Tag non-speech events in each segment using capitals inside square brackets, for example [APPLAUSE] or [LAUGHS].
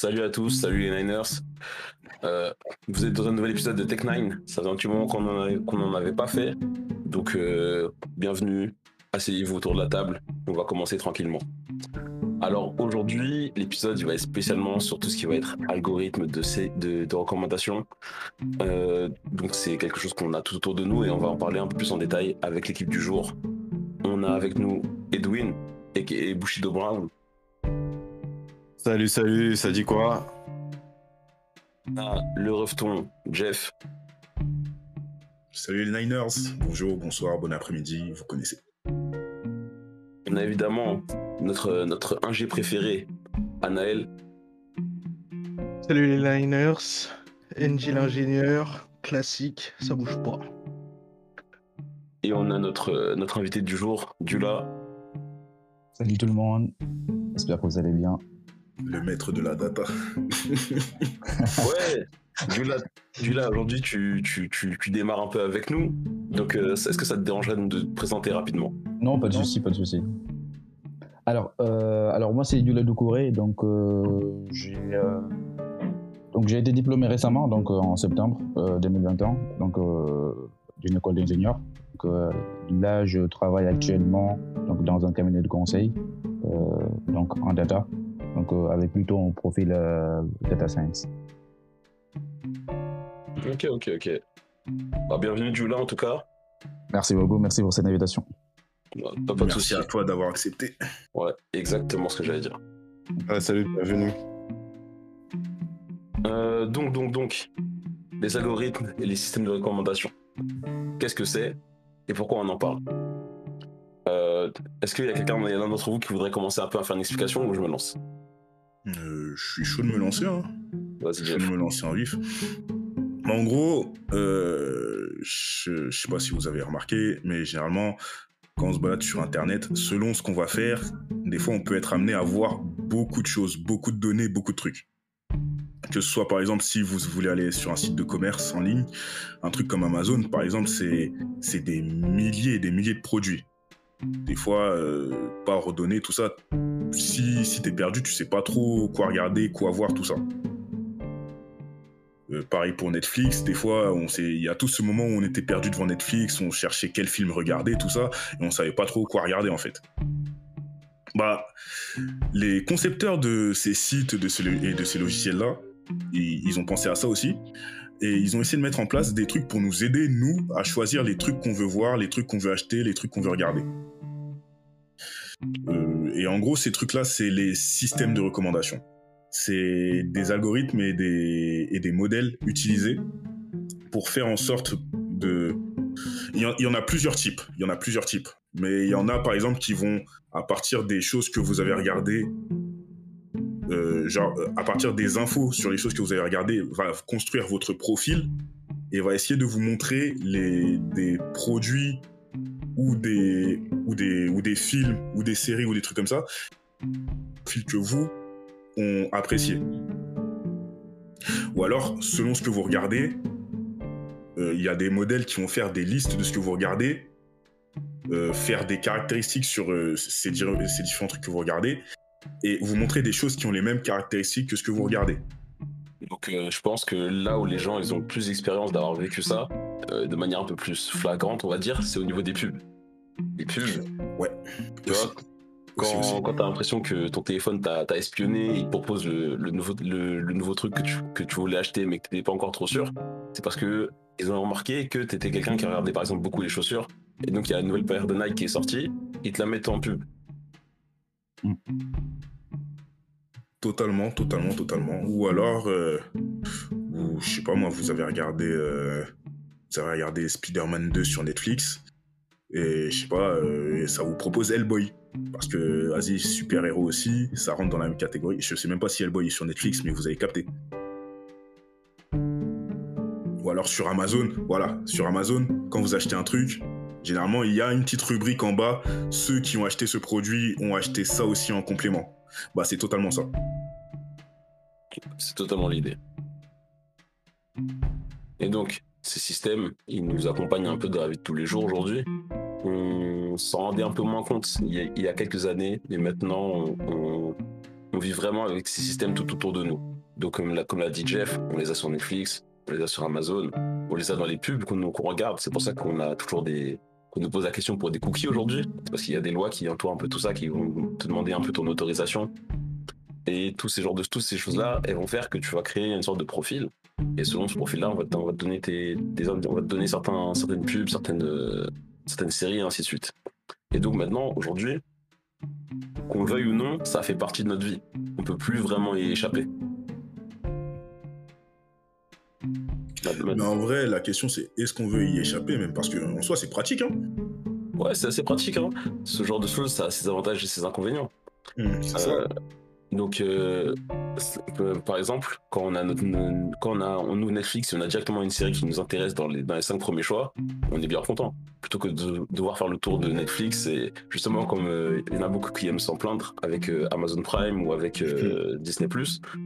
salut à tous, salut les Niners. Euh, vous êtes dans un nouvel épisode de Tech9. Ça fait un petit moment qu'on n'en avait pas fait. Donc, euh, bienvenue. Asseyez-vous autour de la table. On va commencer tranquillement. Alors, aujourd'hui, l'épisode va être spécialement sur tout ce qui va être algorithme de, de recommandations. Euh, donc, c'est quelque chose qu'on a tout autour de nous et on va en parler un peu plus en détail avec l'équipe du jour. On a avec nous Edwin et Bushido Brown. Salut, salut, ça dit quoi ah, Le refton, Jeff. Salut les Niners, bonjour, bonsoir, bon après-midi, vous connaissez. On a évidemment notre, notre ingé préféré, Anaël. Salut les Niners, NG l'ingénieur, classique, ça bouge pas. Et on a notre, notre invité du jour, Dula. Salut tout le monde, j'espère que vous allez bien le maître de la data. [LAUGHS] ouais, du là, aujourd'hui, tu, tu, tu, démarres un peu avec nous. Donc, euh, est-ce que ça te dérangerait de te présenter rapidement? Non, pas de souci, pas de souci. Alors, euh, alors moi, c'est Dula Doucouré. Donc, euh, j'ai donc j'ai été diplômé récemment, donc en septembre 2021, donc d'une école d'ingénieur. là, je travaille actuellement donc dans un cabinet de conseil, donc en data donc euh, avec plutôt un profil euh, data science. Ok, ok, ok. Bah, bienvenue Julia en tout cas. Merci beaucoup, merci pour cette invitation. Bah, pas, de merci à toi d'avoir accepté. Ouais, exactement ce que j'allais dire. salut, bienvenue. Euh, donc, donc, donc, les algorithmes et les systèmes de recommandation. Qu'est-ce que c'est et pourquoi on en parle? Est-ce qu'il y a quelqu'un, il y en a d'entre vous qui voudrait commencer un peu à faire une explication ou je me lance? Euh, je suis chaud de me lancer. Hein. je suis chaud de me lancer en vif. En gros, euh, je, ne sais pas si vous avez remarqué, mais généralement, quand on se balade sur Internet, selon ce qu'on va faire, des fois, on peut être amené à voir beaucoup de choses, beaucoup de données, beaucoup de trucs. Que ce soit, par exemple, si vous voulez aller sur un site de commerce en ligne, un truc comme Amazon, par exemple, c'est des milliers et des milliers de produits. Des fois, euh, pas redonner tout ça. Si, si t'es perdu, tu sais pas trop quoi regarder, quoi voir, tout ça. Euh, pareil pour Netflix, des fois, il y a tout ce moment où on était perdu devant Netflix, on cherchait quel film regarder, tout ça, et on savait pas trop quoi regarder en fait. Bah, les concepteurs de ces sites et de ces logiciels-là, ils, ont pensé à ça aussi, et ils ont essayé de mettre en place des trucs pour nous aider, nous, à choisir les trucs qu'on veut voir, les trucs qu'on veut acheter, les trucs qu'on veut regarder. Euh, et en gros, ces trucs-là, c'est les systèmes de recommandation. C'est des algorithmes et des, et des modèles utilisés pour faire en sorte de... Il y, en, a plusieurs types, il y en a plusieurs types. Mais il y en a, par exemple, qui vont, à partir des choses que vous avez regardées, euh, genre, à partir des infos sur les choses que vous avez regardées, va construire votre profil et va essayer de vous montrer les, des produits ou des, ou, des, ou des films ou des séries ou des trucs comme ça que vous ont apprécié. Ou alors, selon ce que vous regardez, euh, il y a des modèles qui vont faire des listes de ce que vous regardez, euh, faire des caractéristiques sur euh, ces, ces, différents trucs que vous regardez, et vous montrer des choses qui ont les mêmes caractéristiques que ce que vous regardez. Donc je pense que là où les gens ils ont plus d'expérience d'avoir vécu ça, de manière un peu plus flagrante, on va dire, c'est au niveau des pubs. Les pubs. Ouais. Tu vois, quand, quand t'as l'impression que ton téléphone t'a espionné, il te propose le, nouveau, le, nouveau truc que tu, que tu voulais acheter mais que t'étais pas encore trop sûr, c'est parce que ils ont remarqué que t'étais quelqu'un qui regardait par exemple beaucoup les chaussures, et donc il y a une nouvelle paire de Nike qui est sortie, ils te la mettent en pub. Totalement, totalement, totalement. Ou alors, euh, je sais pas moi, vous avez regardé, euh, regardé Spider-Man 2 sur Netflix, et je sais pas, euh, ça vous propose Hellboy. Parce que, vas-y, super-héros aussi, ça rentre dans la même catégorie. Je sais même pas si Hellboy est sur Netflix, mais vous avez capté. Ou alors sur Amazon, voilà, sur Amazon, quand vous achetez un truc, généralement il y a une petite rubrique en bas, ceux qui ont acheté ce produit ont acheté ça aussi en complément. Bah c'est totalement ça. C'est totalement l'idée. Et donc, ces systèmes, ils nous accompagnent un peu dans la vie de tous les jours aujourd'hui. On s'en rendait un peu moins compte il y a, quelques années, mais maintenant, on, vit vraiment avec ces systèmes tout autour de nous. Donc, comme l'a, dit Jeff, on les a sur Netflix, on les a sur Amazon, on les a dans les pubs qu'on regarde. C'est pour ça qu'on a toujours des, qu'on nous pose la question pour des cookies aujourd'hui. Parce qu'il y a des lois qui entourent un peu tout ça, qui vont te demander un peu ton autorisation. Et tous ces genres de, toutes ces choses-là, elles vont faire que tu vas créer une sorte de profil. Et selon ce profil-là, on va te, on va donner tes, on va donner certains, certaines pubs, certaines, certaines séries, et ainsi de suite. Et donc maintenant, aujourd'hui, qu'on le veuille ou non, ça fait partie de notre vie. On peut plus vraiment y échapper. Mais en vrai, la question c'est est-ce qu'on veut y échapper même? Parce qu'en soi, c'est pratique. Hein Ouais, c'est assez pratique. Hein. Ce genre de choses, ça a ses avantages et ses inconvénients. C'est ça. Euh, donc, euh, euh, par exemple, quand on a notre, quand on a, on ouvre Netflix et on a directement une série qui nous intéresse dans les, dans les cinq premiers choix, on est bien content. Plutôt que de devoir faire le tour de Netflix et justement, comme euh, il y en a beaucoup qui aiment s'en plaindre avec euh, Amazon Prime ou avec Disney+,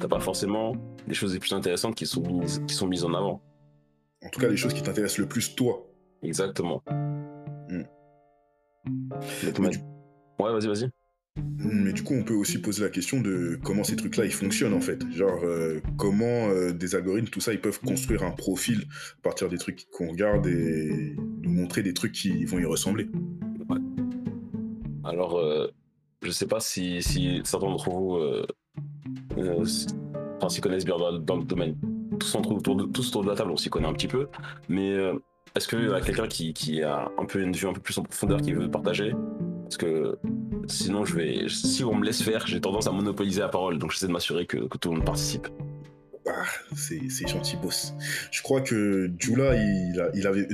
t'as pas forcément les choses les plus intéressantes qui sont mises, qui sont mises en avant. En tout cas, les choses qui t'intéressent le plus, toi. Exactement. Donc, du- Ouais, vas-y, vas-y. Mais du coup, on peut aussi poser la question de comment ces trucs-là, ils fonctionnent en fait. Genre, euh, comment euh, des algorithmes, tout ça, ils peuvent construire un profil à partir des trucs qu'on regarde et nous montrer des trucs qui vont y ressembler. Alors, euh, je sais pas si, certains d'entre vous euh, enfin, s'y connaissent bien dans, le domaine. Tous autour, de, autour de la table, on s'y connaît un petit peu. Mais est-ce qu'il y a quelqu'un qui, qui a un peu une vue un peu plus en profondeur qui veut partager? Parce que sinon, je vais, si on me laisse faire, j'ai tendance à monopoliser la parole. Donc, j'essaie de m'assurer que, que tout le monde participe. Ah, c'est gentil, boss. Je crois que Jula, il, a- il avait,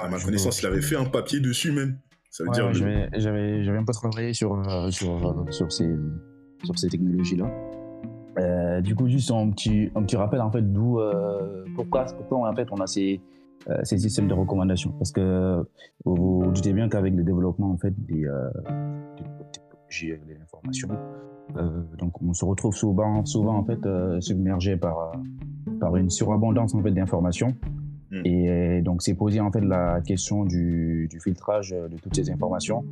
à ma connaissance, il avait fait un papier dessus même. Ça veut Ouais, dire. ouais, le- j'avais, j'avais, j'avais un peu travaillé sur, euh, sur, euh, sur ces, sur ces technologies-là. Euh, du coup, juste un petit, un petit rappel, en fait, d'où, euh, pourquoi, pourquoi, en fait, on a ces, ces systèmes de recommandation. Parce que vous vous doutez bien qu'avec le développement, en fait, des, euh, des technologies de l'information, euh, donc on se retrouve souvent, souvent en fait, euh, submergé par, euh, par une surabondance, en fait, d'informations. Mm. Et euh, donc, c'est posé en fait la question du, du filtrage euh, de toutes ces informations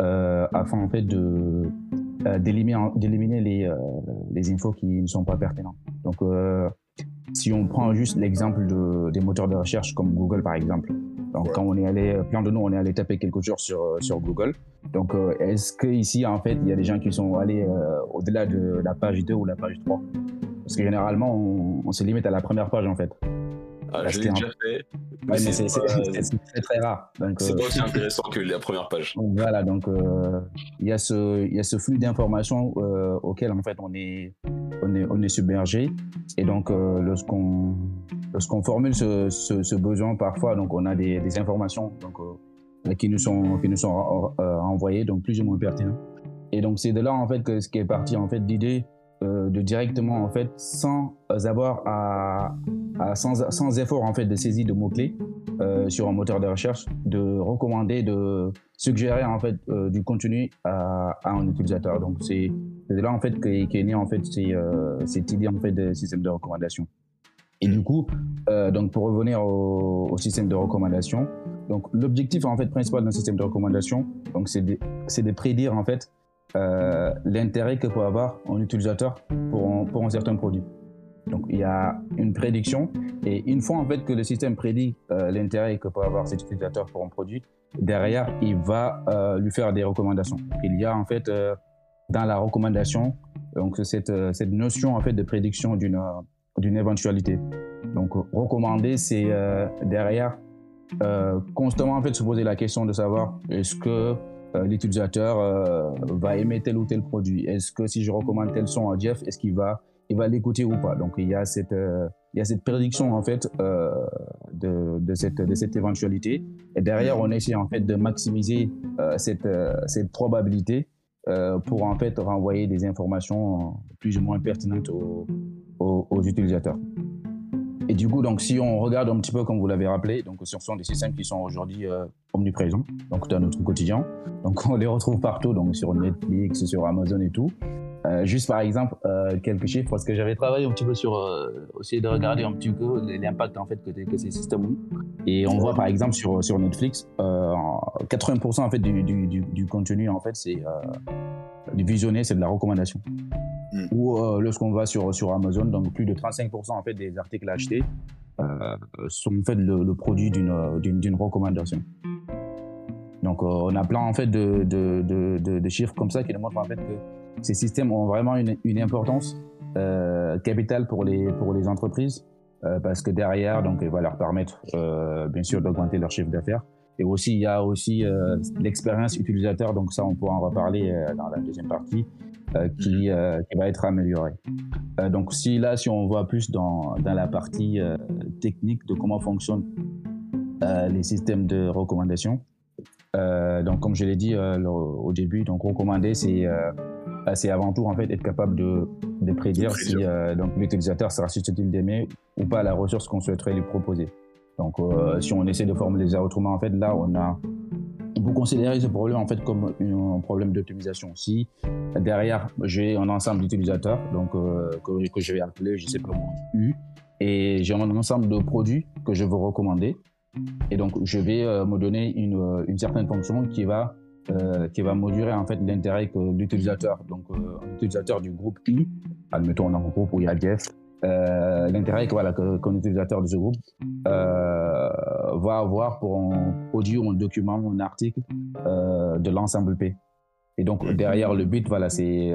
euh, afin en fait de euh, d'éliminer d'éliminer les, euh, les infos qui ne sont pas pertinentes. Donc, euh, si on prend juste l'exemple de, des moteurs de recherche comme Google par exemple. Donc, Ouais. quand on est allé, plein de nous, on est allé taper quelque chose sur, euh, sur Google. Donc, euh, est-ce qu'ici, en fait, il y a des gens qui sont allés euh, au-delà de la page 2 ou la page 3 Parce que généralement, on, on se limite à la première page, en fait. Ah, Parce je l'ai qu'en- déjà fait. Ouais, mais c'est très très rare. C'est euh, pas aussi [LAUGHS] intéressant que la première page. donc voilà, donc euh, il y a ce il y a ce flux d'informations euh, auquel en fait on est on est on est submergé et donc euh, lorsqu'on lorsqu'on formule ce, ce, ce besoin parfois donc on a des, des informations donc qui nous sont qui nous sont euh, envoyées donc plus ou moins pertinentes et donc c'est de là en fait que ce qui est parti en fait l'idée euh, de directement en fait sans avoir à, sans, sans effort en fait de saisie de mots clés euh, sur un moteur de recherche de recommander, de suggérer en fait euh, du contenu à, un utilisateur. Donc c'est là en fait qu'est qu'est née en fait cette idée en fait de système de recommandation. Et du coup, donc pour revenir au, système de recommandation, donc l'objectif en fait principal d'un système de recommandation, donc c'est de, de prédire en fait euh, l'intérêt que peut avoir un utilisateur pour un, certain produit. Donc il y a une prédiction et une fois en fait que le système prédit euh, l'intérêt que peut avoir cet utilisateur pour un produit, derrière il va euh, lui faire des recommandations. Il y a en fait dans la recommandation donc cette, cette notion en fait de prédiction d'une d'une éventualité. Donc recommander c'est derrière constamment en fait se poser la question de savoir est-ce que l'utilisateur euh, va aimer tel ou tel produit Est-ce que si je recommande tel son à Jeff, est-ce qu'il va il va l'écouter ou pas? Donc il y a cette, euh, il y a cette prédiction en fait euh, de, cette, de cette éventualité. Et derrière, on essaie en fait de maximiser euh, cette, euh, cette probabilité euh, pour en fait renvoyer des informations plus ou moins pertinentes aux utilisateurs. Et du coup, donc, si on regarde un petit peu comme vous l'avez rappelé, donc ce sont des systèmes qui sont aujourd'hui euh, omniprésents, donc dans notre quotidien. Donc [LAUGHS] on les retrouve partout, donc sur Netflix, sur Amazon et tout. Euh, juste par exemple euh, quelques chiffres parce que j'avais travaillé un petit peu sur euh, essayer de regarder un petit peu l'impact en fait que, que ces systèmes ont et on voit par exemple sur sur Netflix euh, 80% en fait du, du, du, du contenu en fait c'est du visionné c'est de la recommandation Mm. Ou lorsqu'on va sur, sur Amazon, donc plus de 35% en fait des articles achetés sont en fait le, le produit d'une recommandation. Donc euh, on a plein en fait de, de, de, de- de chiffres comme ça qui nous montrent en fait que ces systèmes ont vraiment une, une importance euh, capitale pour les, pour les entreprises euh, parce que derrière donc il va leur permettre bien sûr d'augmenter leur chiffre d'affaires. Et aussi il y a aussi l'expérience utilisateur. Donc ça on pourra en reparler dans la deuxième partie euh, qui, qui va être améliorée. Donc si là si on voit plus dans, dans la partie technique de comment fonctionnent les systèmes de recommandation euh, donc comme je l'ai dit euh, le- au début donc recommander c'est euh, bah, c'est avant tout en fait être capable de, de prédire, si donc l'utilisateur sera susceptible d'aimer ou pas la ressource qu'on souhaiterait lui proposer. Donc si on essaie de formuler ça autrement en fait là on a on peut considérer ce problème en fait comme un problème d'optimisation. Si derrière j'ai un ensemble d'utilisateurs donc euh, que, que je vais appeler je sais pas comment U et j'ai un ensemble de produits que je veux recommander et donc je vais euh, me donner une, euh, une certaine fonction qui va euh, qui va mesurer en fait l'intérêt que l'utilisateur donc euh, un utilisateur du groupe I admettons on a un groupe où il y a Jeff euh, l'intérêt que voilà qu'un utilisateur de ce groupe euh, va avoir pour un produit ou un document ou un article euh, de l'ensemble P. Et donc derrière le but voilà c'est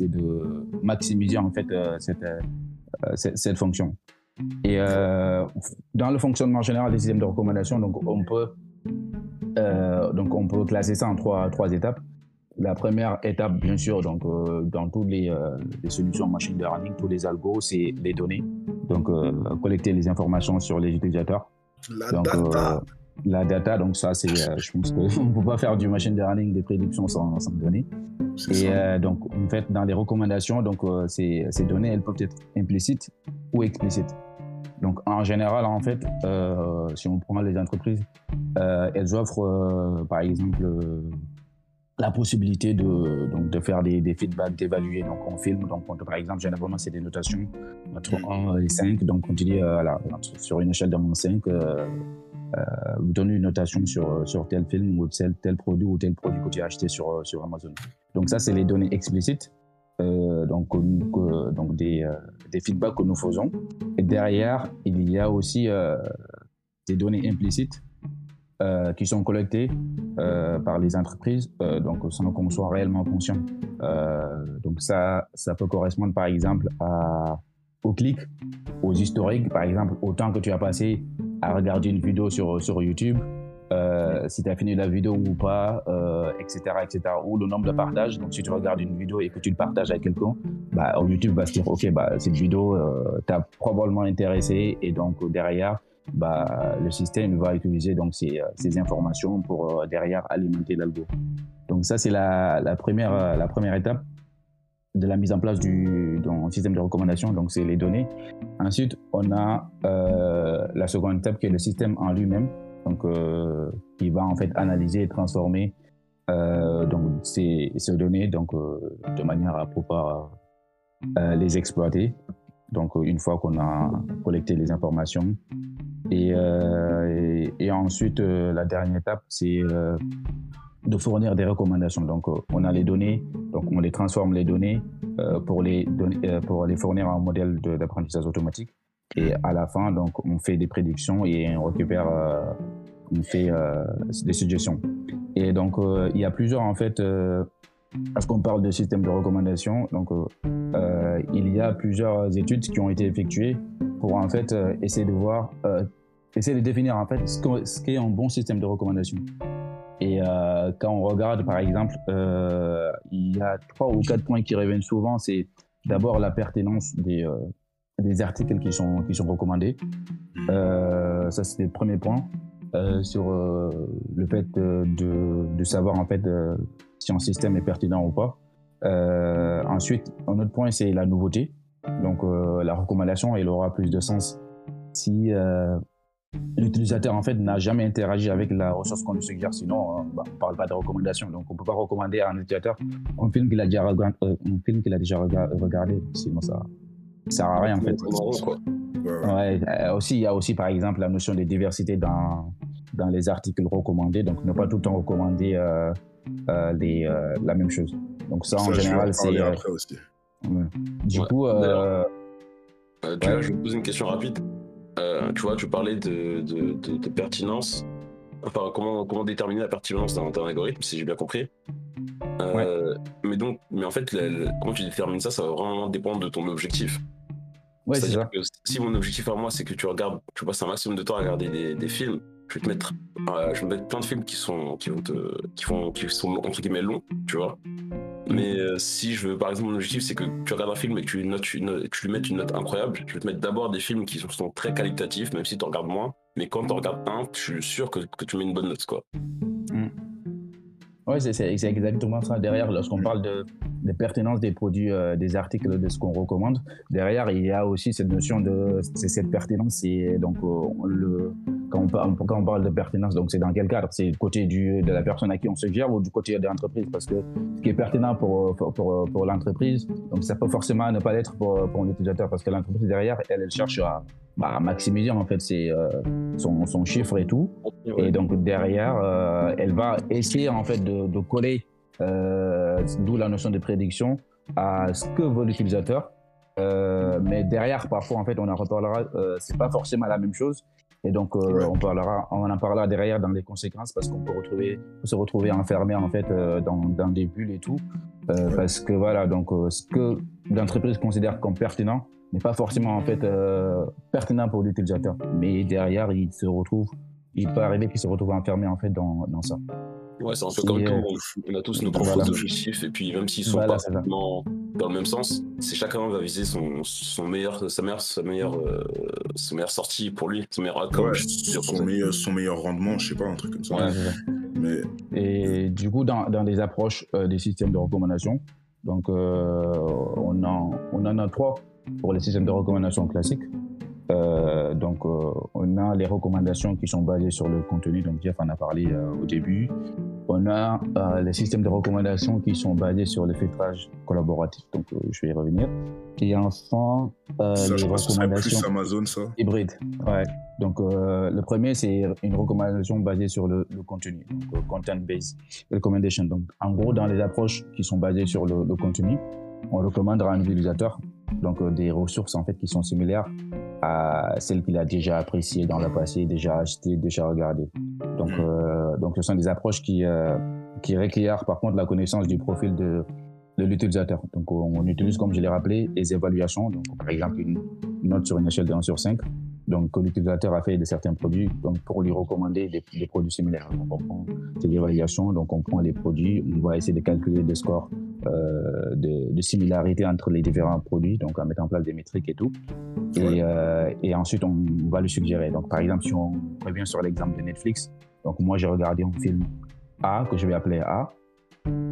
de maximiser en fait cette, cette cette fonction et euh, dans le fonctionnement général des systèmes de recommandation, donc on peut, euh, donc on peut classer ça en trois, trois étapes. La première étape, bien sûr, donc euh, dans toutes les, les solutions machine learning, tous les algos, c'est les données. Donc collecter les informations sur les utilisateurs. La Donc, data. la data, donc ça, c'est, je pense qu'on [LAUGHS] ne peut pas faire du machine learning des prédictions sans, sans données. Et euh, donc, en fait, dans les recommandations, donc euh, ces, ces données, elles peuvent être implicites ou explicites. Donc, en général, en fait, euh, si on prend les entreprises, euh, elles offrent, euh, par exemple, la possibilité de, donc, de faire des, des feedbacks, d'évaluer. Donc, on filme. Donc, on- par exemple, généralement, c'est des notations entre 1 et 5. Donc, on te dit, voilà, sur une échelle de moins 5, euh, euh, vous donnez une notation sur, sur tel film ou tel, tel produit ou tel produit que tu as acheté sur, sur Amazon. Donc ça, c'est les données explicites, donc, nous- que- donc des, euh, des feedbacks que nous faisons. Et derrière, il y a aussi euh, des données implicites euh, qui sont collectées euh, par les entreprises, euh, donc sans qu'on soit réellement conscient. Euh, donc ça, ça peut correspondre par exemple à, au clic, aux historiques, par exemple, au temps que tu as passé à regarder une vidéo sur, sur YouTube, euh, si tu as fini la vidéo ou pas, euh, etc., etc. Ou le nombre de partages. Donc, si tu regardes une vidéo et que tu le partages à quelqu'un, bah, YouTube va se dire, OK, bah, cette vidéo euh, t'a probablement intéressé. Et donc, derrière, bah, le système va utiliser donc, ces, ces informations pour derrière alimenter l'algo. Donc, ça, c'est la, la, première, la première étape de la mise en place du système de recommandation, donc c'est les données. Ensuite, on a la seconde étape qui est le système en lui-même, donc euh, qui va en fait analyser et transformer euh, donc ces, données donc euh, de manière à pouvoir euh, les exploiter. Donc une fois qu'on a collecté les informations et, euh, ensuite euh, la dernière étape c'est euh, de fournir des recommandations. Donc, euh, on a les données, donc on les transforme les données euh, pour les euh, pour les fournir en modèle d'apprentissage automatique. Et à la fin, donc, on fait des prédictions et on récupère, euh, on fait euh, des suggestions. Et donc, euh, il y a plusieurs en fait. Euh, parce qu'on parle de système de recommandation, donc euh, il y a plusieurs études qui ont été effectuées pour en fait essayer de voir, essayer de définir en fait ce qu'est un bon système de recommandation. Et euh, quand on regarde, par exemple, euh, il y a trois ou quatre points qui reviennent souvent. C'est d'abord la pertinence des, euh, des articles qui sont, qui sont recommandés. Euh, ça, c'est le premier point. Euh, sur euh, le fait de, de savoir en fait si un système est pertinent ou pas. Ensuite, un autre point, c'est la nouveauté. Donc, la recommandation, elle aura plus de sens si l'utilisateur en fait n'a jamais interagi avec la ressource qu'on lui suggère. Sinon, bah, on parle pas de recommandation. Donc, on peut pas recommander à un utilisateur un film qu'il a déjà, un film qu'il a déjà rega- regardé. Sinon, ça, ça sert à rien en fait. Ouais, euh, aussi, il y a aussi par exemple la notion de diversité dans, dans les articles recommandés. Donc, ne pas tout le temps recommander euh, euh, les, euh, la même chose. Donc, ça, en Ça, général, c'est. parler euh, après aussi. Ouais. Du Ouais, coup, euh. Euh, tu Ouais. vois, je vais te poser une question rapide. Euh, tu vois, tu parlais de, de, de- de pertinence. Enfin, comment, comment déterminer la pertinence d'un algorithme, si j'ai bien compris. Euh, Mais donc, mais en fait, la- la- comment tu détermines ça, ça va vraiment dépendre de ton objectif. Ouais, c'est C'est-à-dire ça. que si mon objectif à moi, c'est que tu regardes, tu passes un maximum de temps à regarder des, des films, je vais te mettre, euh, je vais mettre plein de films qui sont, qui vont te, qui font, qui sont entre guillemets longs, tu vois. Mais euh, si je veux, par exemple, mon objectif, c'est que tu regardes un film et que tu, notes tu lui mettes une note incroyable, je vais te mettre d'abord des films qui sont, sont très qualitatifs, même si tu en regardes moins. Mais quand tu en regardes un, je suis sûr que, que tu mets une bonne note, quoi. Oui, c'est exactement ça. Derrière, lorsqu'on parle de, de pertinence des produits, euh, des articles, de ce qu'on recommande, derrière, il y a aussi cette notion de cette pertinence. Et donc, euh, le, quand, on parle, quand on parle de pertinence, donc c'est dans quel cadre? C'est du côté du, de la personne à qui on se gère ou du côté de l'entreprise? Parce que ce qui est pertinent pour, pour, pour, pour l'entreprise, donc ça peut forcément ne pas l'être pour, pour l'utilisateur parce que l'entreprise derrière, elle, elle cherche à, bah, à maximiser en fait ses, euh, son, son chiffre et tout. Et donc derrière, elle va essayer en fait de, de coller, euh, d'où la notion de prédiction, à ce que veut l'utilisateur. Euh, mais derrière, parfois en fait, on en reparlera. Euh, c'est pas forcément la même chose. Et donc euh, Ouais. on parlera, on en parlera derrière dans les conséquences parce qu'on peut retrouver, peut se retrouver enfermé en fait dans, dans des bulles et tout. Ouais. Parce que voilà, donc ce que l'entreprise considère comme pertinent n'est pas forcément en fait pertinent pour l'utilisateur. Mais derrière, il se retrouve il peut arriver qu'il se retrouve enfermé en fait dans, dans ça. Ouais, c'est un peu comme tout. On, a tous nos propres voilà. objectifs, et puis même s'ils sont Voilà, pas forcément dans le même sens, c'est chacun va viser son, son meilleur, sa meilleure, sa meilleure, euh, sa meilleure sortie pour lui, son meilleur outcome. Ouais, son, meilleur, son meilleur rendement, je sais pas, un truc comme ça. Ouais. Mais Et du coup, dans, dans les approches euh, des systèmes de recommandation, donc euh, on, en, on en a trois pour les systèmes de recommandation classiques. Euh, donc, euh, on a les recommandations qui sont basées sur le contenu, donc Jeff en a parlé euh, au début. On a euh, les systèmes de recommandation qui sont basés sur le filtrage collaboratif, donc euh, je vais y revenir. Et enfin, euh, ça, les je pense que recommandations plus Amazon, ça. hybride. Ouais. Donc, euh, le premier, c'est une recommandation basée sur le, le contenu, donc content-based recommendation. Donc, en gros, dans les approches qui sont basées sur le, le contenu, on recommande à un utilisateur donc euh, des ressources en fait qui sont similaires à celles qu'il a déjà appréciées dans le passé, déjà achetées, déjà regardées. Donc, Mhm. euh, donc, ce sont des approches qui euh, qui requièrent par contre la connaissance du profil de de l'utilisateur. Donc, on, utilise, comme je l'ai rappelé, les évaluations. Donc, par exemple, une note sur une échelle de 1 sur 5. Donc, que l'utilisateur a fait de certains produits, donc pour lui recommander des, des produits similaires. Donc, on prend ces évaluations, donc on prend les produits, on va essayer de calculer des scores euh, de, de similarité entre les différents produits, donc en mettant en place des métriques et tout. Et, euh, et ensuite, on va lui suggérer. Donc, par exemple, si on revient sur l'exemple de Netflix, donc moi, j'ai regardé un film A, que je vais appeler A.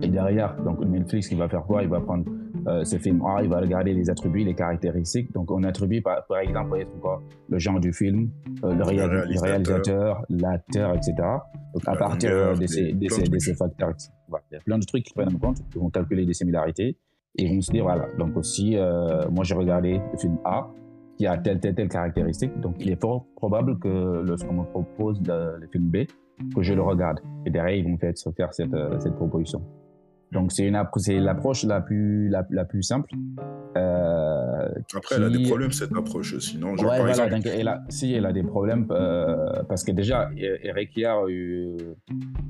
Et derrière, donc Netflix, il va faire quoi? Il va prendre euh, ce film A, il va regarder les attributs, les caractéristiques. Donc, on attribue, par, par exemple, quoi Le genre du film, euh, le, réal- le réalisateur. l'acteur, etc. Donc, à partir longueur, euh, de, ces, des- de, plein ces, de de trucs. ces facteurs, voilà. il y a plein de trucs qui prennent en compte, ils vont calculer des similarités et ils vont se dire, voilà, donc aussi, euh, moi j'ai regardé le film A qui a telle, telle, telle caractéristique, donc il est fort probable que lorsqu'on me propose le, le film B, que je le regarde. Et derrière, ils vont faire, faire cette, cette proposition. Donc c'est une appro- c'est l'approche la plus la, la plus simple. Euh, Après, elle a des problèmes, cette approche aussi, non Genre, ouais, par voilà, exemple, donc elle a, si elle a des problèmes, euh, parce que déjà, elle elle requiert, euh,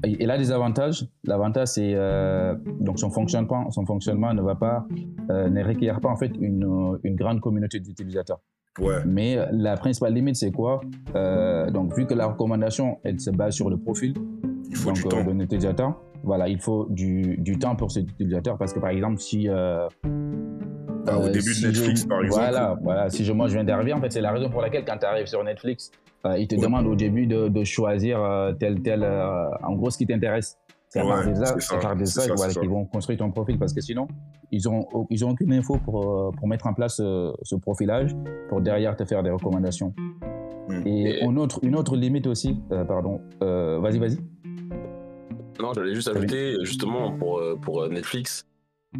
elle a des avantages. L'avantage, c'est euh, donc son fonctionnement, son fonctionnement ne va pas, ne requiert pas en fait une, une grande communauté d'utilisateurs. ouais, Mais la principale limite, c'est quoi Donc, vu que la recommandation, elle se base sur le profil il faut donc, du temps. Voilà, il faut du, du temps pour cet utilisateur, parce que par exemple, si euh, Ah, au euh, début si de Netflix, je- par exemple. Voilà, voilà. Si je, moi je viens d'arriver, en fait, c'est la raison pour laquelle quand tu arrives sur Netflix, euh, ils te Ouais. demandent au début de, de choisir euh, tel, tel. euh, en gros, ce qui t'intéresse. C'est à Ouais, part de ça, ça, ça, ça, voilà, c'est qu'ils vont construire ton profil parce que sinon, ils ont, ils ont aucune info pour, pour mettre en place ce profilage pour derrière te faire des recommandations. Mm. Et Et- une, autre, une autre limite aussi, pardon, vas-y, vas-y. Non, j'allais juste ajouter, justement, pour, euh, pour euh, Netflix,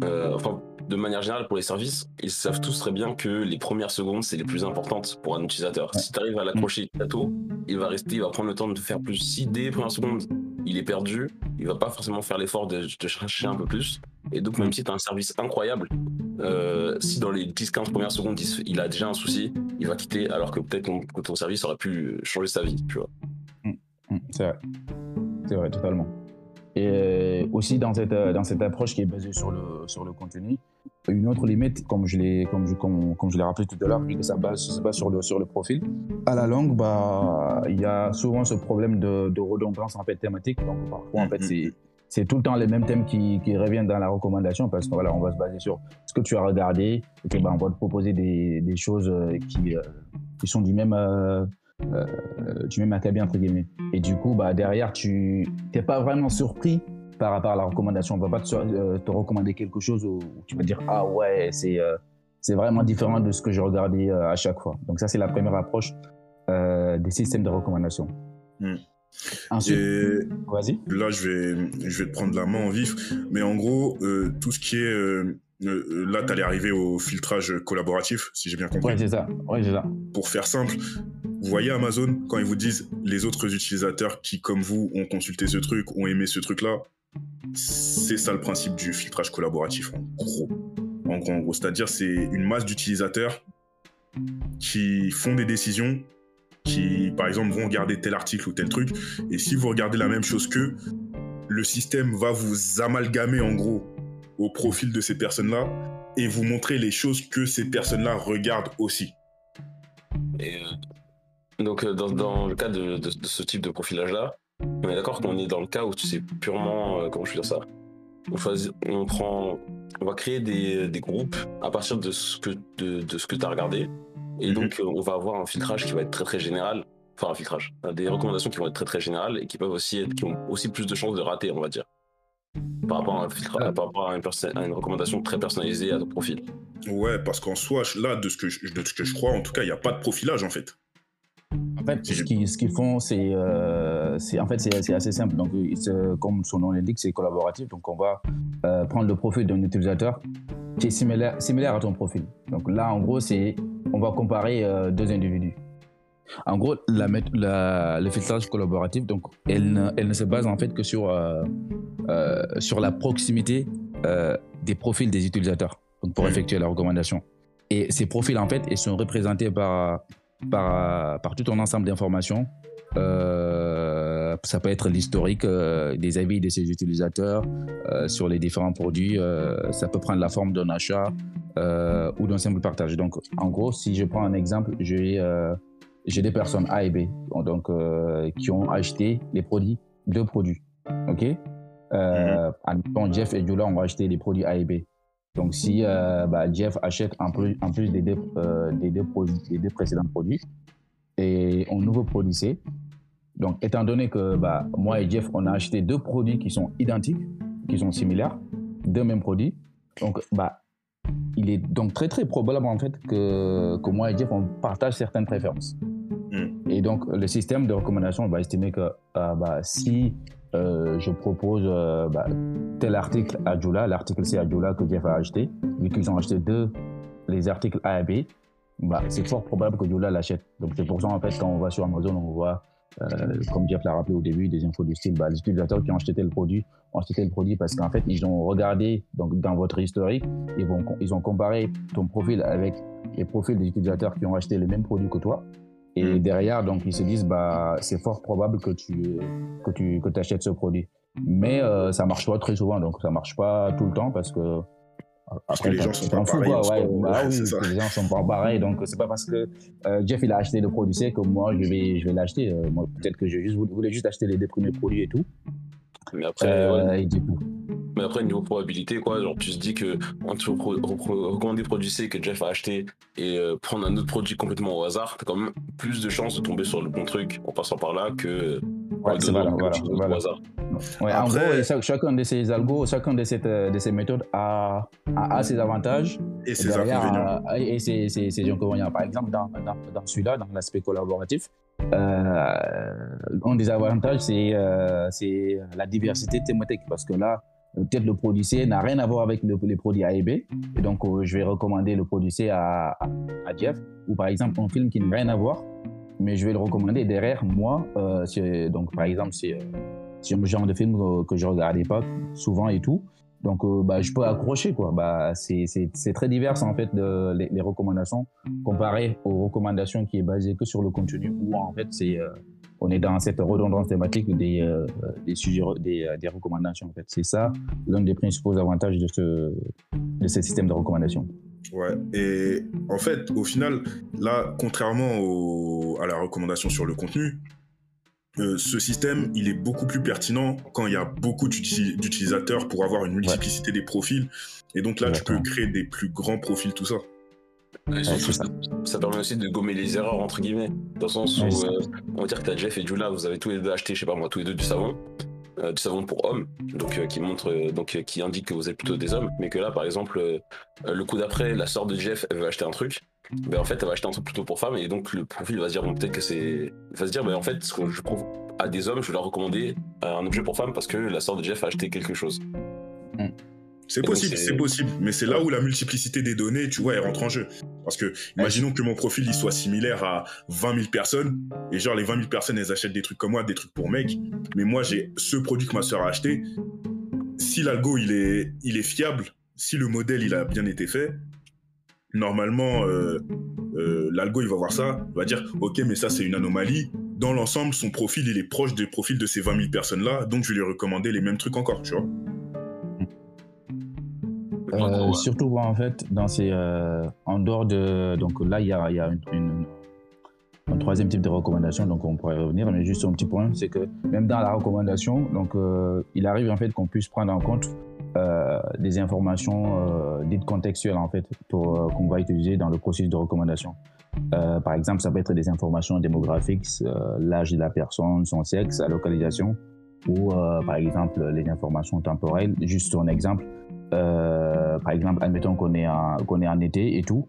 euh, enfin, de manière générale, pour les services, ils savent tous très bien que les premières secondes, c'est les plus importantes pour un utilisateur. Si tu arrives à l'accrocher tôt, il va rester, il va prendre le temps de faire plus. Si dès les premières secondes, il est perdu, il va pas forcément faire l'effort de, de chercher un peu plus. Et donc, même si tu as un service incroyable, euh, si dans les 10-15 premières secondes, il, il a déjà un souci, il va quitter, alors que peut-être ton- que ton service aurait pu changer sa vie, tu vois. Mm, C'est vrai. C'est vrai, totalement. Et euh, aussi dans cette, euh, dans cette approche qui est basée sur le, sur le contenu, une autre limite, comme je l'ai comme je, comme, comme je rappelé tout à l'heure, vu que ça base, ça se base sur le, sur le profil. À la longue, bah, il y a souvent ce problème de, de redondance en fait, thématique. Donc parfois, en fait, Mhm. c'est c'est tout le temps les mêmes thèmes qui, qui reviennent dans la recommandation parce que voilà, on va se baser sur ce que tu as regardé et que, bah, on va te proposer des, des choses euh, qui, euh, qui sont du même, euh, euh, du même acabit entre guillemets. Et du coup, bah, derrière, tu n'es pas vraiment surpris par rapport à la recommandation. On ne va pas te, euh, te recommander quelque chose où tu vas dire Ah ouais, c'est euh, c'est vraiment différent de ce que j'ai regardé euh, à chaque fois. Donc, ça, c'est la première approche euh, des systèmes de recommandation. Hmm. Ensuite, vas-y. là, je vais, je vais te prendre la main en vif. Mais en gros, euh, tout ce qui est. euh, euh, là, tu allais arriver au filtrage collaboratif, si j'ai bien compris. Ouais, c'est ça. Ouais, c'est ça. Pour faire simple, vous voyez Amazon, quand ils vous disent les autres utilisateurs qui, comme vous, ont consulté ce truc, ont aimé ce truc-là, c'est ça le principe du filtrage collaboratif, en gros. En gros. C'est-à-dire, c'est une masse d'utilisateurs qui font des décisions, qui, par exemple, vont regarder tel article ou tel truc. Et si vous regardez la même chose qu'eux, le système va vous amalgamer, en gros, au profil de ces personnes-là et vous montrer les choses que ces personnes-là regardent aussi. Et, euh, donc, euh, dans, dans le cas de, de- de ce type de profilage-là, on est d'accord qu'on est dans le cas où c'est purement. euh, comment je peux dire ça? On, choisit, on prend. On va créer des, des groupes à partir de ce que, de, de ce que tu as regardé. Et Mhm. donc, euh, on va avoir un filtrage qui va être très très général. Enfin, un filtrage. Des recommandations qui vont être très très générales et qui peuvent aussi être, qui ont aussi plus de chances de rater, on va dire. Par rapport à, un filtra- par rapport à une, perso- à une recommandation très personnalisée à ton profil. Ouais, parce qu'en soi, là, de ce que je, de ce que je crois, en tout cas, il n'y a pas de profilage, en fait. En fait, ce qu'ils font, c'est euh, en fait, assez simple. Donc, se- comme son nom l'indique, c'est collaboratif. Donc, on va euh, prendre le profil d'un utilisateur qui est similaire, similaire à ton profil. Donc là, en gros, on va comparer euh, deux individus. En gros, le filtrage collaboratif, donc, elle ne, elle ne se base en fait que sur, euh, euh, sur la proximité euh, des profils des utilisateurs donc pour effectuer la recommandation. Et ces profils, en fait, ils sont représentés par, par, par tout un ensemble d'informations. Euh, ça peut être l'historique euh, des avis de ces utilisateurs euh, sur les différents produits. Euh, ça peut prendre la forme d'un achat euh, ou d'un simple partage. Donc, en gros, si je prends un exemple, j'ai euh, des personnes A et B donc, euh, qui ont acheté les produits, deux produits. OK? Euh, admettons, Jeff et Jula ont acheté les produits A et B. Donc, si euh, bah, Jeff achète en plus, en plus des, deux, euh, des, deux produits, des deux précédents produits et un nouveau produit C, donc étant donné que bah, moi et Jeff, on a acheté deux produits qui sont identiques, qui sont similaires, deux mêmes produits, donc bah, il est donc très très probable en fait que, que moi et Jeff, on partage certaines préférences. Mm. Et donc, le système de recommandation va estimer que euh, bah, si euh, je propose euh, bah, tel article à Jula, l'article C à Jula que Jeff a acheté, vu qu'ils ont acheté deux, les articles A et B, bah, c'est fort probable que Jula l'achète. Donc c'est pour ça en fait quand on va sur Amazon, on voit, euh, comme Jeff l'a rappelé au début, des infos du style, bah, les utilisateurs qui ont acheté tel produit ont acheté tel produit parce qu'en fait ils ont regardé donc dans votre historique, ils, ils ont comparé ton profil avec les profils des utilisateurs qui ont acheté les mêmes produits que toi. Et Mm. derrière, donc, ils se disent, bah, c'est fort probable que tu, que tu que achètes ce produit. Mais euh, ça marche pas très souvent, donc ça marche pas tout le temps parce que. Parce que les gens sont pas pareils ouais, bah oui, c'est les gens sont pas pareils, donc c'est pas parce que euh, Jeff il a acheté le produit C que moi je vais, je vais l'acheter. Euh, moi, peut-être que je juste, voulais juste acheter les deux premiers produits et tout. Mais après, Euh, ouais, et du coup, Mais après, niveau probabilité, quoi, genre, tu te dis que entre recommander le produit C que Jeff a acheté et euh, prendre un autre produit complètement au hasard, t'as quand même plus de chances de tomber sur le bon truc en passant par là que Ouais, de c'est voilà, voilà, au hasard. Ouais, en gros, chacun de ces algos, chacun de, cette, euh, de ces méthodes a, a, a ses avantages Et ses derrière, inconvénients. euh, et ses, ses- ses inconvénients. Par exemple, dans, dans, dans celui-là, dans l'aspect collaboratif, euh, un des avantages, c'est euh, c'est la diversité thématique. Parce que là, euh, peut-être le produit C n'a rien à voir avec le- les produits A et B. Donc, euh, je vais recommander le produit C à, à, à Jeff. Ou par exemple, un film qui n'a rien à voir, mais je vais le recommander derrière moi. euh, donc, par exemple, c'est euh, c'est un genre de film que je regardais pas souvent et tout. Donc, bah, je peux accrocher, quoi. Bah, c'est très divers, en fait, de, les, recommandations, comparé aux recommandations qui est basées que sur le contenu, où, en fait, c'est, on est dans cette redondance thématique des, euh, des sujets, des, des, recommandations, en fait. C'est ça, l'un des principaux avantages de ce, de ce système de recommandations. Ouais, et en fait, au final, là, contrairement au, à la recommandation sur le contenu, euh, ce système, il est beaucoup plus pertinent quand il y a beaucoup d'utilisateurs pour avoir une multiplicité des profils. Et donc là, tu peux créer des plus grands profils, tout ça. Ça, permet aussi de gommer les erreurs, entre guillemets. Dans le sens où, euh, on va dire que tu as Jeff et Jula, vous avez tous les deux acheté, je sais pas moi, tous les deux du savon. Euh, du savon pour hommes, donc qui montre, donc qui indique que vous êtes plutôt des hommes, mais que là, par exemple, le coup d'après, la sœur de Jeff, elle veut acheter un truc, ben en fait, elle va acheter un truc plutôt pour femme et donc le profil va se dire bon, peut-être que c'est, va se dire ben en fait, ce que je trouve à des hommes, je vais leur recommander un objet pour femme parce que la sœur de Jeff a acheté quelque chose. Hmm. C'est possible, c'est possible, mais c'est là où la multiplicité des données, tu vois, elle rentre en jeu. Parce que, imaginons que mon profil il soit similaire à 20 000 personnes, et genre les 20 000 personnes elles achètent des trucs comme moi, des trucs pour mecs, mais moi j'ai ce produit que ma sœur a acheté. Si l'algo il est, il est fiable, si le modèle il a bien été fait, normalement, euh, euh, l'algo, il va voir ça, il va dire, OK, mais ça, c'est une anomalie. Dans l'ensemble, son profil, il est proche des profils de ces 20 000 personnes-là, donc je vais lui recommander les mêmes trucs encore, tu vois. Euh, surtout, en fait, dans ces, en dehors de... Donc là, il y a, y a une, un troisième type de recommandation, donc on pourrait revenir, mais juste un petit point, c'est que même dans la recommandation, donc il arrive en fait qu'on puisse prendre en compte euh, des informations euh, dites contextuelles en fait pour euh, qu'on va utiliser dans le processus de recommandation. par exemple, ça peut être des informations démographiques, l'âge de la personne, son sexe, sa localisation, ou par exemple les informations temporelles. Juste un exemple, par exemple, admettons qu'on est, qu'on est en été et tout,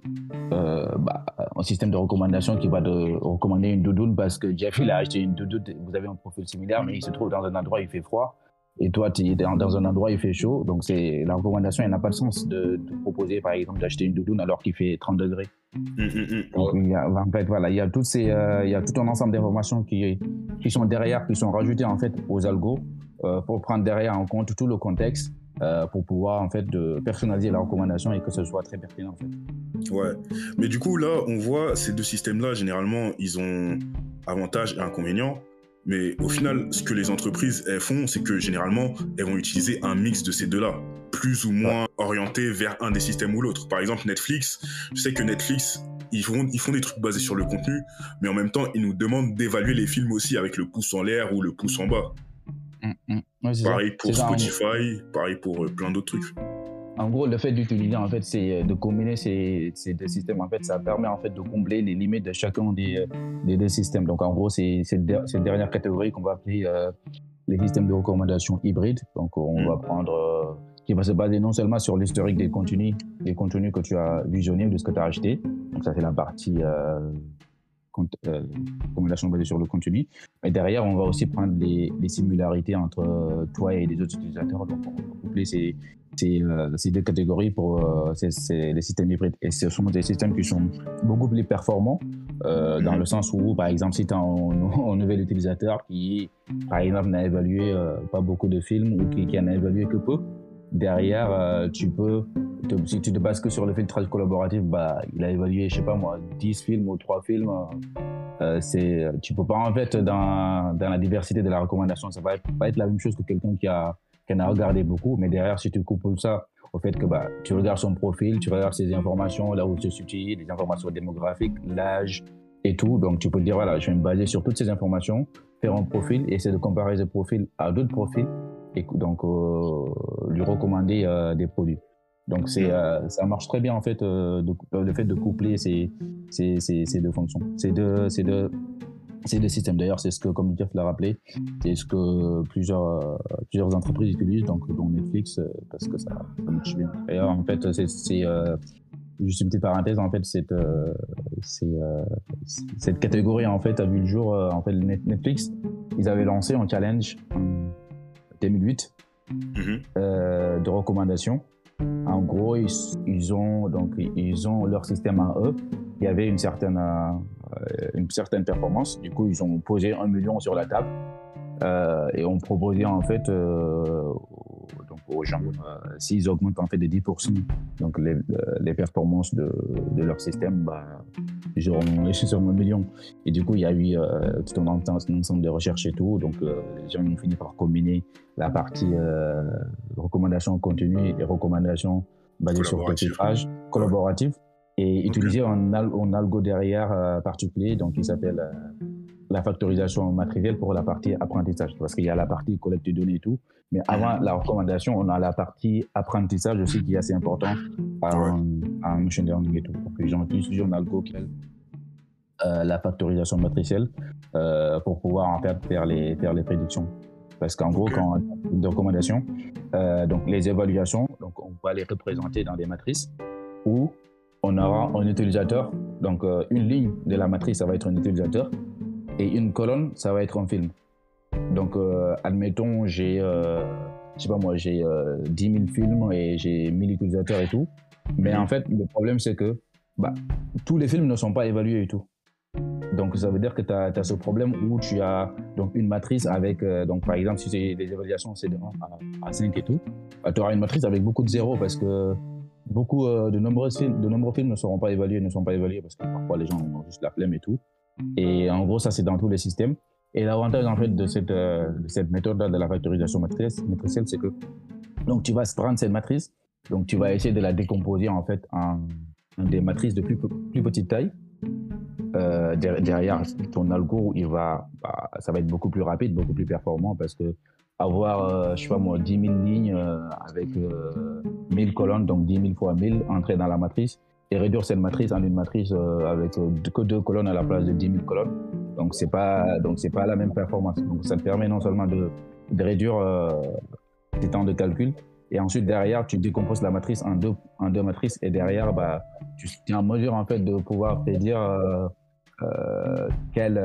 bah, un système de recommandation qui va de recommander une doudoune parce que Jeff il a acheté une doudoune, vous avez un profil similaire, mais il se trouve dans un endroit où il fait froid et toi tu es dans, un endroit où il fait chaud, donc c'est la recommandation, elle n'a pas de sens de, proposer par exemple d'acheter une doudoune alors qu'il fait 30 degrés. Hum, hum, hum. Donc, il y a, en fait, voilà, il y a toutes ces, euh, il y a tout un ensemble d'informations qui, qui sont derrière, qui sont rajoutées en fait aux algos euh, pour prendre derrière en compte tout le contexte. Euh, pour pouvoir en fait de personnaliser la recommandation et que ce soit très pertinent en fait. Ouais, mais du coup là on voit ces deux systèmes là généralement ils ont avantages et inconvénients. Mais au final, ce que les entreprises elles font, c'est que généralement, elles vont utiliser un mix de ces deux-là, plus ou moins orienté vers un des systèmes ou l'autre. Par exemple, Netflix, je sais que Netflix, ils font, ils font des trucs basés sur le contenu, mais en même temps, ils nous demandent d'évaluer les films aussi avec le pouce en l'air ou le pouce en bas. Mm, mm. pareil pour Spotify, pareil pour euh, plein d'autres trucs. En gros, le fait d'utiliser, en fait, c'est de combiner ces, ces, deux systèmes. En fait, ça permet en fait de combler les limites de chacun des, des deux systèmes. Donc, en gros, c'est cette dernière catégorie qu'on va appeler euh, les systèmes de recommandation hybrides. Donc, on va mm. prendre euh, qui va se baser non seulement sur l'historique des contenus, des contenus que tu as visionnés ou de ce que tu as acheté. Donc, ça, c'est la partie euh, euh, recommandation basée sur le contenu. Mais derrière, on va aussi prendre les, les similarités entre toi et les autres utilisateurs. Donc, on va coupler ces, euh, ces, deux catégories pour euh, les systèmes hybrides. Et ce sont des systèmes qui sont beaucoup plus performants euh, dans le sens où, par exemple, si tu as [LAUGHS] un, nouvel utilisateur qui, par exemple, n'a évalué pas beaucoup de films ou qui, qui en a évalué que peu, derrière, tu peux, si tu te bases que sur le filtrage collaboratif, bah, il a évalué, je sais pas moi, 10 films ou 3 films. Euh, c'est, tu peux pas en fait dans, la diversité de la recommandation, ça va pas être la même chose que quelqu'un qui a qu'elle a regardé beaucoup, mais derrière, si tu couples ça au fait que bah, tu regardes son profil, tu regardes ses informations, là où il se situe, les informations démographiques, l'âge et tout. Donc, tu peux te dire, voilà, je vais me baser sur toutes ces informations, faire un profil, essayer de comparer ce profil à d'autres profils, et donc euh, lui recommander euh, des produits. Donc, c'est, euh, ça marche très bien, en fait, le fait de coupler ces, ces, ces, ces deux fonctions. Ces deux, ces deux c'est des systèmes. D'ailleurs, c'est ce que, comme Jeff l'a rappelé, c'est ce que plusieurs, plusieurs entreprises utilisent, donc dont Netflix, parce que ça, marche bien. D'ailleurs, en fait, c'est euh, juste une petite parenthèse. En fait, cette, cette catégorie en fait a vu le jour. en fait, Netflix, ils avaient lancé un challenge en 2008 mm-hmm. de recommandations. En gros, ils, ils, ont donc ils ont leur système à eux. Il y avait une certaine euh, une certaine performance. Du coup, ils ont posé un million sur la table euh, et ont proposé en fait euh, aux gens. Euh, S'ils augmentent en fait de 10% donc les, euh, les performances de, de, leur système, bah, ils auront sûrement un million. Et du coup, il y a eu euh, tout un ensemble de recherches et tout. Donc, les gens ont fini par combiner la partie recommandations continues et recommandations basées sur le chiffrage collaboratif et Ok. utiliser un, un algo derrière particulier, donc qui s'appelle la factorisation matérielle pour la partie apprentissage. Parce qu'il y a la partie collecte de données et tout, mais avant la recommandation, on a la partie apprentissage aussi qui est assez important en, en machine learning et tout. Donc, ils ont utilisé un algo qui euh, la factorisation matricielle euh, pour pouvoir en fait faire les, faire les prédictions. Parce qu'en gros, quand on a une recommandation, euh, donc les évaluations, donc on va les représenter dans des matrices où on aura un utilisateur. Donc euh, une ligne de la matrice, ça va être un utilisateur et une colonne, ça va être un film. Donc euh, admettons, j'ai, euh, je sais pas moi, j'ai euh, 10 000 films et j'ai 1000 utilisateurs et tout. Mais en fait, le problème c'est que bah, tous les films ne sont pas évalués et tout. Donc ça veut dire que tu as, ce problème où tu as donc une matrice avec, euh, donc par exemple, si c'est les évaluations c'est de 1 à, à 5 et tout, tu auras une matrice avec beaucoup de zéros parce que beaucoup de, nombreux films, de nombreux films ne seront pas évalués, ne sont pas évalués parce que parfois les gens ont juste la flemme et tout. Et en gros, ça c'est dans tous les systèmes. Et l'avantage en fait de cette, euh, de cette méthode de la factorisation matricielle, c'est que donc tu vas prendre cette matrice, donc tu vas essayer de la décomposer en fait en, en des matrices de plus, pe- plus petite taille. Euh, der- derrière ton algo, il va, bah, ça va être beaucoup plus rapide, beaucoup plus performant parce que avoir, euh, je sais pas moi, 10 000 lignes euh, avec euh, 1000 colonnes, donc 10 000 fois 1000 entrer dans la matrice et réduire cette matrice en une matrice euh, avec euh, que deux colonnes à la place de 10 000 colonnes. Donc c'est pas, donc c'est pas la même performance. Donc ça te permet non seulement de, de réduire euh, tes temps de calcul et ensuite derrière tu décomposes la matrice en deux, en deux matrices et derrière bah tu es en mesure en fait de pouvoir prédire euh, euh, quelle,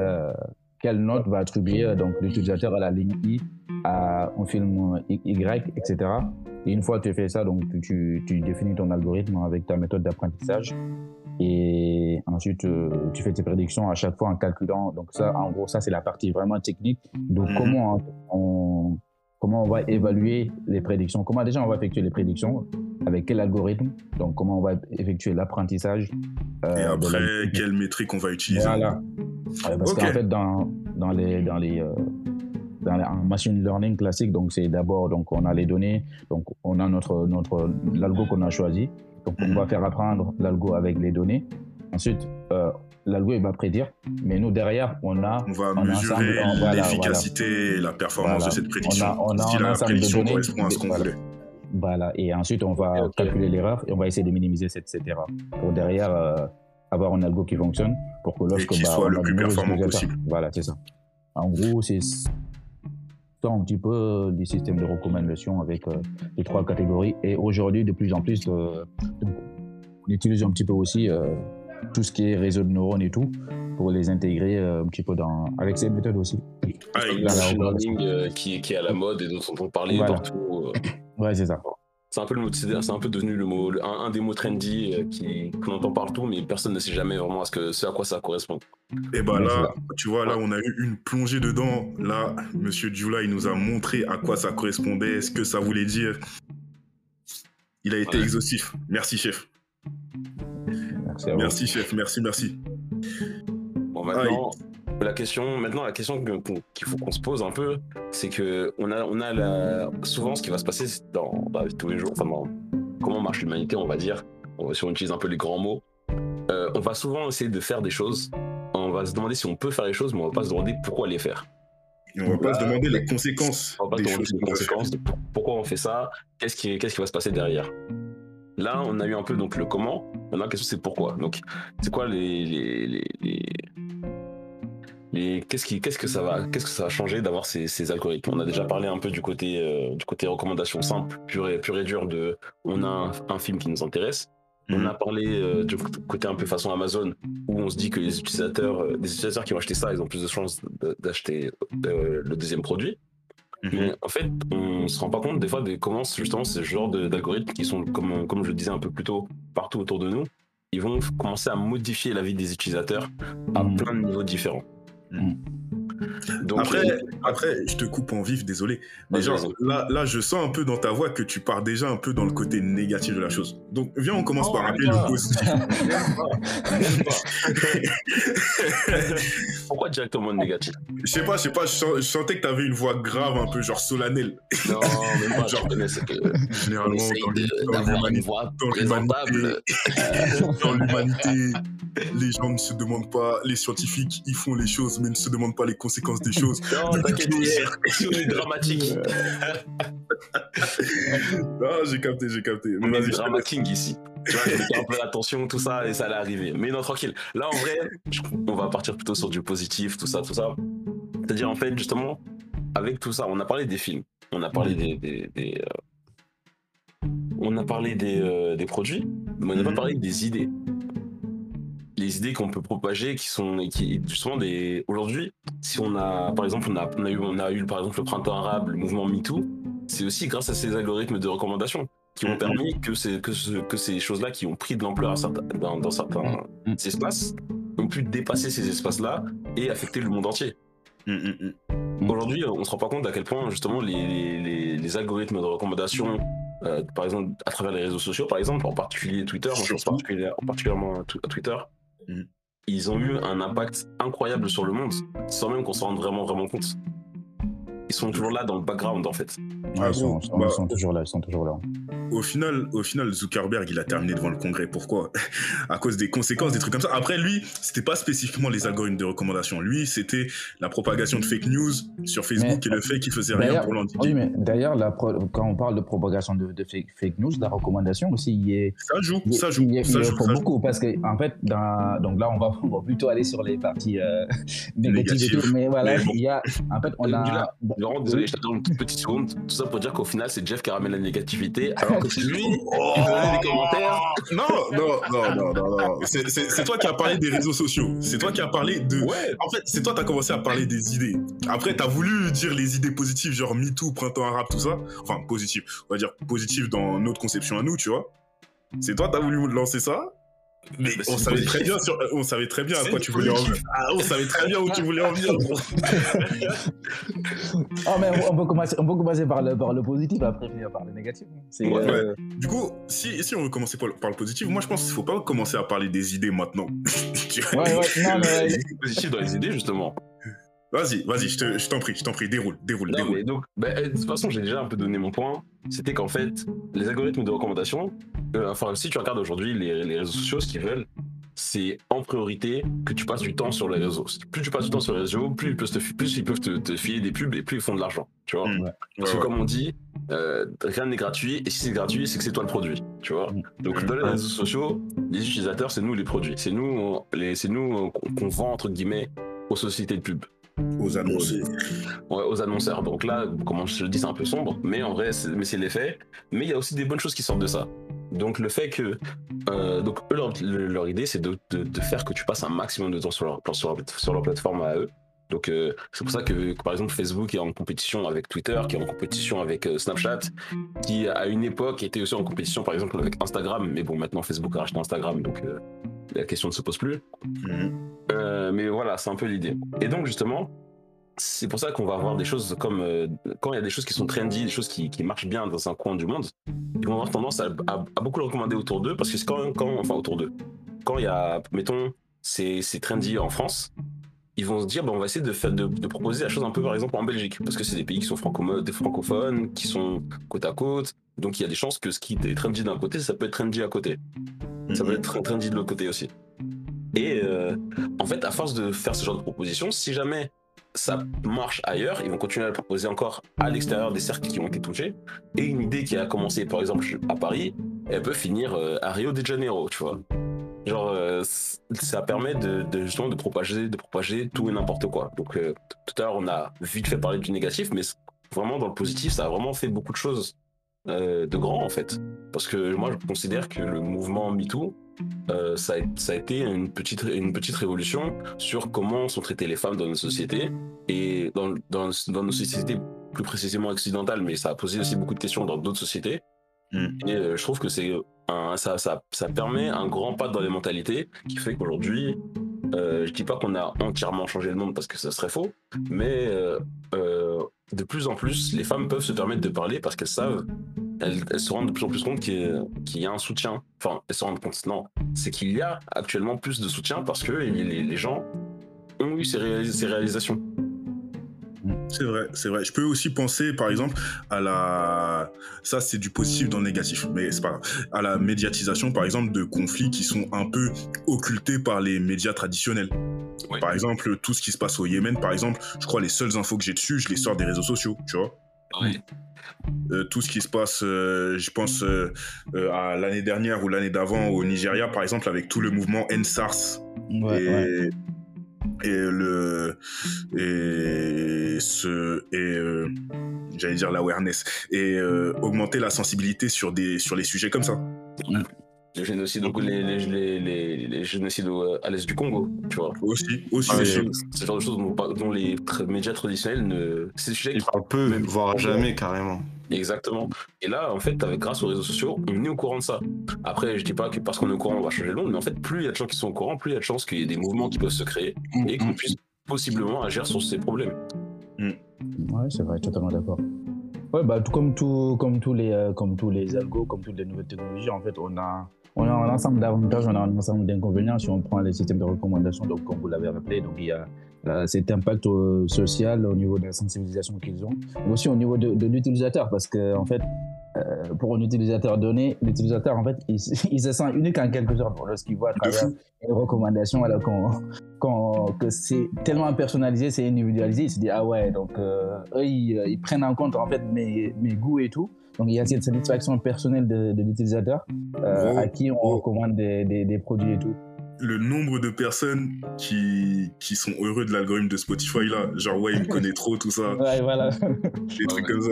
quelle note va attribuer euh, donc l'utilisateur à la ligne I, à un film Y, etc. Et une fois que tu fais ça, donc tu, tu, tu définis ton algorithme avec ta méthode d'apprentissage et ensuite euh, tu fais tes prédictions à chaque fois en calculant. Donc ça, en gros, ça c'est la partie vraiment technique. Donc Mhm. comment on, comment on va évaluer les prédictions Comment déjà on va effectuer les prédictions Avec quel algorithme Donc comment on va effectuer l'apprentissage euh, Et après, la- quelle métrique on va utiliser voilà. Ouais, parce qu'en fait, dans, dans les, dans les, euh, dans les- en machine learning classique, donc c'est d'abord, donc on a les données, donc on a notre, notre, l'algo qu'on a choisi. Donc on Mhm. va faire apprendre l'algo avec les données. Ensuite, euh, l'algo il va prédire, mais nous derrière, on a, On va on mesurer voilà, l'efficacité et la performance Voilà. de cette prédiction. On a- on a si un la ensemble de prédiction données. correspond à ce qu'on Voilà. voulait. voilà, et ensuite on va calculer l'erreur et on va essayer de minimiser cette, cette erreur pour derrière euh, avoir un algo qui fonctionne pour que lorsque qu'il bah, soit on le plus performant possible. Voilà, c'est ça. En gros, c'est ça un petit peu des systèmes de recommandation avec euh, les trois catégories. Et aujourd'hui, de plus en plus, euh, on utilise un petit peu aussi euh, tout ce qui est réseau de neurones et tout pour les intégrer euh, un petit peu dans avec ces méthodes aussi. Ah, va- learning euh, qui, qui est à la mode et dont on entend parler Voilà. partout. euh, Ouais, c'est ça. C'est un peu le mot, c'est c'est un peu devenu le mot, le- un, un des mots trendy euh, qui qu'on entend partout, mais personne ne sait jamais vraiment à ce que ce à quoi ça correspond. Et bah là, tu vois, là, on a eu une plongée dedans. Là, Monsieur Djoula, il nous a montré à quoi ça correspondait, ce que ça voulait dire. Il a été Ouais. exhaustif. Merci, chef. Merci à vous. Merci, chef. Merci, merci. Bon maintenant, la question, maintenant la question qu'il faut qu'on se pose un peu, c'est que on a, on a la, souvent ce qui va se passer dans, de tous les jours, enfin dans comment marche l'humanité, on va dire, si on utilise un peu les grands mots, euh, on va souvent essayer de faire des choses, on va se demander si on peut faire les choses, mais on va pas se demander pourquoi les faire. Et on va pas se demander les conséquences On va pas des se demander choses les conséquences de pourquoi on fait ça, qu'est-ce qui, qu'est-ce qui va se passer derrière. Là, on a eu un peu donc le comment. Maintenant, la question c'est pourquoi. Donc, c'est quoi les, les, les, les- qu'est-ce qui, qu'est-ce que ça va, qu'est-ce que ça va changer d'avoir ces, ces algorithmes? On a déjà parlé un peu du côté, euh, du côté recommandation simple, pure et, pure et dure de, on a un, un film qui nous intéresse. On Mhm. a parlé euh, du côté un peu façon Amazon, où on se dit que les utilisateurs, euh, utilisateurs qui vont acheter ça, ils ont plus de chances d'acheter euh, le deuxième produit. Mhm. Mais en fait, on se rend pas compte des fois de comment justement ce genre d'algorithmes qui sont, comme, comme je le disais un peu plus tôt, partout autour de nous, ils vont commencer à modifier la vie des utilisateurs à Mhm. plein de niveaux différents. Donc, Après, euh, après, je te coupe en vif, désolé. Mais genre, là, là, je sens un peu dans ta voix que tu pars déjà un peu dans le côté négatif de la chose. Donc, viens, on commence Non, par rappeler le positif. [LAUGHS] Même pas. Pourquoi directement négatif? Je sais pas, je sais pas, je, je sentais que t'avais une voix grave, un peu genre solennelle. Non, même pas. Je Genre, connais, c'est que Généralement, d'avoir une voix présentable. dans l'humanité, les gens ne se demandent pas, les scientifiques, ils font les choses, mais ne se demandent pas les conséquences des choses. Non, t'inquiète, ici, on est dramatique. Ah, [LAUGHS] j'ai capté, j'ai capté. Mais On est drama king ici. Tu vois, mettais un peu l'attention, tout ça, et ça allait arriver. Mais non, tranquille. Là, en vrai, on va partir plutôt sur du positif, tout ça, tout ça. C'est-à-dire, en fait, justement, avec tout ça, on a parlé des films, on a parlé des. des- des, euh, on a parlé des, euh, des produits, mais on n'a pas Mhm. parlé des idées. Les idées qu'on peut propager, qui sont. Qui, justement, des. Aujourd'hui, si on a. Par exemple, on a, on a, eu, on a eu, par exemple, le printemps arabe, le mouvement MeToo, c'est aussi grâce à ces algorithmes de recommandation qui ont Mhm. permis que, ces- que, ce- que ces choses-là qui ont pris de l'ampleur dans, dans certains Mhm. espaces ont pu dépasser ces espaces-là et affecter le monde entier. Hum, hum, hum. Mm. Aujourd'hui, on se rend pas compte à quel point justement les, les, algorithmes de recommandation, euh, par exemple à travers les réseaux sociaux, par exemple, en particulier Twitter, je pense particulièrement à Tw- à Twitter. Ils ont eu un impact incroyable sur le monde, sans même qu'on s'en rende vraiment vraiment compte. Ils sont toujours là dans le background en fait. Ouais, ils, sont, bah- ils sont toujours là, ils sont toujours là. Au final, au final, Zuckerberg, il a terminé devant le Congrès. Pourquoi? À cause des conséquences, des trucs comme ça. Après, lui, c'était pas spécifiquement les algorithmes de recommandation. Lui, c'était la propagation de fake news sur Facebook Mais- et le fait qu'il faisait rien pour l'endiguer. Oui, mais d'ailleurs, quand on parle de propagation de, de fake, fake news, la recommandation aussi, il est, Ça joue, il, ça joue, il y- ça joue, faut ça joue. beaucoup parce que en fait, dans, donc là, on va, on va plutôt aller sur les parties euh, [LAUGHS] négatives et tout, mais voilà, Mais bon. il y a, en fait, on Euh, a, Laurent, désolé, je t'attends une petite seconde. Tout ça pour dire qu'au final, c'est Jeff qui ramène la négativité, alors que c'est lui Oh qui donnait des commentaires. Non, non, non, non, non, non. C'est- toi qui as parlé des réseaux sociaux. C'est toi qui as parlé de. Ouais, En fait, c'est toi qui as commencé à parler des idées. Après, tu as voulu dire les idées positives, genre MeToo, printemps arabe, tout ça. Enfin, positif. On va dire positif dans notre conception à nous, tu vois. C'est toi qui as voulu lancer ça. Mais Bah, on savait, très bien sur, on savait très bien à quoi tu voulais en venir. Ah, on savait très bien où tu voulais en venir. oh, [LAUGHS] mais on peut commencer, on peut commencer par le, par le positif, après finir par le négatif. Ouais, euh, Du coup, si, si on veut commencer par, le- par le positif, moi je pense qu'il faut pas commencer à parler des idées maintenant. [LAUGHS] Ouais, ouais, non, mais positif dans les idées, justement. Vas-y, vas-y, je te- je t'en prie, je t'en prie, déroule, déroule, Non, déroule. mais donc, bah, euh, de toute façon, j'ai déjà un peu donné mon point. C'était qu'en fait, les algorithmes de recommandation, euh, enfin, si tu regardes aujourd'hui les, les réseaux sociaux, ce qu'ils veulent, c'est en priorité que tu passes du temps sur les réseaux. Plus tu passes du temps sur les réseaux, plus ils peuvent te, plus ils peuvent te, te filer des pubs et plus ils font de l'argent. Tu vois Mm. Parce que ouais. comme on dit, euh, rien n'est gratuit, et si c'est gratuit, c'est que c'est toi le produit. Tu vois Donc Mhm. dans les réseaux sociaux, les utilisateurs, c'est nous les produits. C'est nous, les, c'est nous qu'on qu'on vend, entre guillemets, aux sociétés de pub. Aux annonces. Ouais, aux annonceurs. Donc là, comment je le dis, c'est un peu sombre, mais en vrai, c'est, mais c'est l'effet. Mais il y a aussi des bonnes choses qui sortent de ça. Donc le fait que, euh, donc eux, leur, le- leur idée, c'est de, de- de faire que tu passes un maximum de temps sur leur, sur leur, sur leur plateforme à eux. Donc euh, c'est pour ça que, que, par exemple Facebook est en compétition avec Twitter, qui est en compétition avec euh, Snapchat, qui à une époque était aussi en compétition par exemple avec Instagram. Mais bon, maintenant Facebook a racheté Instagram, donc la question ne se pose plus. Mhm. Euh, mais voilà, c'est un peu l'idée. Et donc justement, c'est pour ça qu'on va avoir des choses comme euh, quand il y a des choses qui sont trendy, des choses qui, qui marchent bien dans un coin du monde, ils vont avoir tendance à, à- à beaucoup le recommander autour d'eux parce que c'est quand, quand enfin autour d'eux, quand il y a, mettons, c'est c'est trendy en France, ils vont se dire, bah, on va essayer de, faire, de, de proposer la chose un peu par exemple en Belgique parce que c'est des pays qui sont franco des francophones, qui sont côte à côte, donc il y a des chances que ce qui est trendy d'un côté, ça peut être trendy à côté. Ça peut être trendy de l'autre côté aussi. Et euh, en fait, à force de faire ce genre de propositions, si jamais ça marche ailleurs, ils vont continuer à le proposer encore à l'extérieur des cercles qui ont été touchés. Et une idée qui a commencé, par exemple, à Paris, elle peut finir euh, à Rio de Janeiro, tu vois. Genre, euh, ça permet de, justement de propager, de propager tout et n'importe quoi. Donc, tout à l'heure, on a vite fait parler du négatif, mais vraiment dans le positif, ça a vraiment fait beaucoup de choses de grand en fait. Parce que moi, je considère que le mouvement MeToo, euh, ça, a, ça a été une petite, une petite révolution sur comment sont traitées les femmes dans nos sociétés et dans, dans, dans nos sociétés plus précisément occidentales, mais ça a posé aussi beaucoup de questions dans d'autres sociétés. Mm. Et euh, je trouve que c'est un, ça, ça, ça permet un grand pas dans les mentalités qui fait qu'aujourd'hui, euh, je dis pas qu'on a entièrement changé le monde parce que ça serait faux, mais euh, euh, de plus en plus, les femmes peuvent se permettre de parler parce qu'elles savent, elles, se rendent de plus en plus compte qu'il y, a- un soutien. Enfin, elles se rendent compte, non, c'est qu'il y a actuellement plus de soutien parce que les, gens ont eu ces réalisations. C'est vrai, c'est vrai. Je peux aussi penser, par exemple, à la. Ça, c'est du positif dans le négatif, mais c'est pas grave. À la médiatisation, par exemple, de conflits qui sont un peu occultés par les médias traditionnels. Oui. Par exemple, tout ce qui se passe au Yémen, par exemple, je crois les seules infos que j'ai dessus, je les sors des réseaux sociaux, tu vois. Oui. Euh, tout ce qui se passe, euh, je pense euh, euh, à l'année dernière ou l'année d'avant au Nigeria, par exemple, avec tout le mouvement NSARS Ouais, et, ouais. Et le et ce et euh, j'allais dire l'awareness et euh, augmenter la sensibilité sur des sur les sujets comme ça. Les génocides, donc les, les, les, les, les génocides au- à l'est du Congo, tu vois. Aussi, aussi. Ah, C'est le genre de choses dont, dont les tra- médias traditionnels ne. C'est des sujets Il qui parle peu, Même- voire jamais carrément. Exactement. Et là, en fait, avec, grâce aux réseaux sociaux, on est au courant de ça. Après, je dis pas que parce qu'on est au courant, on va changer le monde, mais en fait, plus il y a de gens qui sont au courant, plus il y a de chances qu'il y ait des mouvements qui peuvent se créer Mm, et qu'on puisse possiblement agir sur ces problèmes. Ouais, c'est vrai, totalement d'accord. Ouais, bah, tout comme, tout, comme, tous les, euh, comme tous les algos, comme toutes les nouvelles technologies, en fait, on a, on a un ensemble d'avantages, on a un ensemble d'inconvénients. Si on prend les systèmes de recommandation, donc comme vous l'avez rappelé, donc il y a euh, cet impact euh, social au niveau de la sensibilisation qu'ils ont, mais aussi au niveau de, de l'utilisateur, parce que en fait, euh, pour un utilisateur donné, l'utilisateur, en fait, il, [LAUGHS] il se sent unique en quelque sorte lorsqu'il voit à travers une recommandation alors qu'on que c'est tellement personnalisé, c'est individualisé, il se dit ah ouais, donc euh, eux ils, ils prennent en compte en fait mes, mes goûts et tout. Donc il y a cette satisfaction personnelle de, de l'utilisateur euh, à qui on gros. recommande des, des, des produits et tout. Le nombre de personnes qui qui sont heureux de l'algorithme de Spotify là, genre ouais, il me connaît trop tout ça, Ouais, voilà. des trucs comme ça.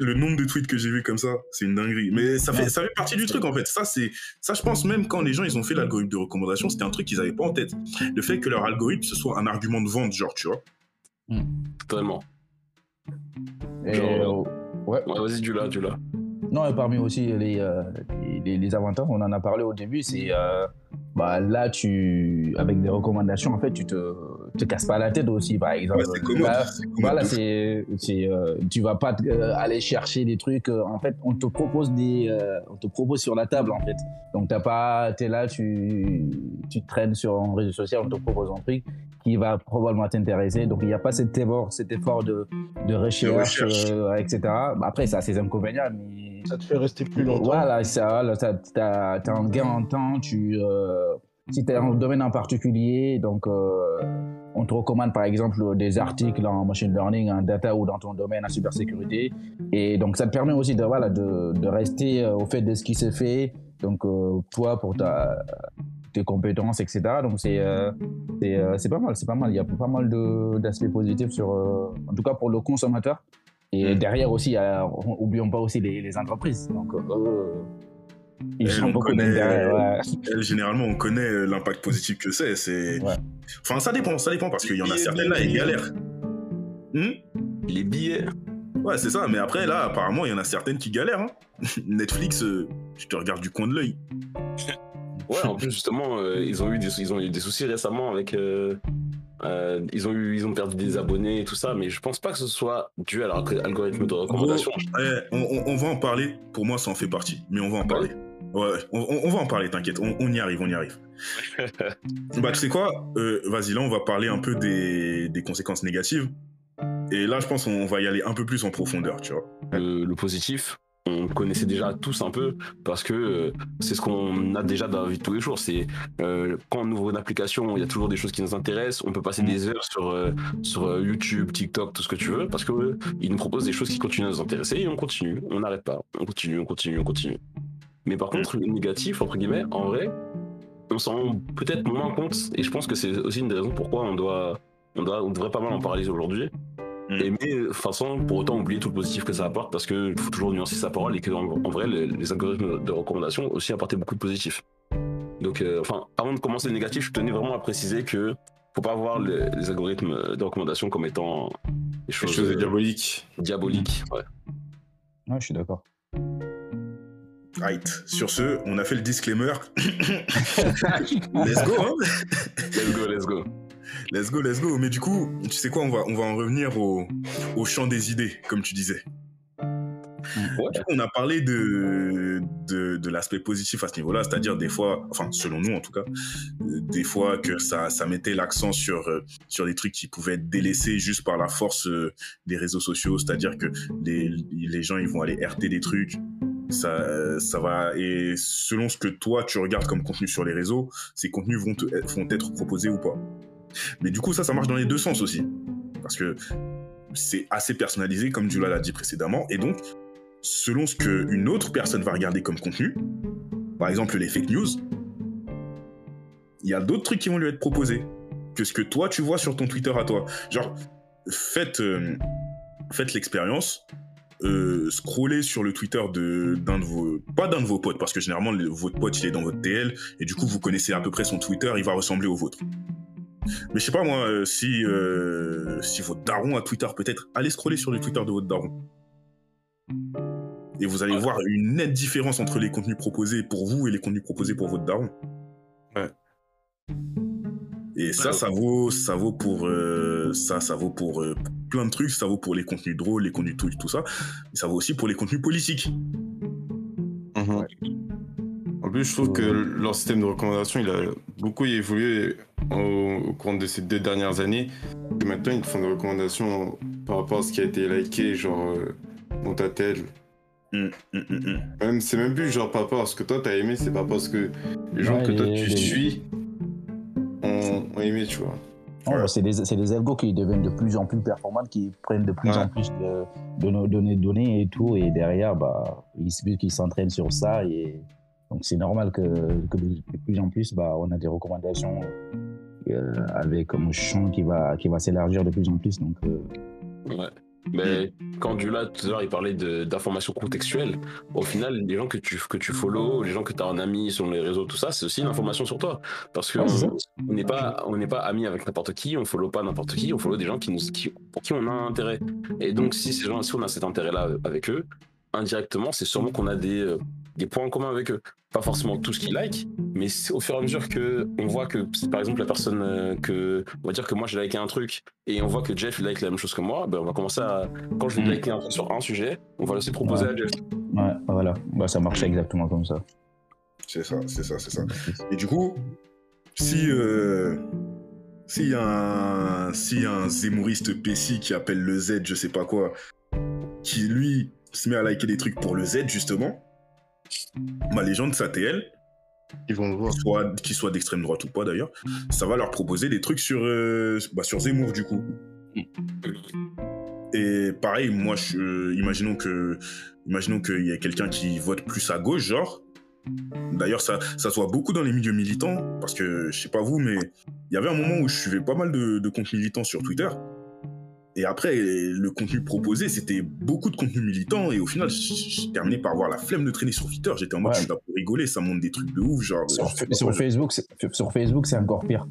Le nombre de tweets que j'ai vu comme ça, c'est une dinguerie. Mais ça fait Ouais. ça fait partie du truc en fait. Ça c'est ça je pense même quand les gens ils ont fait l'algorithme de recommandation, c'était un truc qu'ils avaient pas en tête. Le fait que leur algorithme ce soit un argument de vente genre, tu vois. Totalement. Et, Genre, euh, ouais. Ouais, vas-y, du là, du là. Non, et parmi aussi les, euh, les, les avantages, on en a parlé au début, c'est euh, bah, là, tu, avec des recommandations, en fait, tu te, te casses pas la tête aussi, par exemple. Ouais, commode. Commode Voilà, c'est, c'est, euh, tu vas pas euh, aller chercher des trucs. euh, en fait, on te propose des, euh, on te propose sur la table en fait. Donc t'as pas, t'es là, tu, tu traînes sur un réseau social, on te propose un truc qui va probablement t'intéresser. Donc il n'y a pas cet effort, cet effort de, de recherche, recherche. euh, etc. Bah, Après, ça a ses inconvénients, mais Ça te fait rester plus longtemps. voilà, ça, t'as, t'as un gain en temps. Tu, euh, si tu es dans un domaine en particulier, donc euh, on te recommande par exemple des articles en machine learning, en data ou dans ton domaine en cybersécurité. Et donc ça te permet aussi de, voilà, de, de rester euh, au fait de ce qui se fait. Donc euh, toi, pour ta, tes compétences, etc. Donc c'est euh, c'est euh, pas mal, c'est pas mal. Il y a pas mal d'aspects positifs sur, euh, en tout cas pour le consommateur. Et Mm. derrière aussi, il y a- oublions pas aussi les, les entreprises. Donc, euh, ils beaucoup connaît- ouais. Elle, généralement, on connaît euh, l'impact positif que c'est. C'est. Ouais. Enfin, ça dépend, ça dépend parce qu'il y en a certaines là, ils galèrent. Hmm? Les billets. ouais, c'est ça. Mais après, là, apparemment, il y en a certaines qui galèrent. hein. [LAUGHS] Netflix, euh, tu te regardes du coin de l'œil. [LAUGHS] Ouais, en plus, justement, euh, ils, ont eu des, ils ont eu des soucis récemment avec. euh, euh, ils, ont eu, ils ont perdu des abonnés et tout ça, mais je pense pas que ce soit dû à leur algorithme de recommandation. Ouais, on, va en parler. Pour moi, ça en fait partie. Mais on va en parler. Ouais, on, on- on va en parler, t'inquiète. On, on y arrive, on y arrive. [LAUGHS] bah, tu sais quoi Euh, Vas-y, là, on va parler un peu des, des conséquences négatives. Et là, je pense qu'on va y aller un peu plus en profondeur, tu vois. Le, le positif, on connaissait déjà tous un peu parce que euh, c'est ce qu'on a déjà dans la vie de tous les jours. C'est euh, quand on ouvre une application, il y a toujours des choses qui nous intéressent. On peut passer des heures sur, euh, sur YouTube, TikTok, tout ce que tu veux, parce que euh, ils nous proposent des choses qui continuent à nous intéresser et on continue. On n'arrête pas. On continue, on continue, on continue. Mais par contre, le négatif, entre guillemets, en vrai, on s'en rend peut-être moins compte. Et je pense que c'est aussi une des raisons pourquoi on doit, on doit, on devrait pas mal en parler aujourd'hui. Mm. Et mais euh, façon, pour autant oublier tout le positif que ça apporte, parce qu'il faut toujours nuancer sa parole et que en, en vrai, les, les algorithmes de recommandation aussi apporté beaucoup de positifs. Donc, euh, enfin, avant de commencer le négatif, je tenais vraiment à préciser que faut pas voir les, les algorithmes de recommandation comme étant des choses, choses euh, diaboliques. diaboliques. Ouais. Ouais, je suis d'accord. Right. Sur ce, on a fait le disclaimer. let's go, hein Let's go, let's go. Let's go, let's go. Mais du coup, tu sais quoi, on va, on va en revenir au, au champ des idées, comme tu disais. Ouais. On a parlé de, de, de l'aspect positif à ce niveau-là, c'est-à-dire des fois, enfin selon nous en tout cas, des fois que ça, ça mettait l'accent sur, sur des trucs qui pouvaient être délaissés juste par la force euh, des réseaux sociaux, c'est-à-dire que les, les gens ils vont aller RT des trucs, ça, ça va, et selon ce que toi tu regardes comme contenu sur les réseaux, ces contenus vont, te, vont être proposés ou pas? Mais du coup ça, ça marche dans les deux sens aussi, parce que c'est assez personnalisé comme Jula l'a dit précédemment, et donc selon ce qu'une autre personne va regarder comme contenu, par exemple les fake news, il y a d'autres trucs qui vont lui être proposés que ce que toi tu vois sur ton Twitter à toi. Genre, faites, euh, faites l'expérience, euh, sur le Twitter de d'un de vos, pas d'un de vos potes, parce que généralement le- votre pote il est dans votre TL et du coup vous connaissez à peu près son Twitter, il va ressembler au vôtre. Mais je sais pas moi, euh, si euh, si votre daron a Twitter peut-être, allez scroller sur le Twitter de votre daron. Et vous allez voir une nette différence entre les contenus proposés pour vous et les contenus proposés pour votre daron. Ouais. Et ça, Ouais. ça vaut, ça vaut pour euh, ça, ça vaut pour euh, plein de trucs. Ça vaut pour les contenus drôles, les contenus tout, tout ça. Mais ça vaut aussi pour les contenus politiques. Mhm. En plus, je trouve que leur système de recommandation, il a beaucoup évolué au, au cours de ces deux dernières années. Et maintenant, ils te font des recommandations par rapport à ce qui a été liké, genre euh, dans ta tête. Hum, hum, hum, hum. Même, c'est même plus genre par rapport à ce que toi t'as aimé, c'est pas parce que les gens Ouais, que toi tu les- suis ont, ont aimé, tu vois. Ouais. c'est des, c'est des algos qui deviennent de plus en plus performantes, qui prennent de plus Ouais. en plus de, de nos données, données et tout, et derrière, bah, ils, qu'ils s'entraînent sur ça, et donc c'est normal que, que de, plus en plus, bah, on a des recommandations euh, avec un champ qui va, qui va s'élargir de plus en plus. Donc, euh, Ouais. Mais quand Dula, tout à l'heure, il parlait d'informations contextuelles, au final, les gens que tu, que tu follow, les gens que tu as en ami sur les réseaux, tout ça, c'est aussi une information sur toi. Parce qu'on Ouais, on n'est pas, on pas amis avec n'importe qui, on follow pas n'importe qui, on follow des gens qui nous, qui, pour qui on a un intérêt. Et donc, si ces gens, si on a cet intérêt-là avec eux, indirectement, c'est sûrement qu'on a des, euh, des points en commun avec eux. Pas forcément tout ce qu'ils like, mais au fur et à mesure que on voit que, par exemple, la personne euh, que, on va dire que moi j'ai liké un truc et on voit que Jeff il like la même chose que moi, ben on va commencer à, quand je vais Mm. liker un truc sur un sujet, on va aussi proposer Ouais. à Jeff. ouais, voilà, bah, ça marche exactement comme ça. C'est ça, c'est ça, c'est ça. Et du coup, si euh, s'il y a un a un zémouriste PC qui appelle le Z, je sais pas quoi, qui lui se met à liker des trucs pour le Z justement, bah les gens de sa TL, Ils vont le voir. soit qu'ils soient d'extrême droite ou pas d'ailleurs, ça va leur proposer des trucs sur euh, bah, sur Zemmour du coup. Et pareil, moi, je, imaginons que, imaginons qu'il y a quelqu'un qui vote plus à gauche, genre. D'ailleurs, ça, ça se voit beaucoup dans les milieux militants, parce que je sais pas vous, mais il y avait un moment où je suivais pas mal de, de comptes militants sur Twitter. Et après, le contenu proposé, c'était beaucoup de contenu militant. Et au final, je terminais par avoir la flemme de traîner sur Twitter. J'étais en mode, Ouais. je suis là pour rigoler, ça monte des trucs de ouf, genre. Sur, pas quoi, Facebook, c'est- sur Facebook, c'est encore pire.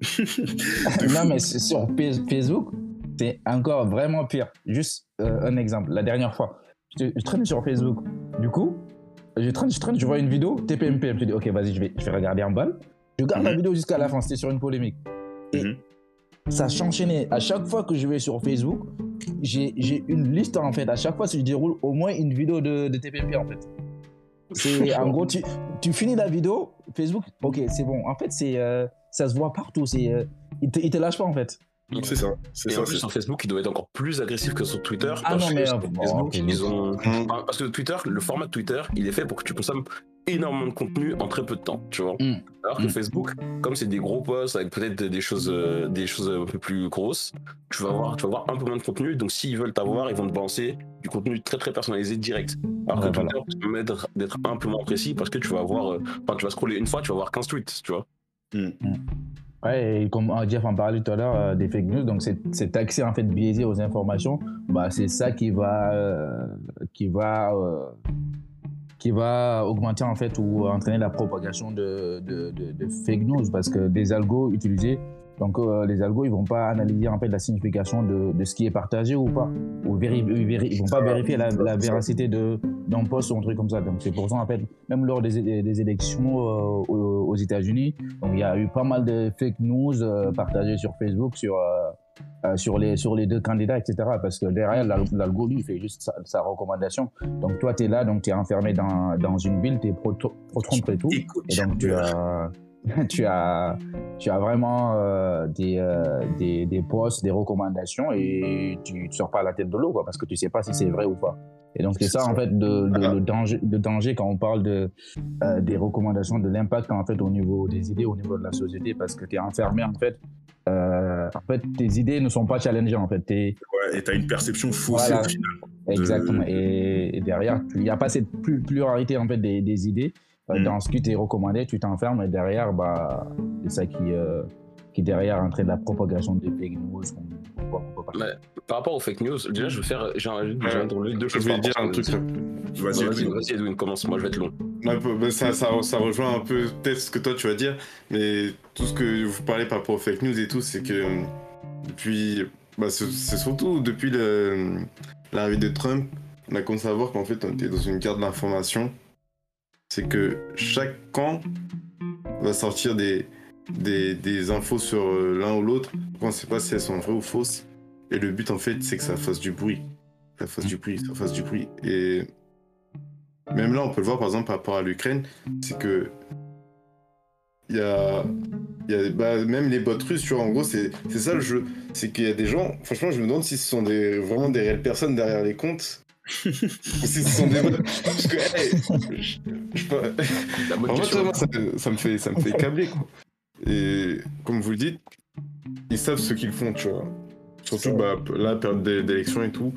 [LAUGHS] Non, mais sur Facebook, c'est encore vraiment pire. Juste euh, un exemple. La dernière fois, je, je traîne sur Facebook. Du coup, je traîne, je traîne, je vois une vidéo TPMP. Je dis, ok, vas-y, je vais, je vais regarder en balle. Je garde la Mhm. vidéo jusqu'à la fin. C'était sur une polémique. Et Mhm. Ça s'enchaînait. À chaque fois que je vais sur Facebook, j'ai une liste en fait. À chaque fois, si je déroule au moins une vidéo de, de TPMP en fait. C'est [LAUGHS] en gros, tu, tu finis la vidéo, Facebook, ok, c'est bon. En fait, c'est euh, ça se voit partout. C'est euh, il, te, il te lâche pas en fait. C'est ça, c'est Et ça. en plus, sur Facebook, il doit être encore plus agressif que sur Twitter. Ah parce non, que sur Facebook, ok, ils ont. Parce que Twitter, le format de Twitter, il est fait pour que tu consommes énormément de contenu en très peu de temps, tu vois. Mm. Alors que Mm. Facebook, comme c'est des gros posts avec peut-être des choses, euh, des choses un peu plus grosses, tu vas voir, tu vas voir un peu moins de contenu. Donc s'ils veulent t'avoir, ils vont te balancer du contenu très très personnalisé direct. Alors Ouais, que voilà. Twitter te permet d'être un peu moins précis parce que tu vas voir, euh, enfin tu vas scroller une fois, tu vas voir 15 tweets, tu vois. Ouais, et comme euh, Jeff en parlait tout à l'heure euh, des fake news, donc cet accès en fait biaisé aux informations, bah c'est ça qui va euh, qui va qui va augmenter en fait ou entraîner la propagation de, de, de, fake news parce que des algos utilisés donc euh, les algos ils vont pas analyser en fait la signification de, de ce qui est partagé ou pas ou véri, ils vont pas vérifier la, la véracité d'un post ou un truc comme ça donc c'est pour ça en fait même lors des, des élections euh, aux, États-Unis il y a eu pas mal de fake news euh, partagées sur Facebook sur euh, sur, les, sur les deux candidats, etc. Parce que derrière, l'algo, lui, fait juste sa, recommandation. Donc, toi, tu es là, donc tu es enfermé dans, dans une ville, tu es pro-Trump et tout. Et donc, tu as, [LAUGHS] tu as, tu as vraiment euh, des, euh, des, des, posts, des recommandations et tu ne sors pas la tête de l'eau, parce que tu sais pas si c'est vrai ou pas. Et donc, c'est ça, en fait, de, le danger, de danger quand on parle de, des recommandations, de l'impact, en fait, au niveau des idées, au niveau de la société, parce que tu es enfermé, en fait, euh, en fait, tes idées ne sont pas challengées. En fait, es... Ouais, et tu as une perception faussée au final. Exactement. Et, derrière, il n'y a pas cette pluralité en fait, des, des idées. Euh, mm. Dans ce qui t'est recommandé, tu t'enfermes et derrière, bah, c'est ça qui, euh, qui derrière entraîne la propagation des fake news. par rapport aux fake news, déjà, je veux faire. J'ai deux choses. Je vais dire un truc. Vas-y, vas-y, Edwin, commence. Moi, je vais être long. Ça, ça, ça, rejoint un peu peut-être ce que toi tu vas dire, mais tout ce que vous parlez par rapport aux fake news et tout, c'est que depuis. Bah, c'est surtout depuis l'arrivée de Trump, on a commencé à voir qu'en fait, on était dans une guerre d'information. C'est que chaque camp va sortir des, des, infos sur euh, l'un ou l'autre. On ne sait pas si elles sont vraies ou fausses. Et le but, en fait, c'est que ça fasse du bruit. Ça fasse du bruit, ça fasse du bruit. Et même là, on peut le voir par exemple par rapport à l'Ukraine, c'est que il y a, y a bah, même les bots russes, tu vois, en gros, c'est ça le jeu. C'est qu'il y a des gens, franchement, je me demande si ce sont des, vraiment des réelles personnes derrière les comptes. Ou si ce sont des bots. Parce que, hey, je, je, ça, ça, me fait, ça me fait câbler, quoi. Et comme vous le dites, ils savent ce qu'ils font, tu vois. Surtout bah, la période d'élection et tout.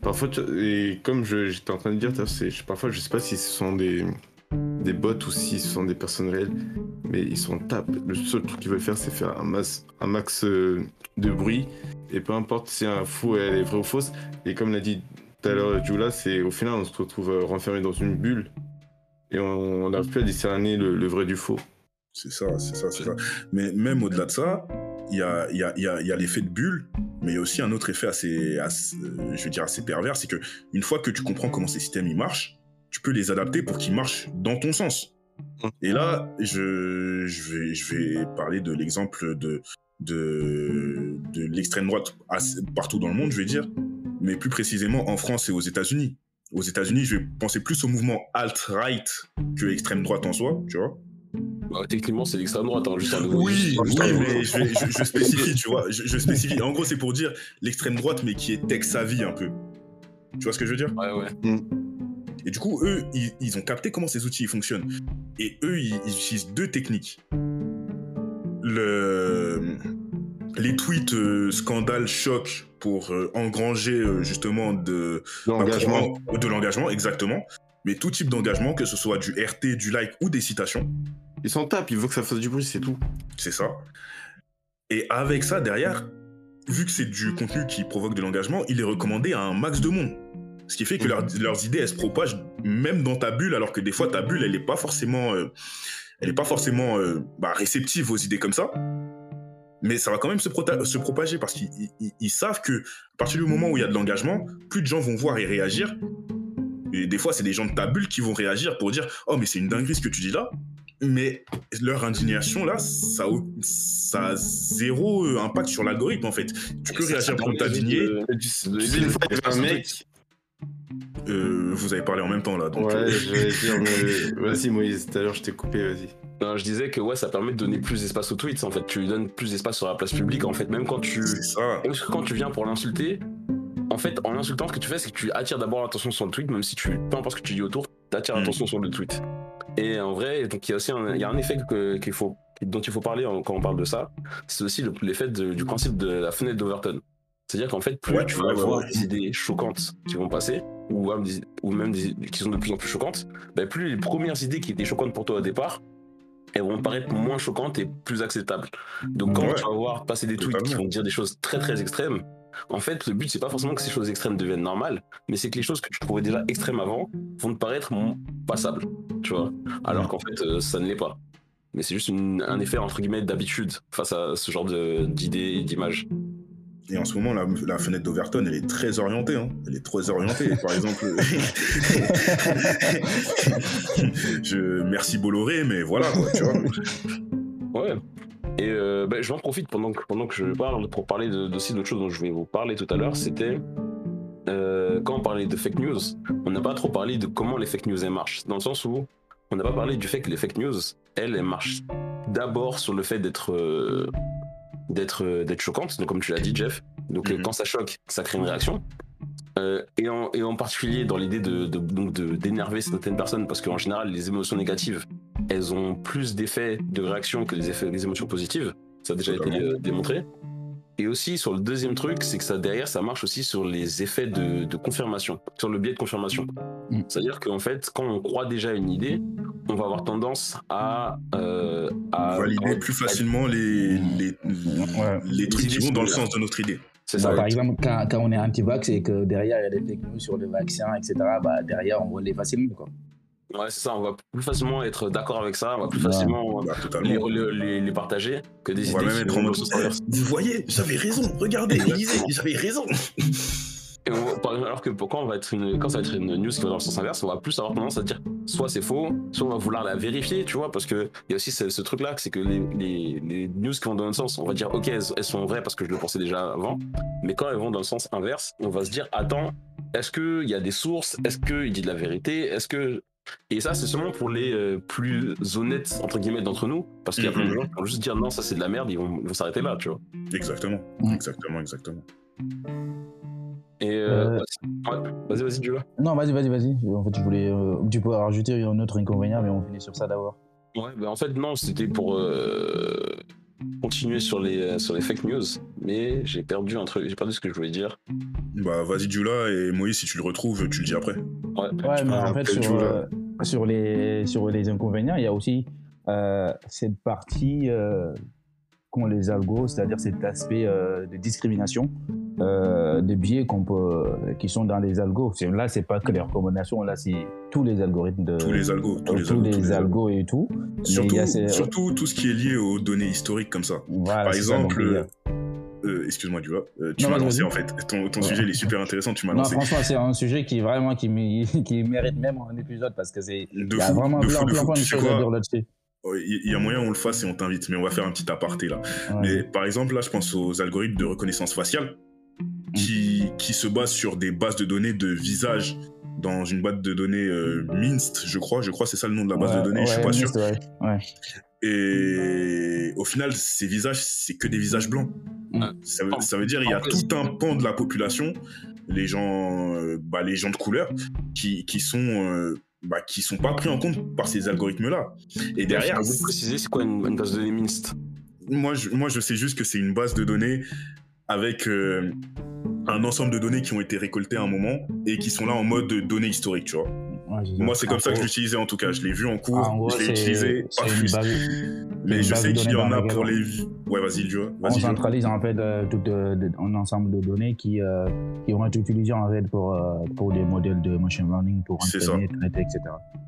Parfois, et comme j'étais en train de dire, parfois je sais pas si ce sont des, des bots ou si ce sont des personnes réelles, mais ils sont tapes. Le seul truc qu'ils veulent faire, c'est faire un, max, un max euh, de bruit, et peu importe si un fou elle est vraie ou fausse. Et comme l'a dit tout à l'heure Jula, c'est au final on se retrouve euh, renfermé dans une bulle et on n'arrive plus à discerner le, vrai du faux. C'est ça, c'est ça, c'est ça. Mais même au-delà de ça, il y a, y, a, y, a, y a l'effet de bulle, mais il y a aussi un autre effet assez, assez, euh, je veux dire assez pervers, c'est que une fois que tu comprends comment ces systèmes ils marchent, tu peux les adapter pour qu'ils marchent dans ton sens. Et là, je, je, vais, je vais parler de l'exemple de, de, de l'extrême droite partout dans le monde, je vais dire, mais plus précisément en France et aux États-Unis. Aux États-Unis, je vais penser plus au mouvement alt-right que extrême droite en soi, tu vois. Bah, techniquement, c'est l'extrême droite, hein, juste un nouveau. Oui, oui mais je, je, spécifie, tu vois. Je, spécifie. En gros, c'est pour dire l'extrême droite, mais qui est tech savvy un peu. Tu vois ce que je veux dire? Ouais, ouais. Mm. Et du coup, eux, ils, ont capté comment ces outils fonctionnent. Et eux, ils, utilisent deux techniques. Le... Les tweets euh, scandale choc pour euh, engranger euh, justement de l'engagement. de l'engagement, exactement. Mais tout type d'engagement, que ce soit du RT, du like ou des citations. Ils s'en tapent, ils veulent que ça fasse du bruit, c'est tout. C'est ça. Et avec ça, derrière, vu que c'est du contenu qui provoque de l'engagement, il est recommandé à un max de monde. Ce qui fait que leurs idées, elles se propagent même dans ta bulle, alors que des fois, ta bulle, elle n'est pas forcément, elle est pas forcément bah, réceptive aux idées comme ça. Mais ça va quand même se, se propager parce qu'ils savent que à partir du moment où il y a de l'engagement, plus de gens vont voir et réagir. Et des fois, c'est des gens de ta bulle qui vont réagir pour dire Oh, mais c'est une dinguerie ce que tu dis là. Mais leur indignation, là, ça, ça a zéro euh, impact sur l'algorithme, en fait. Tu peux réagir pour t'indigner. Une fois, il y avait un mec euh, vous avez parlé en même temps là. Donc... Ouais, euh, je vais [LAUGHS] dire, vas-y Moïse, tout à l'heure je t'ai coupé, vas-y. Non, je disais que ouais, ça permet de donner plus d'espace aux tweets. En fait, tu lui donnes plus d'espace sur la place publique. En fait, même quand tu, même quand tu viens pour l'insulter, en fait, en insultant, ce que tu fais, c'est que tu attires d'abord l'attention sur le tweet, même si tu, peu importe ce que tu dis autour, tu attires mm. l'attention sur le tweet. Et en vrai, donc il y a aussi un, y a un effet qu'il faut, dont il faut parler quand on parle de ça. C'est aussi l'effet du principe de la fenêtre d'Overton. C'est-à-dire qu'en fait, plus tu vas avoir des idées choquantes qui vont passer, ou, même des, qui sont de plus en plus choquantes, bah, plus les premières idées qui étaient choquantes pour toi au départ, elles vont paraître moins choquantes et plus acceptables. Donc quand tu vas voir passer des tweets qui vont dire des choses très très extrêmes, en fait, le but, c'est pas forcément que ces choses extrêmes deviennent normales, mais c'est que les choses que tu trouvais déjà extrêmes avant vont te paraître passables, tu vois. Alors qu'en fait, euh, ça ne l'est pas. Mais c'est juste un effet, entre guillemets, d'habitude face à ce genre d'idées et d'images. Et en ce moment, la, fenêtre d'Overton, elle est très orientée. Hein. Elle est très orientée. Par exemple, [LAUGHS] je merci Bolloré, mais voilà, tu vois. Ouais. Et euh, bah, j'en profite pendant que, pendant que je parle pour parler aussi d'autres choses dont je vais vous parler tout à l'heure. C'était euh, quand on parlait de fake news, on n'a pas trop parlé de comment les fake news elles marchent. Dans le sens où on n'a pas parlé du fait que les fake news, elles, elles marchent d'abord sur le fait d'être euh, d'être euh, d'être choquante, donc comme tu l'as dit Jeff. Donc euh, mhm. quand ça choque, ça crée une réaction. Euh, et, en, et, en, particulier dans l'idée de, d'énerver certaines personnes, parce qu'en général, les émotions négatives, elles ont plus d'effets de réaction que les, effets, les émotions positives. Ça a déjà été démontré. Et aussi, sur le deuxième truc, c'est que ça, derrière, ça marche aussi sur les effets de, de confirmation, sur le biais de confirmation. Mm. C'est-à-dire qu'en fait, quand on croit déjà une idée, on va avoir tendance à, euh, valider plus facilement les, les, les, trucs qui vont dans le sens de notre idée. C'est ça. par exemple, quand, quand, on est anti-vax et que derrière il y a des news sur le vaccin, etc., bah, derrière on voit les facilement. Quoi. Ouais, c'est ça, on va plus facilement être d'accord avec ça, on va plus facilement bah, les, les, partager que des on idées va même être en mode, Vous voyez, j'avais raison, regardez, lisez, j'avais raison. alors que quand, on va être une, quand ça va être une news qui va dans le sens inverse, on va plus avoir tendance à dire soit c'est faux, soit on va vouloir la vérifier, tu vois, parce qu'il y a aussi ce, truc-là, c'est que les, les, news qui vont dans le sens, on va dire ok, elles, elles, sont vraies parce que je le pensais déjà avant, mais quand elles vont dans le sens inverse, on va se dire attends, est-ce qu'il y a des sources, est-ce qu'il dit de la vérité, est-ce que et ça, c'est seulement pour les euh, plus honnêtes, entre guillemets, d'entre nous. Parce qu'il y a plein de mhm. gens qui vont juste dire non, ça c'est de la merde, ils vont, s'arrêter là, tu vois. Exactement, exactement, exactement. Et euh, euh, vas-y, vas-y, tu vois. Non, vas-y, vas-y, vas-y. En fait, je voulais. tu peux rajouter un autre inconvénient, mais on finit sur ça d'abord. Ouais, bah en fait, non, c'était pour continuer sur les, sur les fake news, mais j'ai perdu un truc, j'ai perdu ce que je voulais dire. Bah vas-y Jula et Moïse si tu le retrouves, tu le dis après. Ouais, ouais mais en fait sur, euh, sur, les, sur les inconvénients, il y a aussi euh, cette partie euh, qu'ont les algos, c'est-à-dire cet aspect euh, de discrimination, euh, des biais qu'on peut, qui sont dans les algos. Là, c'est pas que les recommandations, là, c'est tous les algorithmes de tous les algos, tous les, tous les, algos et tout. Surtout, surtout tout ce qui est lié aux données historiques comme ça. Par exemple. Euh, excuse-moi, tu vois, tu m'as lancé en fait. Ton, ton sujet il est super intéressant, tu m'as lancé. franchement, c'est un sujet qui vraiment qui, [LAUGHS] qui mérite même un épisode parce que c'est y a vraiment plein, plein, plein de choses à dire là-dessus il y a moyen on le fasse et on t'invite, mais on va faire un petit aparté là. Mais par exemple, là, je pense aux algorithmes de reconnaissance faciale mm. qui, qui se basent sur des bases de données de visage dans une base de données euh, Minst, je crois. Je crois c'est ça le nom de la base de données, je suis pas sûr. Et au final, ces visages, c'est que des visages blancs. Ça, veut, ça, veut, dire il y a tout un pan de la population, les gens, euh, bah, les gens de couleur, qui, qui sont euh, bah, qui sont pas pris en compte par ces algorithmes-là. Et derrière. Vous préciser, c'est quoi une, base de données Minst? Moi je, moi, je sais juste que c'est une base de données avec euh, un ensemble de données qui ont été récoltées à un moment et qui sont là en mode données historiques, tu vois. Moi, c'est comme ça que je l'utilisais en tout cas. Je l'ai vu en cours, je l'ai utilisé, pas plus. Mais je sais qu'il y en a pour les. Ouais, vas-y, tu vois. On centralise en fait euh, tout un ensemble de données qui, euh, qui vont être utilisées en fait pour, euh, pour des modèles de machine learning, pour entraîner, traiter, etc.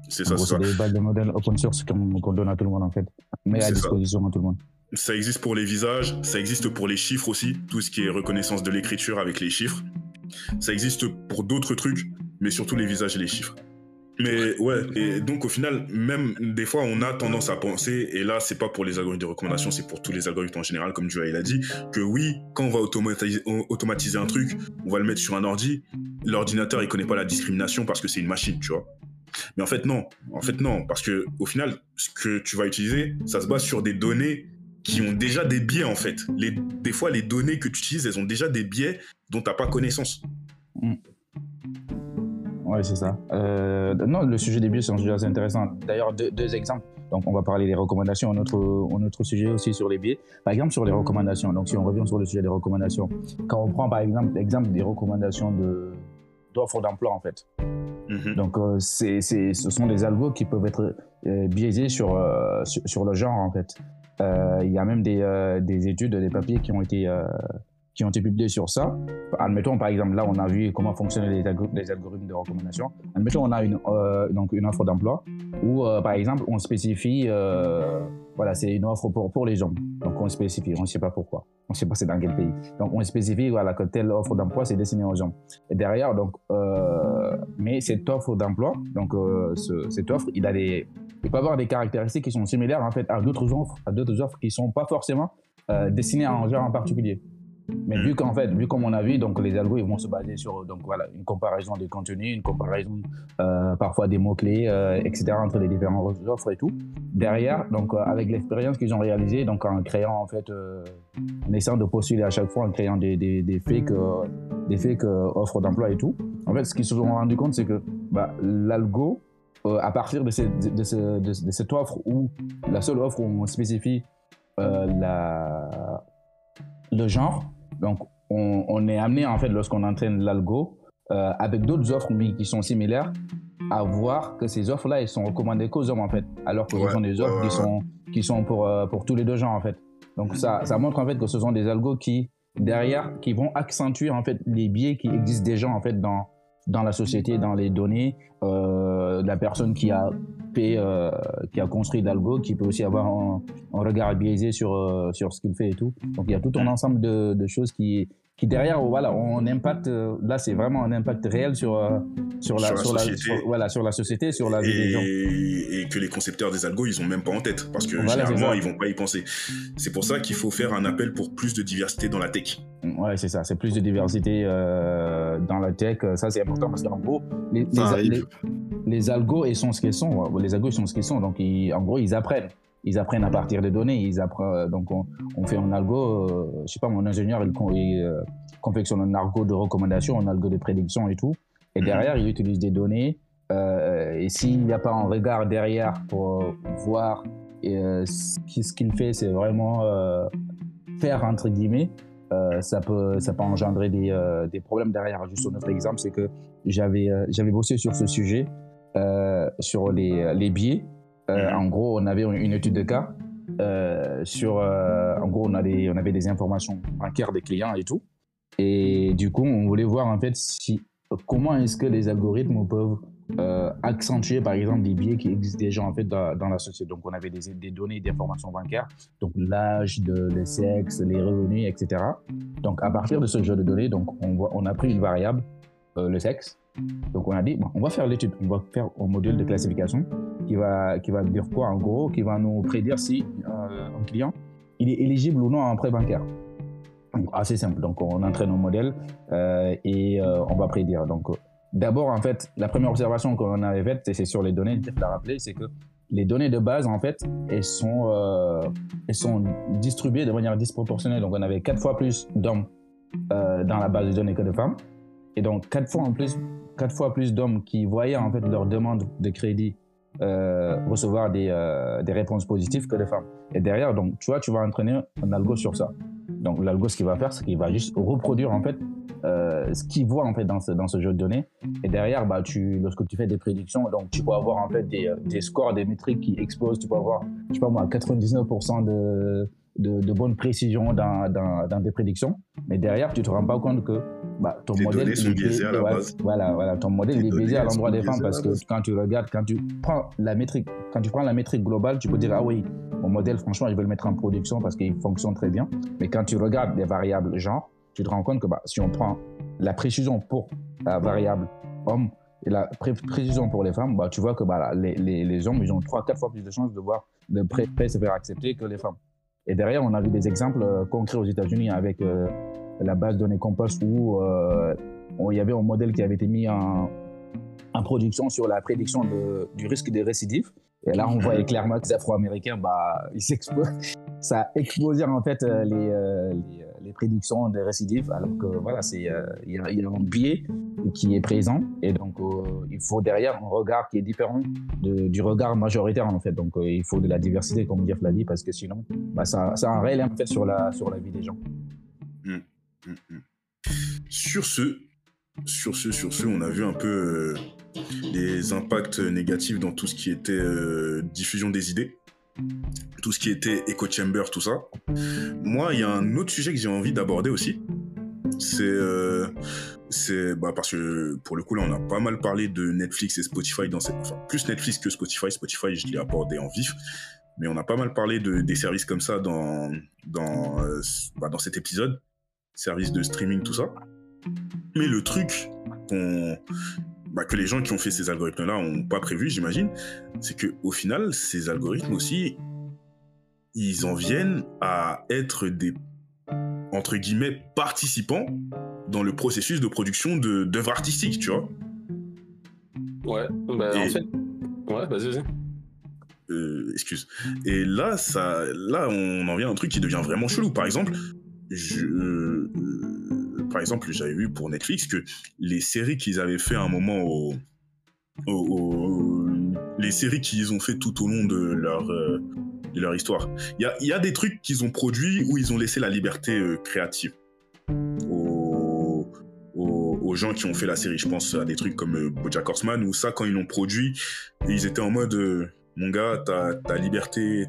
C'est ça, c'est ça. Des bases de modèles open source qu'on donne à tout le monde en fait, mais à disposition à tout le monde. Ça existe pour les visages, ça existe pour les chiffres aussi, tout ce qui est reconnaissance de l'écriture avec les chiffres. Ça existe pour d'autres trucs, mais surtout les visages et les chiffres. Mais ouais, et donc au final, même des fois, on a tendance à penser, et là, c'est pas pour les algorithmes de recommandation, c'est pour tous les algorithmes en général, comme Joël a dit, que oui, quand on va automatiser, automatiser un truc, on va le mettre sur un ordi, l'ordinateur, il connaît pas la discrimination parce que c'est une machine, tu vois. Mais en fait, non. En fait, non. Parce que au final, ce que tu vas utiliser, ça se base sur des données qui ont déjà des biais, en fait. Les, des fois, les données que tu utilises, elles ont déjà des biais dont tu n'as pas connaissance. Mm. Oui, c'est ça. Euh, non, le sujet des biais, c'est un sujet assez intéressant. D'ailleurs, deux, exemples. Donc, on va parler des recommandations. Un autre, un autre sujet aussi sur les biais. Par exemple, sur les recommandations. Donc, si on revient sur le sujet des recommandations. Quand on prend, par exemple, l'exemple des recommandations d'offres d'emploi, en fait. Mhm. Donc, euh, c'est, ce sont des algos qui peuvent être euh, biaisés sur, sur, le genre, en fait. Il y a même des, des, études, des papiers qui ont été qui ont été publiés sur ça. Admettons, par exemple, là, on a vu comment fonctionnent les, algorithmes de recommandation. Admettons, on a une, euh, donc une offre d'emploi où, euh, par exemple, on spécifie, euh, voilà, c'est une offre pour, pour les hommes. Donc, on spécifie, on ne sait pas pourquoi. On ne sait pas c'est dans quel pays. Donc, on spécifie, voilà, que telle offre d'emploi, c'est destiné aux hommes. Et derrière, donc, mais cette offre d'emploi, donc, cette offre, il a des, il peut avoir des caractéristiques qui sont similaires, en fait, à d'autres offres, à d'autres offres qui ne sont pas forcément destinées à un genre en particulier. Mais vu qu'en fait, vu comme on a vu, donc les algos ils vont se baser sur donc voilà une comparaison des contenus, une comparaison euh, parfois des mots clés, euh, etc. entre les différentes offres et tout. Derrière, donc euh, avec l'expérience qu'ils ont réalisée, donc en créant en fait, en essayant de postuler à chaque fois, en créant des des, des fakes des fake offres d'emploi et tout. En fait, ce qu'ils se sont rendu compte, c'est que bah, l'algo à partir de, de, de, cette offre où la seule offre où on spécifie la le genre. Donc, on, est amené, en fait, lorsqu'on entraîne l'algo, euh, avec d'autres offres qui sont similaires, à voir que ces offres-là, elles sont recommandées qu'aux hommes, en fait. Alors que ce sont des offres qui sont, qui sont pour, euh, pour tous les deux genres, en fait. Donc, ça, ça montre, en fait, que ce sont des algos qui, derrière, qui vont accentuer, en fait, les biais qui existent déjà, en fait, dans, dans la société, dans les données, euh, la personne qui a fait, euh, qui a construit l'algo, qui peut aussi avoir un, regard biaisé sur, euh, sur ce qu'il fait et tout. Donc il y a tout un ensemble de, de choses qui, qui derrière, voilà, on impacte, euh, là c'est vraiment un impact réel sur, euh, sur, la, sur, la, société. voilà, sur la société, sur la vie et, des gens. Et que les concepteurs des algos, ils ont même pas en tête, parce que généralement, ils vont pas y penser. C'est pour ça qu'il faut faire un appel pour plus de diversité dans la tech. Ouais, c'est ça, c'est plus de diversité euh, dans la tech, ça c'est important, parce qu'en gros, les, les, algos, ils sont ce qu'ils sont, les algos, ils sont ce qu'ils sont, donc en gros, ils apprennent ils apprennent à partir des données. Ils apprennent, donc on, on fait un algo, euh, je sais pas, mon ingénieur il, il euh, confectionne un algo de recommandation, un algo de prédiction et tout. Et mhm. derrière, il utilise des données. Euh, et s'il n'y a pas un regard derrière pour voir ce qu'il fait, c'est vraiment faire entre guillemets. ça peut ça peut engendrer des, des problèmes derrière. Juste un autre exemple, c'est que j'avais j'avais bossé sur ce sujet sur les, les biais euh, mhm. en gros, on avait une étude de cas euh, sur, euh, en gros, on, on avait des informations bancaires des clients et tout. Et du coup, on voulait voir en fait si, comment est-ce que les algorithmes peuvent accentuer par exemple des biais qui existent déjà en fait dans, la société. Donc on avait des, des données d'informations bancaires, donc l'âge, le sexe, les revenus, etc. Donc à partir de ce jeu de données, donc on, on a pris une variable, le sexe, donc on a dit, bon, on va faire l'étude, on va faire un modèle de classification qui va, qui va dire quoi en gros, qui va nous prédire si euh, un client il est éligible ou non à un prêt bancaire. Assez simple. Donc on entraîne un modèle euh, et euh, on va prédire. Donc d'abord en fait, la première observation qu'on avait faite, c'est sur les données, je l'ai rappelé, c'est que les données de base en fait, elles sont, elles sont distribuées de manière disproportionnelle. Donc on avait quatre fois plus d'hommes dans la base de données que de femmes. Et donc, quatre fois plus quatre fois plus d'hommes qui voyaient en fait leur demande de crédit euh, recevoir des, euh, des, réponses positives que de femmes. Et derrière, donc, tu vois, tu vas entraîner un algo sur ça. Donc, l'algo, ce qu'il va faire, c'est qu'il va juste reproduire en fait euh, ce qu'il voit en fait dans ce, dans ce jeu de données. Et derrière, bah, tu, lorsque tu fais des prédictions, donc tu peux avoir en fait des, des scores, des métriques qui explosent. Tu peux avoir, je sais pas moi, 99% de, de, de bonne précision dans, dans, dans, des prédictions. Mais derrière, tu te rends pas compte que bah, ton modèle sont biaisés à la base. Voilà, voilà, ton modèle est biaisé à l'endroit des femmes parce que quand tu regardes, quand tu prends la métrique, quand tu prends la métrique globale, tu peux dire ah oui, mon modèle, franchement, je vais le mettre en production parce qu'il fonctionne très bien. Mais quand tu regardes les variables genre, tu te rends compte que bah, si on prend la précision pour la variable homme et la précision pour les femmes, bah, tu vois que bah, les, les, les, hommes, ils ont 3-4 fois plus de chances de voir de accepter que les femmes. Et derrière, on a vu des exemples euh, concrets aux États-Unis avec euh, la base de données Compass où euh, il y avait un modèle qui avait été mis en, production sur la prédiction du risque de récidive. Et là, on voyait clairement que les Afro-Américains, bah, ils [LAUGHS] ça a explosé en fait les, les, prédictions de récidive, alors que voilà, c'est il y, a un biais qui est présent et donc il faut derrière un regard qui est différent du regard majoritaire en fait. Donc il faut de la diversité, comme Jeff l'a dit, parce que sinon, bah, ça, ça a un réel impact sur la, sur la vie des gens. Mmh. Mm, mm. Sur ce, sur ce, sur ce, on a vu un peu euh, les impacts négatifs dans tout ce qui était euh, diffusion des idées, tout ce qui était echo chamber, tout ça. Moi, il y a un autre sujet que j'ai envie d'aborder aussi. C'est euh, c'est bah parce que pour le coup là on a pas mal parlé de Netflix et Spotify dans cette enfin plus Netflix que Spotify Spotify je l'ai abordé en vif mais on a pas mal parlé de des services comme ça dans dans euh, bah, dans cet épisode services de streaming tout ça mais le truc qu'on bah, que les gens qui ont fait ces algorithmes là ont pas prévu j'imagine c'est que au final ces algorithmes aussi ils en viennent à être des entre guillemets participants dans le processus de production de d'œuvres artistiques, tu vois. Ouais, bah en Et- fait. Ouais, vas-y, vas-y. Euh, excuse. Et là, ça, là, on en vient à un truc qui devient vraiment chelou. Par exemple, je, euh, par exemple, j'avais vu pour Netflix que les séries qu'ils avaient fait à un moment les séries qu'ils ont fait tout au long de leur euh, histoire. Il y a, des trucs qu'ils ont produits où ils ont laissé la liberté euh, créative aux, gens qui ont fait la série. Je pense à des trucs comme euh, BoJack Horseman où ça, quand ils l'ont produit, ils étaient en mode mon gars, t'as ta liberté,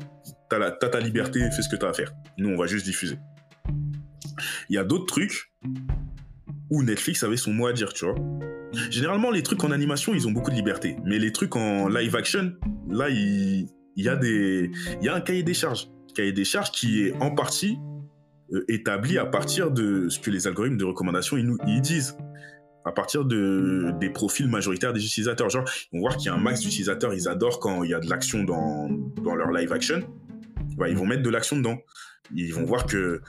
t'as ta liberté, fais ce que t'as à faire. Nous, on va juste diffuser. Il y a d'autres trucs où Netflix avait son mot à dire, tu vois. Généralement, les trucs en animation, ils ont beaucoup de liberté. Mais les trucs en live action, là, il, y, a des, il y a un cahier des charges. Cahier des charges qui est en partie euh, établi à partir de ce que les algorithmes de recommandation ils nous ils disent. À partir de, des profils majoritaires des utilisateurs. Genre, ils vont voir qu'il y a un max d'utilisateurs, ils adorent quand il y a de l'action dans, dans leur live action. Bah, ils vont mettre de l'action dedans. Ils vont voir que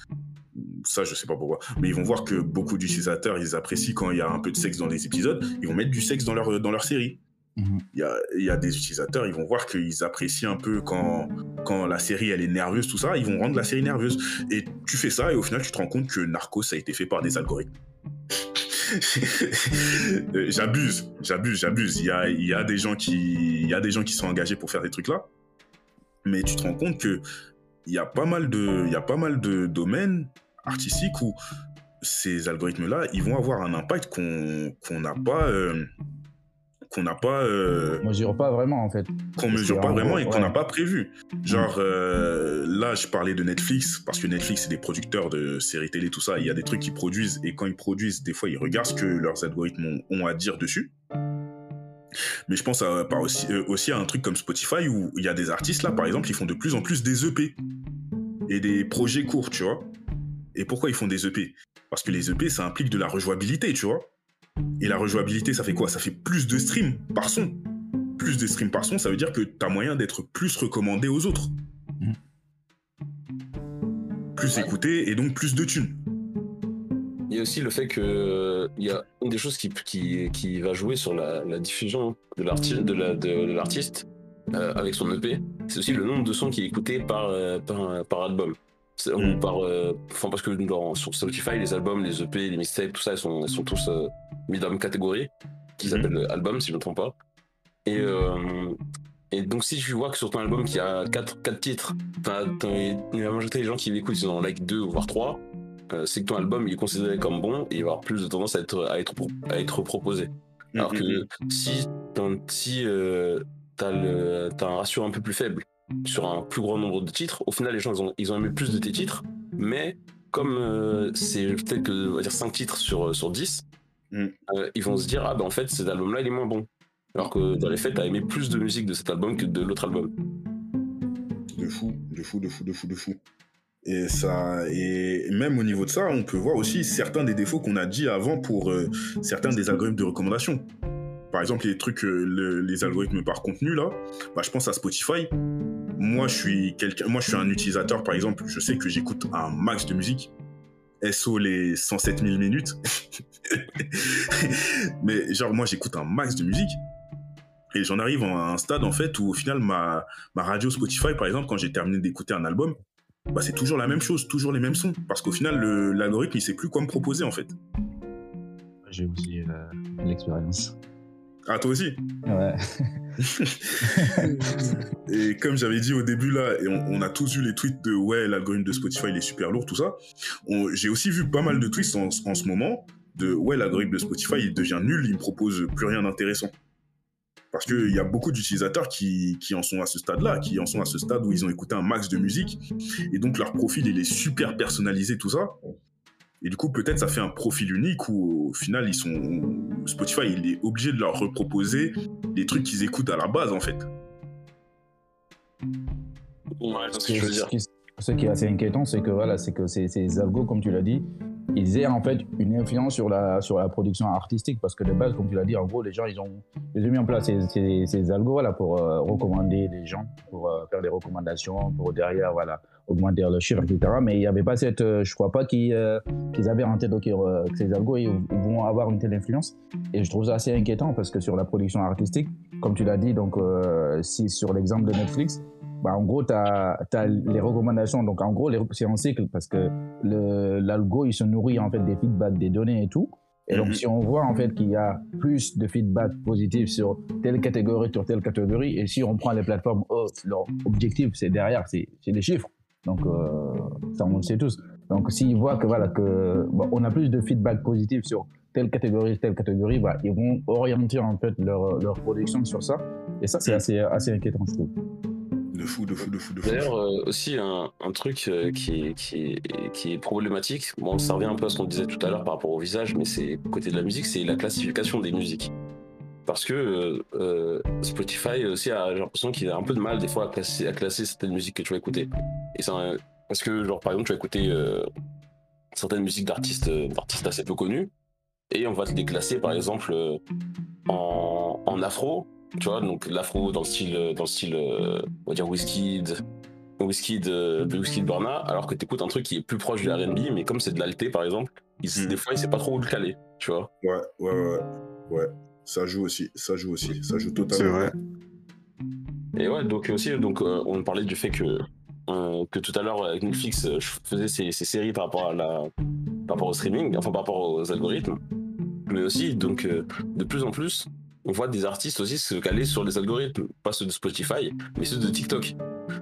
ça je sais pas pourquoi. Mais ils vont voir que beaucoup d'utilisateurs ils apprécient quand il y a un peu de sexe dans les épisodes. Ils vont mettre du sexe dans leur dans leur série. Mhm. il y a, y a des utilisateurs ils vont voir qu'ils apprécient un peu quand quand la série elle est nerveuse tout ça. Ils vont rendre la série nerveuse. Et tu fais ça et au final tu te rends compte que Narcos a été fait par des algorithmes. [LAUGHS] Euh, j'abuse j'abuse j'abuse. Il y a y a des gens qui il y a des gens qui sont engagés pour faire des trucs là. Mais tu te rends compte que il y a pas mal de il y a pas mal de domaines artistiques où ces algorithmes là ils vont avoir un impact qu'on n'a pas euh, qu'on n'a pas euh, On mesure pas vraiment en fait. qu'on mesure pas en vraiment gros, et qu'on ouais. n'a pas prévu. Genre euh, là, je parlais de Netflix parce que Netflix c'est des producteurs de séries télé tout ça. Il y a des trucs qu'ils produisent et quand ils produisent, des fois ils regardent ce que leurs algorithmes ont, ont à dire dessus. Mais je pense à, par aussi, euh, aussi à un truc comme Spotify où il y a des artistes là, par exemple, ils font de plus en plus des EP et des projets courts, tu vois. Et pourquoi ils font des EP Parce que les EP ça implique de la rejouabilité, tu vois. Et la rejouabilité, ça fait quoi? Ça fait plus de streams par son. Plus de streams par son, ça veut dire que tu as moyen d'être plus recommandé aux autres. Plus Ouais. écouté et donc plus de thunes. Il y a aussi le fait que il y a une des choses qui, qui, qui va jouer sur la, la diffusion de l'artiste de la- de- de l'artiste euh, avec son EP, c'est aussi le nombre de sons qui est écouté par, euh, par, par album. Ou Mm. par, euh, enfin, parce que dans, sur Spotify, les albums, les EP, les mixtapes, tout ça, ils sont, ils sont tous euh, mis dans la même catégorie qui Mhm. s'appelle album, si je ne me trompe pas. Et, euh, et donc, si tu vois que sur ton album, qu'il y a 4, quatre titres, t'as, t'as- la majorité des gens qui l'écoutent, ils en like 2 voire 3, euh, c'est que ton album il est considéré comme bon et il va avoir plus de tendance à être, à être, à être proposé. Alors que si, si euh, le, t'as un ratio un peu plus faible sur un plus grand nombre de titres, au final les gens ils ont, ils ont aimé plus de tes titres, mais comme euh, c'est peut-être que on va dire 5 titres sur, sur 10, Mm. euh, ils vont se dire ah ben en fait cet album là il est moins bon. Alors que dans les faits t'as aimé plus de musique de cet album que de l'autre album. De fou, de fou, de fou, de fou, de fou. Et ça, et même au niveau de ça, on peut voir aussi certains des défauts qu'on a dit avant pour euh, certains des algorithmes de recommandation. Par exemple, les trucs, euh, le- les algorithmes par contenu là, bah, je pense à Spotify. Moi, je suis quelqu'un, moi, je suis un utilisateur, par exemple, je sais que j'écoute un max de musique. SO les 107 000 minutes. [LAUGHS] Mais genre, moi, j'écoute un max de musique. Et j'en arrive à un stade, en fait, où au final, ma, ma radio Spotify, par exemple, quand j'ai terminé d'écouter un album, bah, c'est toujours la même chose, toujours les mêmes sons. Parce qu'au final, l'algorithme, il sait plus quoi me proposer, en fait. J'ai aussi euh, l'expérience. Ah, toi aussi Ouais. [LAUGHS] Et comme j'avais dit au début là, et on, on a tous vu les tweets de ouais, l'algorithme de Spotify il est super lourd, tout ça. J'ai aussi vu pas mal de tweets en, en ce moment de ouais, l'algorithme de Spotify il devient nul, il me propose plus rien d'intéressant. Parce qu'il y a beaucoup d'utilisateurs qui, qui en sont à ce stade-là, qui en sont à ce stade où ils ont écouté un max de musique, et donc leur profil il est super personnalisé, tout ça. Et du coup, peut-être ça fait un profil unique où au final, ils sont Spotify, il est obligé de leur reproposer des trucs qu'ils écoutent à la base, en fait. Ouais, ce que je veux dire. Ce qui est assez inquiétant, c'est que voilà, c'est que ces, ces algos, comme tu l'as dit, ils aient en fait une influence sur la, sur la production artistique parce que de base, comme tu l'as dit, en gros, les gens, ils ont, ils ont mis en place ces, ces, ces algos voilà, pour euh, recommander des gens, pour euh, faire des recommandations, pour derrière, voilà, augmenter le chiffre, etc. Mais il n'y avait pas cette, euh, je crois pas qu'ils qu'ils avaient en tête ok, que ces algos ils vont avoir une telle influence. Et je trouve ça assez inquiétant parce que sur la production artistique, comme tu l'as dit, donc si sur l'exemple de Netflix, bah, en gros, tu as, les recommandations. Donc, en gros, c'est un cycle parce que l'algo, il se nourrit en fait des feedbacks, des données et tout. Et donc, mhm. si on voit en fait qu'il y a plus de feedback positif sur telle catégorie, sur telle catégorie, et si on prend les plateformes, oh, leur objectif, c'est derrière, c'est des chiffres. Donc, euh, ça, on le sait tous. Donc, s'ils voient que voilà que on a plus de feedback positif sur telle catégorie, telle catégorie, bah, ils vont orienter en fait leur, leur production sur ça. Et ça, c'est mhm. assez, assez inquiétant, je trouve. De fou, de fou, de fou, de fou. D'ailleurs, euh, aussi, un, truc euh, qui, est, problématique, bon, ça revient un peu à ce qu'on disait tout à l'heure par rapport au visage, mais c'est côté de la musique, c'est la classification des musiques. Parce que euh, Spotify aussi a l'impression qu'il a un peu de mal des fois à classer, certaines musiques que tu vas écouter. Parce que, genre, par exemple, tu vas écouter certaines musiques d'artistes d'artistes assez peu connus, et on va te les classer, par exemple, en afro, tu vois, donc l'afro dans le style, dans le style, euh, on va dire whisky, whisky de, whisky de Burna, alors que t'écoutes un truc qui est plus proche du R&B, mais comme c'est de l'alté par exemple, hmm. des fois il sait pas trop où le caler, tu vois. Ouais, ouais, ouais, ouais. Ça joue aussi, ça joue aussi, ça joue totalement. C'est vrai. Et ouais, donc aussi, donc euh, on parlait du fait que euh, que tout à l'heure avec Netflix, je faisais ces, ces, séries par rapport à la, par rapport au streaming, enfin par rapport aux algorithmes, mais aussi donc de plus en plus on voit des artistes aussi se caler sur les algorithmes, pas ceux de Spotify, mais ceux de TikTok.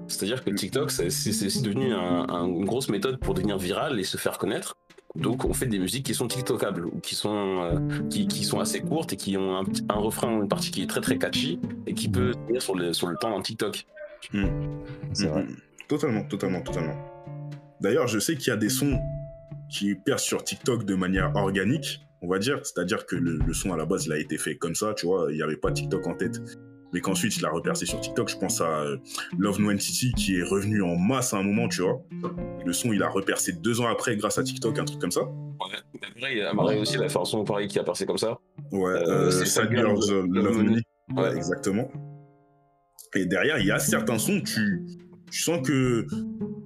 C'est-à-dire que TikTok, c'est devenu une grosse méthode pour devenir viral et se faire connaître. Donc, on fait des musiques qui sont TikTokables ou qui sont, euh, qui, sont assez courtes et qui ont un, refrain, une partie qui est très très catchy et qui peut tenir sur le, sur le temps d'un TikTok. Hmm. C'est vrai. Hmm. Totalement, totalement, totalement. D'ailleurs, je sais qu'il y a des sons qui percent sur TikTok de manière organique on va dire. C'est-à-dire que le, son à la base, il a été fait comme ça, tu vois. Il n'y avait pas TikTok en tête. Mais qu'ensuite, il a repercé sur TikTok. Je pense à euh, Love No Entity qui est revenu en masse à un moment, tu vois. Le son, il a repercé deux ans après grâce à TikTok, un truc comme ça. Ouais, vrai, il a aussi la son pareil qui a percé comme ça. Ouais, euh, c'est Sad Girls Love, Money. Ouais, exactement. Et derrière, il y a certains sons, tu, tu sens que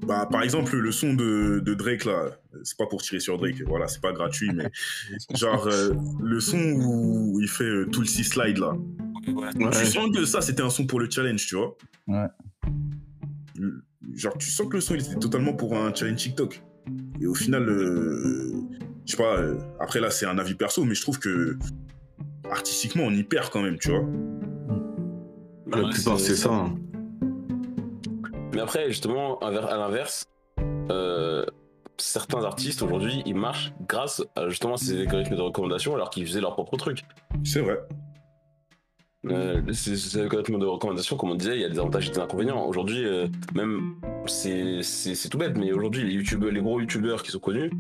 bah, par exemple, le son de, Drake, là, c'est pas pour tirer sur Drake, voilà, c'est pas gratuit, mais [LAUGHS] genre, euh, le son où il fait euh, tout le six slide, là. Tu sens que ça, c'était un son pour le challenge, tu vois. Ouais. Genre, tu sens que le son, il était totalement pour un challenge TikTok. Et au final, euh, je sais pas, après là, c'est un avis perso, mais je trouve que artistiquement, on y perd quand même, tu vois. La plupart, c'est ça. Hein. Mais après, justement, à l'inverse, euh, certains artistes aujourd'hui, ils marchent grâce à justement ces algorithmes de recommandation alors qu'ils faisaient leur propre truc. C'est vrai. Euh, ces, algorithmes de recommandation, comme on disait, il y a des avantages et des inconvénients. Aujourd'hui, euh, même, c'est tout bête, mais aujourd'hui, les, les gros youtubeurs qui sont connus,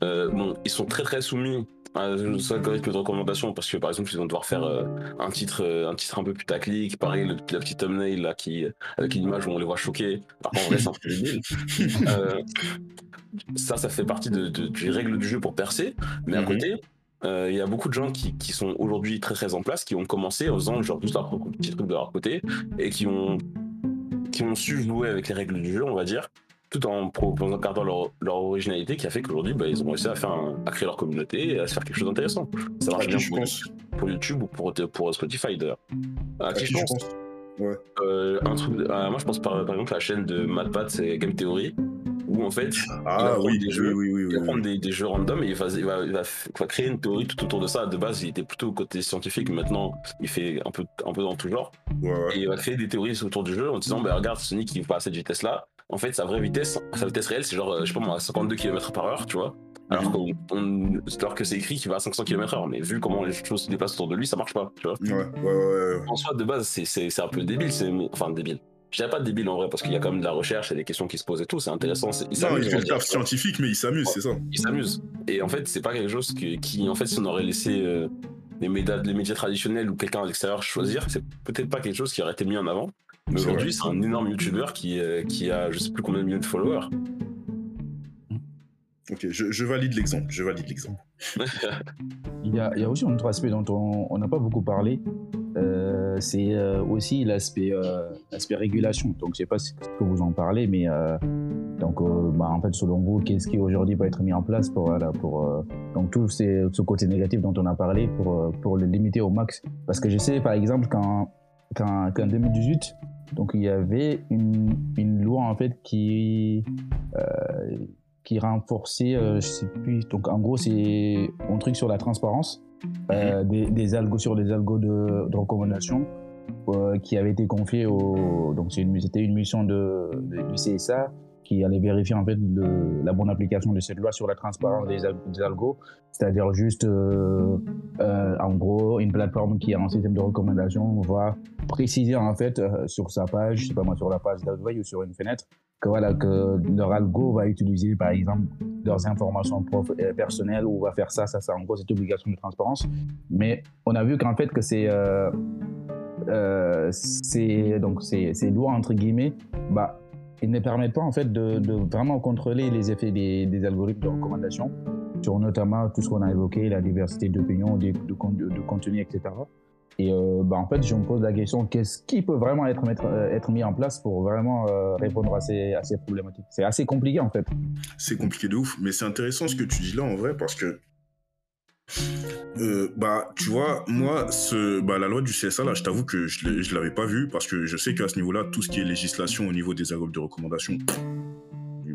bon, ils sont très très soumis un algorithme de recommandation parce que par exemple ils vont devoir faire euh, un titre euh, un titre un peu putaclic pareil le, la petite thumbnail là qui avec une image où on les voit choqués par contre en vrai c'est un peu [LAUGHS] euh, ça ça fait partie de, de, des règles du jeu pour percer. Mais à mhm. côté il y a beaucoup de gens qui, qui sont aujourd'hui très très en place qui ont commencé en faisant genre juste leur petit truc de leur côté et qui ont qui ont su jouer avec les règles du jeu on va dire tout en, en gardant leur, leur, originalité qui a fait qu'aujourd'hui, bah, ils ont réussi à, faire à créer leur communauté et à se faire quelque chose d'intéressant. Ça marche bien pour, pour, YouTube ou pour, pour Spotify d'ailleurs. À, qui, je pense, Ouais. Euh, un truc, euh, moi je pense par, par, exemple la chaîne de MadPat, c'est Game Theory, où en fait ah, il va oui, des jeux, oui, oui, il va prendre des, des, jeux random et il va, il, va, il, va, créer une théorie tout autour de ça. De base, il était plutôt côté scientifique, maintenant il fait un peu, un peu dans tout genre. Et il va créer des théories autour du jeu en disant bah, regarde, Sonic il va à cette vitesse là, en fait, sa vraie vitesse, sa vitesse réelle, c'est genre, euh, je sais pas moi, 52 km par heure, tu vois. Alors, mhm. alors que c'est écrit qu'il va à 500 km heure, mais vu comment les choses se déplacent autour de lui, ça marche pas, tu vois. Ouais, ouais, ouais. En soi, de base, c'est un peu débile, c'est enfin débile. je dirais pas débile en vrai, parce qu'il y a quand même de la recherche, il y a des questions qui se posent et tout, c'est intéressant. c'est- Il Non, il fait le taf scientifique, mais il s'amuse, c'est ça. il s'amuse. Et en fait, c'est pas quelque chose qui, qui, en fait, si on aurait laissé euh, les, médias, les médias traditionnels ou quelqu'un à l'extérieur choisir, c'est peut-être pas quelque chose qui aurait été mis en avant. Mais aujourd'hui, c'est un énorme youtubeur qui, euh, qui a je sais plus combien de millions de followers. Ok, je, je valide l'exemple, je valide l'exemple. [LAUGHS] Il y, a, il y a aussi un autre aspect dont on n'a pas beaucoup parlé, euh, c'est euh, aussi l'aspect euh, l'aspect régulation. Donc, je sais pas si ce que vous en parlez, mais euh, donc, euh, bah, en fait, selon vous, qu'est-ce qui aujourd'hui peut être mis en place pour, voilà, pour euh, donc tout ces- ce côté négatif dont on a parlé pour, pour le limiter au max? Parce que je sais, par exemple, qu'en qu'en qu'en 2018, donc il y avait une, une loi en fait qui euh, qui renforçait, euh, je sais plus, donc en gros c'est un truc sur la transparence, euh, des, des algos sur les algos de, de recommandation euh, qui avait été confié au, donc c'est une- c'était une mission de, de- du CSA qui allait vérifier en fait la bonne application de cette loi sur la transparence des, des algos, c'est-à-dire juste euh, euh, en gros une plateforme qui a un système de recommandation va préciser en fait euh, sur sa page, je sais pas moi sur la page d'Adway ou sur une fenêtre que voilà que leur algo va utiliser par exemple leurs informations personnelles ou va faire ça ça ça. En gros cette obligation de transparence. Mais on a vu qu'en fait que c'est donc ces lois entre guillemets. Bah ils ne permettent pas en fait de, vraiment contrôler les effets des, algorithmes de recommandation sur notamment tout ce qu'on a évoqué la diversité d'opinions de, de, de contenu etc et euh, bah, en fait, je me pose la question qu'est-ce qui peut vraiment être, euh, mis en place pour vraiment euh, répondre à ces, à ces problématiques? C'est assez compliqué en fait. C'est compliqué de ouf, mais c'est intéressant ce que tu dis là en vrai parce que euh, bah tu vois moi ce bah la loi du CSA là je t'avoue que je je l'avais pas vu parce que je sais qu'à ce niveau là tout ce qui est législation au niveau des algorithmes de recommandation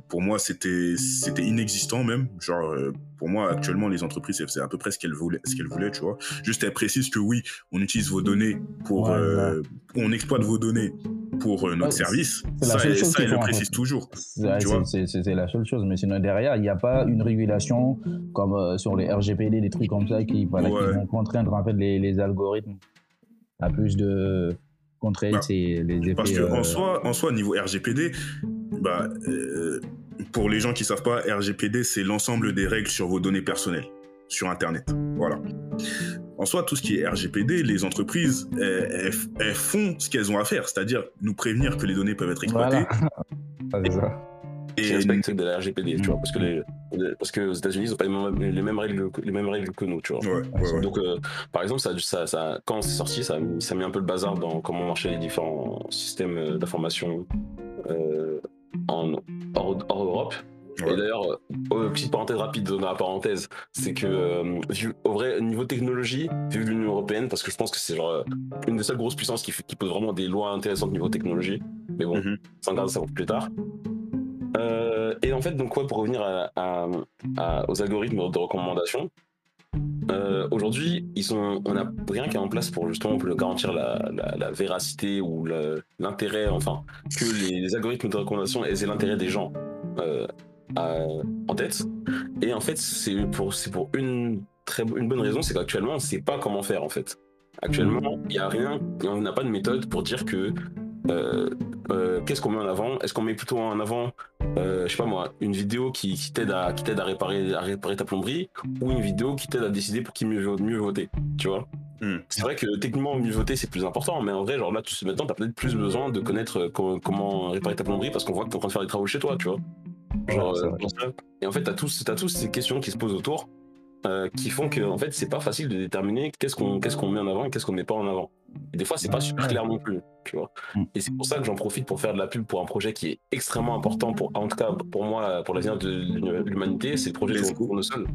pour moi c'était inexistant même. Genre euh, pour moi actuellement les entreprises faisaient à peu près ce qu'elles voulaient ce qu'elles voulaient tu vois. Juste elles précisent que oui on utilise vos données pour euh, on exploite vos données pour euh, notre Ouais, service c'est la ça, seule chose ça elle le en précise fait. toujours C'est la seule chose, mais sinon derrière, il n'y a pas une régulation comme euh, sur les RGPD, des trucs comme ça qui, voilà, qui vont contraindre en fait les, les algorithmes à plus de contraindre Bah, les effets. Parce que euh, en soi, en soi, niveau RGPD, bah, euh, pour les gens qui savent pas, RGPD c'est l'ensemble des règles sur vos données personnelles sur Internet. Voilà. En soi, tout ce qui est RGPD, les entreprises, elles, font ce qu'elles ont à faire, c'est-à-dire nous prévenir que les données peuvent être exploitées. Voilà. [LAUGHS] Ah, ça. Qui Et respectent de la RGPD, tu vois, parce que les, parce que aux États-Unis, ils ont pas les mêmes, les mêmes règles, que- les mêmes règles que nous, tu vois. ouais, ouais, ouais. Donc, euh, par exemple, ça, ça, ça, quand c'est sorti, ça, a mis- ça a mis un peu le bazar dans comment marchaient les différents systèmes euh, d'information euh, en, hors, hors Europe. Ouais. Et d'ailleurs, euh, petite parenthèse rapide dans la parenthèse, c'est que, euh, vu- au vrai niveau technologie, vu l'Union Européenne, parce que je pense que c'est genre euh, une des seules grosses puissances qui, fait- qui pose vraiment des lois intéressantes niveau technologie. Mais bon, Mhm. ça on garde ça pour plus tard. Euh, et en fait, donc ouais, pour revenir à- à- à- aux algorithmes de recommandation, euh, aujourd'hui, ils sont, on n'a rien qui est en place pour justement pour garantir la, la- la véracité ou l'intérêt, enfin, que les, les algorithmes de recommandation aient l'intérêt des gens euh, en tête. Et en fait, c'est pour, une très une bonne raison, c'est qu'actuellement, on ne sait pas comment faire en fait. Actuellement, il n'y a rien, on n'a pas de méthode pour dire que euh, euh, qu'est-ce qu'on met en avant? Est-ce qu'on met plutôt en avant, euh, je sais pas moi, une vidéo qui, qui t'aide à, qui t'aide à réparer, à réparer ta plomberie ou une vidéo qui t'aide à décider pour qui mieux, mieux voter, tu vois? Hmm. C'est vrai que techniquement mieux voter c'est plus important, mais en vrai genre là tu maintenant t'as peut-être plus besoin de connaître euh, co- comment réparer ta plomberie parce qu'on voit que t'es en train de faire des travaux chez toi, tu vois? Genre, Ouais, c'est euh. Et en fait t'as tous, t'as tous ces questions qui se posent autour. euh, qui font que en fait c'est pas facile de déterminer qu'est-ce qu'on qu'est-ce qu'on met en avant et qu'est-ce qu'on met pas en avant. Et des fois c'est pas super clair non plus, tu vois. Mm. Et c'est pour ça que j'en profite pour faire de la pub pour un projet qui est extrêmement important pour, en tout cas pour moi, pour l'avenir de l'humanité, c'est le projet. Tournesol.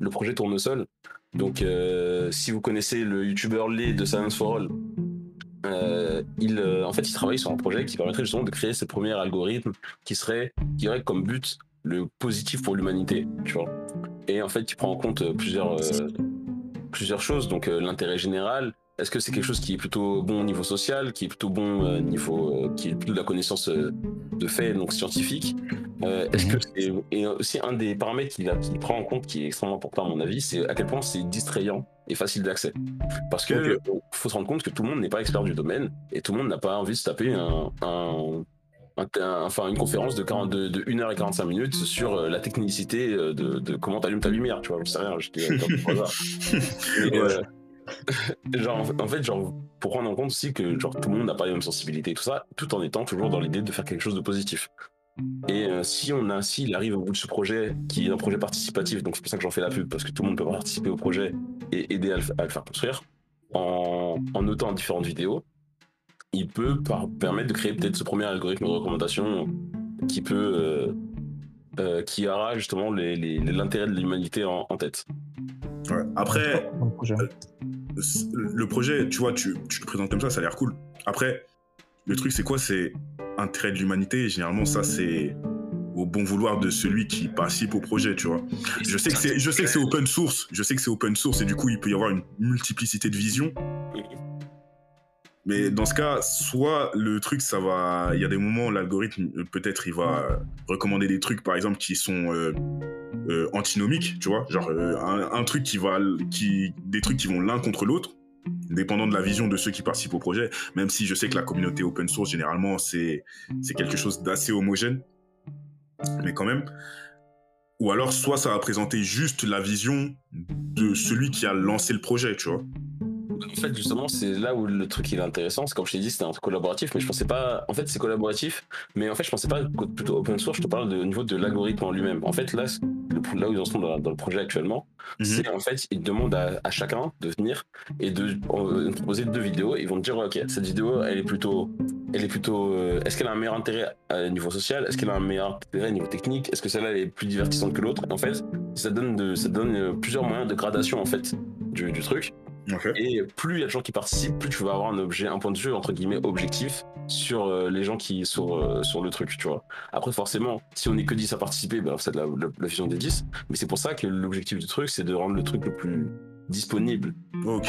Le projet Tournesol. Donc, euh, si vous connaissez le YouTuber Lee de Science for All, euh, il, euh, en fait, il travaille sur un projet qui permettrait justement de créer ce premier algorithme qui serait, qui aurait comme but le positif pour l'humanité, tu vois. Et en fait, il prend en compte euh, plusieurs, plusieurs choses, donc l'intérêt général, Est-ce que c'est quelque chose qui est plutôt bon au niveau social, qui est plutôt bon euh, niveau, euh, qui est plutôt de la connaissance euh, de faits, donc scientifique Est-ce que c'est et aussi un des paramètres qu'il prend en compte, qui est extrêmement important à mon avis, c'est à quel point c'est distrayant et facile d'accès. Parce que faut se rendre compte que tout le monde n'est pas expert du domaine et tout le monde n'a pas envie de se taper un, un- un- un- enfin une conférence de, 40, de, de 1 heure et 45 minutes sur la technicité de, de comment t'allumes ta lumière, tu vois, je sais rien, je [LAUGHS] [LAUGHS] genre, en fait, genre, pour prendre en compte aussi que genre, tout le monde n'a pas les mêmes sensibilités et tout ça, tout en étant toujours dans l'idée de faire quelque chose de positif. Et euh, si on a, s'il arrive au bout de ce projet, qui est un projet participatif, donc c'est pour ça que j'en fais la pub, parce que tout le monde peut participer au projet et aider à le, à le faire construire, en, en notant différentes vidéos, il peut par- permettre de créer peut-être ce premier algorithme de recommandation qui peut, euh, euh, qui aura justement les- les- l'intérêt de l'humanité en, en tête. Ouais. Après, le projet. tu vois, tu, tu le présentes comme ça, ça a l'air cool. Après, le truc, c'est quoi? C'est intérêt de l'humanité. Généralement, ça, c'est au bon vouloir de celui qui participe au projet, tu vois. Je sais que c'est, je sais que c'est open source. Je sais que c'est open source et du coup, il peut y avoir une multiplicité de visions. Mais dans ce cas, soit le truc, ça va. Il y a des moments où l'algorithme, euh, peut-être, il va recommander des trucs, par exemple, qui sont euh, euh, antinomiques, tu vois. Genre, euh, un, un truc qui va. Qui, des trucs qui vont l'un contre l'autre, dépendant de la vision de ceux qui participent au projet. Même si je sais que la communauté open source, généralement, c'est c'est quelque chose d'assez homogène. Mais quand même. Ou alors, soit ça va présenter juste la vision de celui qui a lancé le projet, tu vois. En fait, justement, c'est là où le truc il est intéressant. C'est comme je t'ai dit, c'était un truc collaboratif, mais je pensais pas. En fait, c'est collaboratif, mais en fait, je pensais pas plutôt open source. Je te parle de au niveau de l'algorithme en lui-même. En fait, là, le- là où ils en sont dans, dans le projet actuellement, Mhm. c'est en fait, ils demandent à, à chacun de venir et de euh, proposer deux vidéos. Ils vont te dire, ok, cette vidéo, elle est plutôt, elle est plutôt. euh, Est-ce qu'elle a un meilleur intérêt à niveau social Est-ce qu'elle a un meilleur intérêt à niveau technique Est-ce que celle-là elle est plus divertissante que l'autre? En fait, ça donne de, ça donne euh, plusieurs moyens de gradation en fait du, du truc. Et plus il y a de gens qui participent, plus tu vas avoir un objet, un point de vue entre guillemets objectif sur euh, les gens qui sur euh, sur le truc, tu vois. Après forcément, si on est que 10 à participer, ben c'est de la, la, la vision des 10, mais c'est pour ça que l'objectif du truc c'est de rendre le truc le plus disponible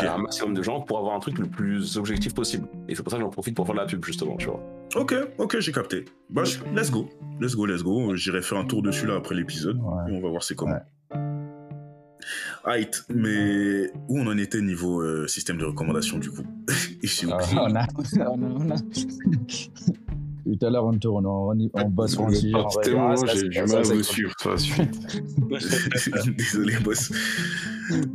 à un maximum de gens pour avoir un truc le plus objectif possible. Et c'est pour ça que j'en profite pour faire de la pub justement, tu vois. Ok, ok, j'ai capté. Bah, je- let's go. Let's go, let's go. J'irai faire un tour dessus là après l'épisode. Ouais. Et on va voir c'est comment. Right, mais où on en était niveau euh, système de recommandation du coup? [LAUGHS] J'ai oublié. a, on a. Tout à l'heure, on tourne, on, on bosse sur un sujet. on C'était dire, moment, ah, j'ai du mal à vous suivre. Désolé, boss.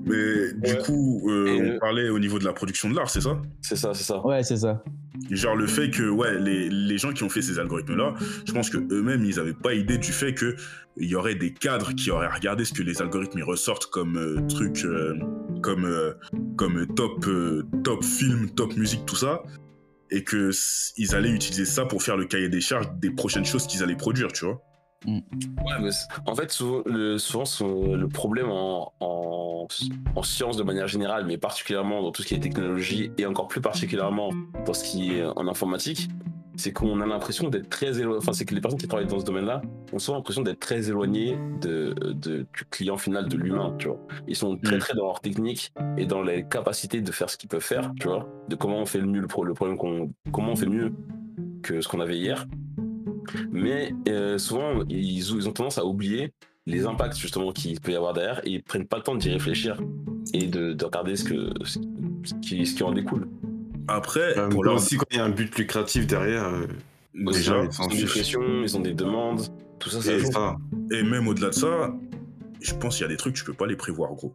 Mais du Ouais. coup, euh, on le- parlait au niveau de la production de l'art, c'est ça? C'est ça, c'est ça. Ouais, c'est ça. Genre le fait que ouais, les, les gens qui ont fait ces algorithmes-là, je pense que eux-mêmes, ils n'avaient pas idée du fait que il y aurait des cadres qui auraient regardé ce que les algorithmes ils ressortent comme euh, truc, euh, comme euh, comme top euh, top film, top musique, tout ça, et que ils allaient utiliser ça pour faire le cahier des charges des prochaines choses qu'ils allaient produire, tu vois. Ouais, mais en fait, souvent, le, souvent, son- le problème en, en, en sciences de manière générale, mais particulièrement dans tout ce qui est technologie et encore plus particulièrement dans ce qui est en informatique, c'est qu'on a l'impression d'être très éloigné. Enfin, c'est que les personnes qui travaillent dans ce domaine-là ont souvent l'impression d'être très éloignées de, de- du client final, de l'humain, tu vois. Ils sont très, Mm. très dans leur technique et dans les capacités de faire ce qu'ils peuvent faire, tu vois. De comment on fait le mieux le, pro- le problème qu'on. Comment on fait mieux que ce qu'on avait hier. Mais euh, souvent, ils, ils ont tendance à oublier les impacts justement qu'il peut y avoir derrière et ils prennent pas le temps d'y réfléchir et de, de regarder ce, que, ce, qui, ce qui en découle. Après, Euh, pour leur aussi, quand il y a un but lucratif derrière, euh, déjà, déjà, ils ont des pressions, ils ont des demandes, tout ça, ça Et ça, et même au-delà de ça, je pense qu'il y a des trucs tu peux pas les prévoir, gros.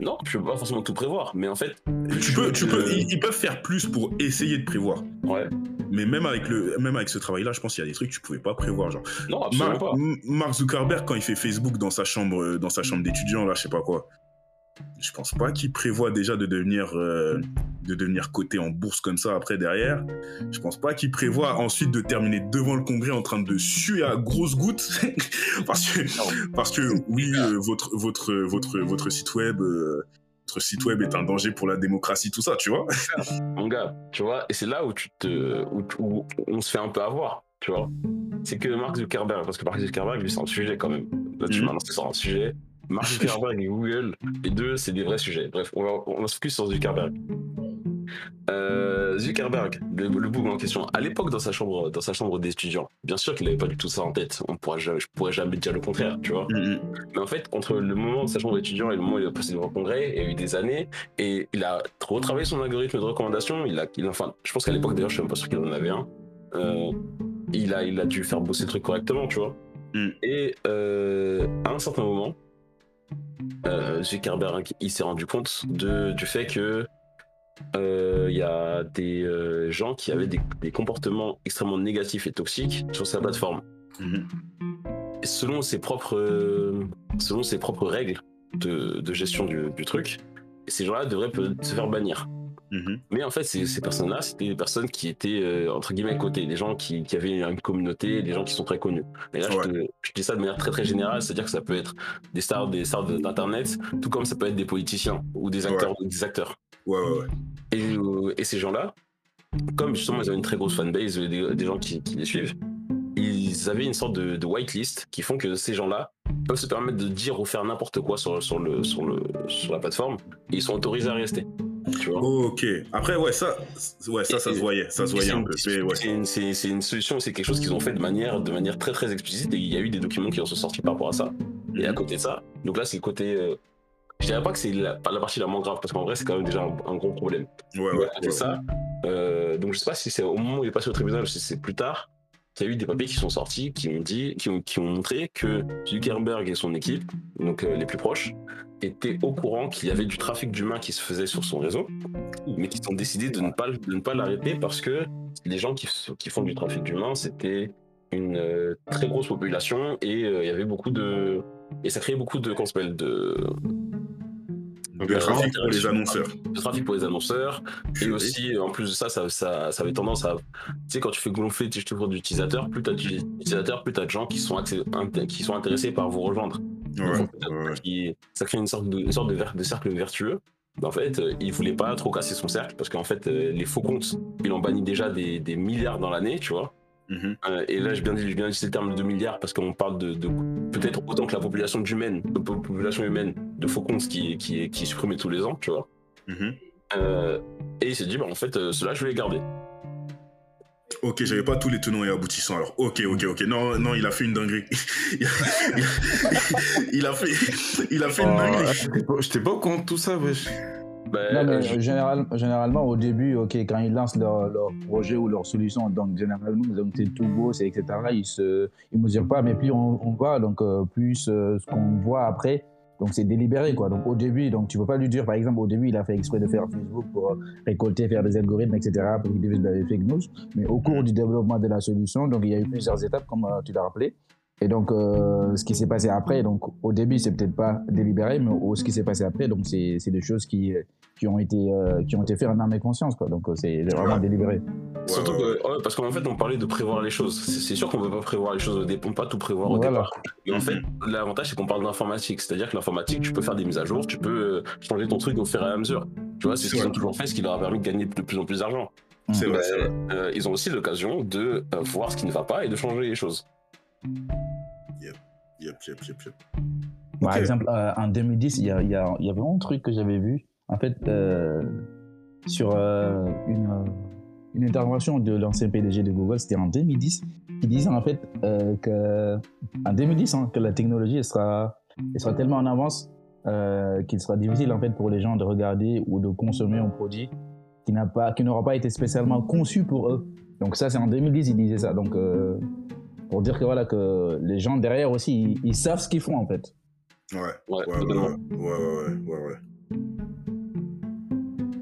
Non, tu peux pas forcément tout prévoir, mais en fait, Tu peux, tu peux, ils, ils peuvent faire plus pour essayer de prévoir. ouais. Mais même avec le, même avec ce travail-là, je pense qu'il y a des trucs que tu pouvais pas prévoir, genre. Non, absolument Mark, pas. Mark Zuckerberg quand il fait Facebook dans sa chambre, dans sa chambre d'étudiant là, je sais pas quoi. Je pense pas qu'il prévoit déjà de devenir, euh, de devenir coté en bourse comme ça après derrière. Je pense pas qu'il prévoit ensuite de terminer devant le Congrès en train de suer à grosses gouttes [LAUGHS] parce que, parce que oui, euh, votre, votre, votre, votre site web. euh, votre site web est un danger pour la démocratie, tout ça, tu vois. Mon gars, tu vois, et c'est là où tu te, où, où on se fait un peu avoir, tu vois. C'est que Mark Zuckerberg, parce que Mark Zuckerberg, lui, c'est un sujet quand même. Là, tu m'as lancé sur un sujet. Mark Zuckerberg et Google, les deux, c'est des vrais sujets. Bref, on va, on se focus sur Zuckerberg. Euh, Zuckerberg, le, le boom en question, à l'époque dans sa chambre, dans sa chambre d'étudiant, bien sûr qu'il avait pas du tout ça en tête. On pourra jamais, je pourrais jamais dire le contraire, tu vois. Mhm. Mais en fait, entre le moment de sa chambre d'étudiant et le moment où il a passé devant le congrès, il y a eu des années et il a retravaillé son algorithme de recommandation. Il a, il, enfin, je pense qu'à l'époque d'ailleurs, je suis même pas sûr qu'il en avait un. Euh, il a, il a dû faire bosser le truc correctement, tu vois. Mm. Et euh, à un certain moment, Zuckerberg, il s'est rendu compte de, du fait que euh, il y a des euh, gens qui avaient des, des comportements extrêmement négatifs et toxiques sur sa plateforme. Mhm. Selon ses propres, euh, selon ses propres règles de, de gestion du, du truc, ces gens-là devraient se faire bannir. Mhm. Mais en fait, ces, ces personnes-là, c'était des personnes qui étaient, euh, entre guillemets, cotées, des gens qui, qui avaient une communauté, des gens qui sont très connus. Et là, je, te- je dis ça de manière très très générale, c'est-à-dire que ça peut être des stars, des stars d'Internet, tout comme ça peut être des politiciens ou des acteurs. ou Des acteurs. Ouais, ouais, ouais. Et, euh, et ces gens-là, comme justement ils ont une très grosse fanbase, des, des gens qui, qui les suivent, ils avaient une sorte de, de whitelist qui font que ces gens-là peuvent se permettre de dire ou faire n'importe quoi sur, sur, le, sur, le, sur la plateforme et ils sont autorisés à rester. Tu vois Ok. Après, ouais, ça, ouais, ça, ça se voyait. Ça se voyait un peu. Ouais. C'est une, solution, c'est quelque chose qu'ils ont fait de manière, de manière très très explicite et il y a eu des documents qui en sont sortis par rapport à ça. Et à côté de ça, donc là c'est le côté. euh, je dirais pas que c'est la, la partie la moins grave parce qu'en vrai c'est quand même déjà un, un gros problème. Ouais, ouais. ouais. ça, euh, donc je sais pas si c'est au moment où il est passé au tribunal ou si c'est plus tard, qu'il y a eu des papiers qui sont sortis qui ont dit, qui ont, montré que Zuckerberg et son équipe, donc euh, les plus proches, étaient au courant qu'il y avait du trafic d'humains qui se faisait sur son réseau, mais qui ont décidé de ne pas, l'arrêter parce que les gens qui, font du trafic d'humains, c'était une euh, très grosse population et euh, il y avait beaucoup de et ça créait beaucoup de Donc, le Euh, trafic pour les annonceurs. de trafic pour les annonceurs. Et aussi en plus de ça ça, ça, ça avait tendance à tu sais quand tu fais gonfler tes chiffres d'utilisateurs plus t'as d'utilisateurs plus t'as de gens qui sont qui sont intéressés par vous rejoindre. Ouais, Donc, ouais, ouais. qui- ça crée une sorte de, une sorte de, ver- de cercle vertueux. Mais en fait euh, il voulait pas trop casser son cercle parce qu'en fait euh, les faux comptes ils en banni déjà des, des milliards dans l'année tu vois Mhm. euh, et là, je viens, je viens d'utiliser le terme de milliards parce qu'on parle de, de peut-être autant que la population humaine, la population humaine de faux comptes qui, qui, qui est supprimée tous les ans, tu vois. Mhm. Euh, et il s'est dit, bah, en fait, euh, cela, je vais les garder. Ok, j'avais pas tous les tenants et aboutissants alors. Ok, ok, ok. Non, non, il a fait une dinguerie. [LAUGHS] il, a, il a fait, il a fait une Oh, dinguerie. j'étais pas- pas au courant de tout ça, wesh. Bah, Non, mais je- général- généralement, au début, ok, quand ils lancent leur, leur projet ou leur solution, donc généralement, c'est tout beau, c'est etc. Ils se, ils mesurent pas, mais plus on, on va, donc euh, plus euh, ce qu'on voit après, donc c'est délibéré quoi. Donc au début, donc tu peux pas lui dire, par exemple, au début, il a fait exprès de faire Facebook pour euh, récolter, faire des algorithmes, etc. pour qu'il diffuse des fake news. Mais au cours du développement de la solution, donc il y a eu plusieurs étapes, comme euh, tu l'as rappelé. Et donc, euh, ce qui s'est passé après, donc au début, c'est peut-être pas délibéré, mais au- ce qui s'est passé après, donc c'est c'est des choses qui, qui ont été euh, qui ont été faits en âme et conscience quoi donc euh, c'est vraiment Ouais. délibéré surtout que- ouais, parce qu'en fait, on parlait de prévoir les choses. C'est sûr qu'on peut pas prévoir les choses au départ, on peut pas tout prévoir au Voilà. départ. Mais en fait, l'avantage, c'est qu'on parle d'informatique. C'est-à-dire que l'informatique, tu peux faire des mises à jour, tu peux changer ton truc au fur et à mesure. Tu vois, c'est ce qu'ils ont toujours fait, ce qui leur a permis de gagner de plus en plus d'argent. C'est vrai, c'est vrai. euh, ils ont aussi l'occasion de euh, voir ce qui ne va pas et de changer les choses. Yep, yep, yep, yep. par exemple euh, en 2010 il y avait un truc que j'avais vu. En fait euh, sur euh, une une intervention de l'ancien PDG de Google c'était en 2010 qui disait en fait que en 2010 hein, que la technologie elle sera elle sera tellement en avance qu'il sera difficile en fait pour les gens de regarder ou de consommer un produit qui n'a pas qui n'aura pas été spécialement conçu pour eux. Donc ça c'est en 2010 il disait ça. Donc pour dire que voilà que les gens derrière aussi ils, ils savent ce qu'ils font en fait Ouais, Ouais, ouais, ouais, totalement. ouais, ouais, ouais, ouais, ouais.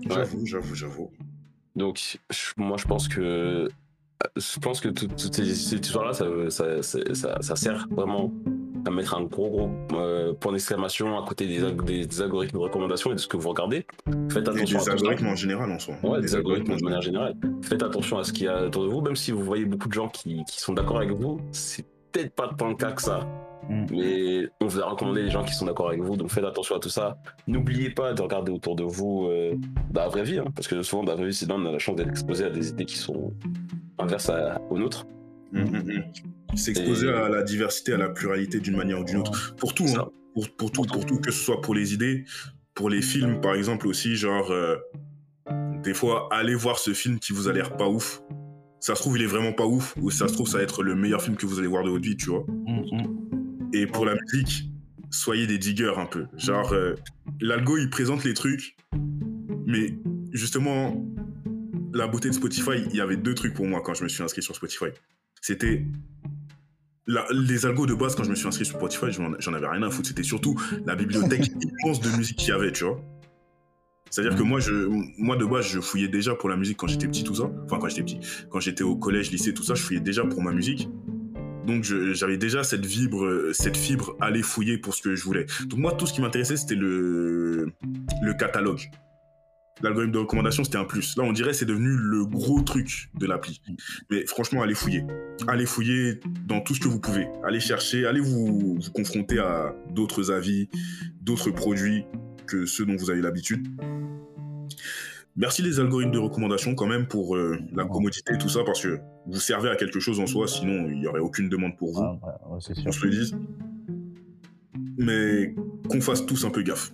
J'avoue, j'avoue, j'avoue. Donc, moi, je pense que je pense que tout- toutes ces, cette histoire-là, ça, ça, ça, ça- ça sert vraiment à mettre un gros gros euh, point d'exclamation à côté des, alg- des, des algorithmes de recommandation et de ce que vous regardez. Faites Et attention des à algorithmes en général en soi. Ouais, Des des algorithmes de manière générale. Faites attention à ce qu'il y a autour de vous, même si vous voyez beaucoup de gens qui, qui sont d'accord avec vous, c'est peut-être pas tant le cas que ça. Mm. Mais on vous a recommandé les gens qui sont d'accord avec vous, donc faites attention à tout ça. N'oubliez pas de regarder autour de vous euh, dans la vraie vie, hein, parce que souvent dans la vraie vie, c'est là on a la chance d'être exposé à des idées qui sont inverses à- aux nôtres. Hum, hum, hum. S'exposer Et- à la diversité, à la pluralité d'une manière ou d'une autre. Pour tout, Ça. hein. Pour, pour tout, pour tout, que ce soit pour les idées, pour les films, par exemple, aussi, genre, euh, des fois, allez voir ce film qui vous a l'air pas ouf. Ça se trouve, il est vraiment pas ouf, ou ça se trouve, ça va être le meilleur film que vous allez voir de votre vie, tu vois. Et pour la musique, soyez des diggers un peu. Genre, euh, l'algo, il présente les trucs, mais justement, la beauté de Spotify, il y avait deux trucs pour moi quand je me suis inscrit sur Spotify. C'était la- les algos de base quand je me suis inscrit sur Spotify, j'en avais rien à foutre. C'était surtout la bibliothèque [LAUGHS] immense de musique qu'il y avait, tu vois. C'est-à-dire que moi, je, moi, de base, je fouillais déjà pour la musique quand j'étais petit, tout ça. Enfin, quand j'étais petit. Quand j'étais au collège, lycée, tout ça, je fouillais déjà pour ma musique. Donc, j'avais déjà cette fibre, cette fibre aller fouiller pour ce que je voulais. Donc, moi, tout ce qui m'intéressait, c'était le, le catalogue. L'algorithme de recommandation, c'était un plus. Là, on dirait que c'est devenu le gros truc de l'appli. Mais franchement, allez fouiller. Allez fouiller dans tout ce que vous pouvez. Allez chercher, allez vous, vous confronter à d'autres avis, d'autres produits que ceux dont vous avez l'habitude. Merci les algorithmes de recommandation quand même pour euh, la commodité et tout ça, parce que vous servez à quelque chose en soi, sinon il n'y aurait aucune demande pour vous, Ah, ouais, ouais, c'est sûr. on se le dise. Mais qu'on fasse tous un peu gaffe.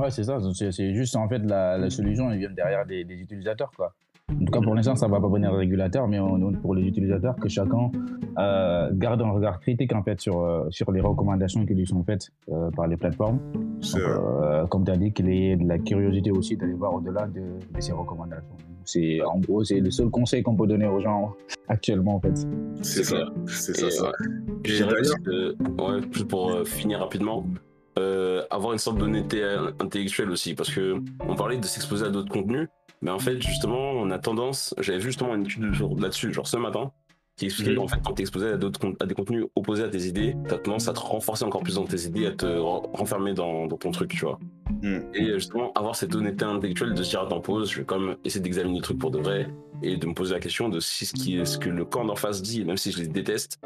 Ouais, c'est ça. C'est juste en fait la, la solution, elle vient derrière des, des utilisateurs, quoi. En tout cas, pour l'instant, ça va pas venir régulateur, mais on- pour les utilisateurs, que chacun euh, garde un regard critique en fait sur euh, sur les recommandations qui lui sont faites euh, par les plateformes. Donc, euh, comme tu as dit, qu'il y ait de la curiosité aussi d'aller voir au-delà de, de ces recommandations. C'est en gros, c'est le seul conseil qu'on peut donner aux gens actuellement en fait. c'est c'est ça. clair. C'est Et, ça, ça. ouais. D'ailleurs- pour euh, finir rapidement, euh, avoir une sorte d'honnêteté intellectuelle aussi, parce que on parlait de s'exposer à d'autres contenus, mais en fait, justement, on a tendance, j'avais vu justement une étude là-dessus, genre ce matin, qui expliquait Mhm. qu'en fait, quand t'es exposé à, d'autres à des contenus opposés à tes idées, t'as tendance à te renforcer encore plus dans tes idées, à te ren- renfermer dans, dans ton truc, tu vois. Mhm. Et euh, justement, avoir cette honnêteté intellectuelle de se dire, attends, pause, je vais quand même essayer d'examiner le truc pour de vrai, et de me poser la question de si ce, qui, ce que le camp d'en face dit, même si je les déteste,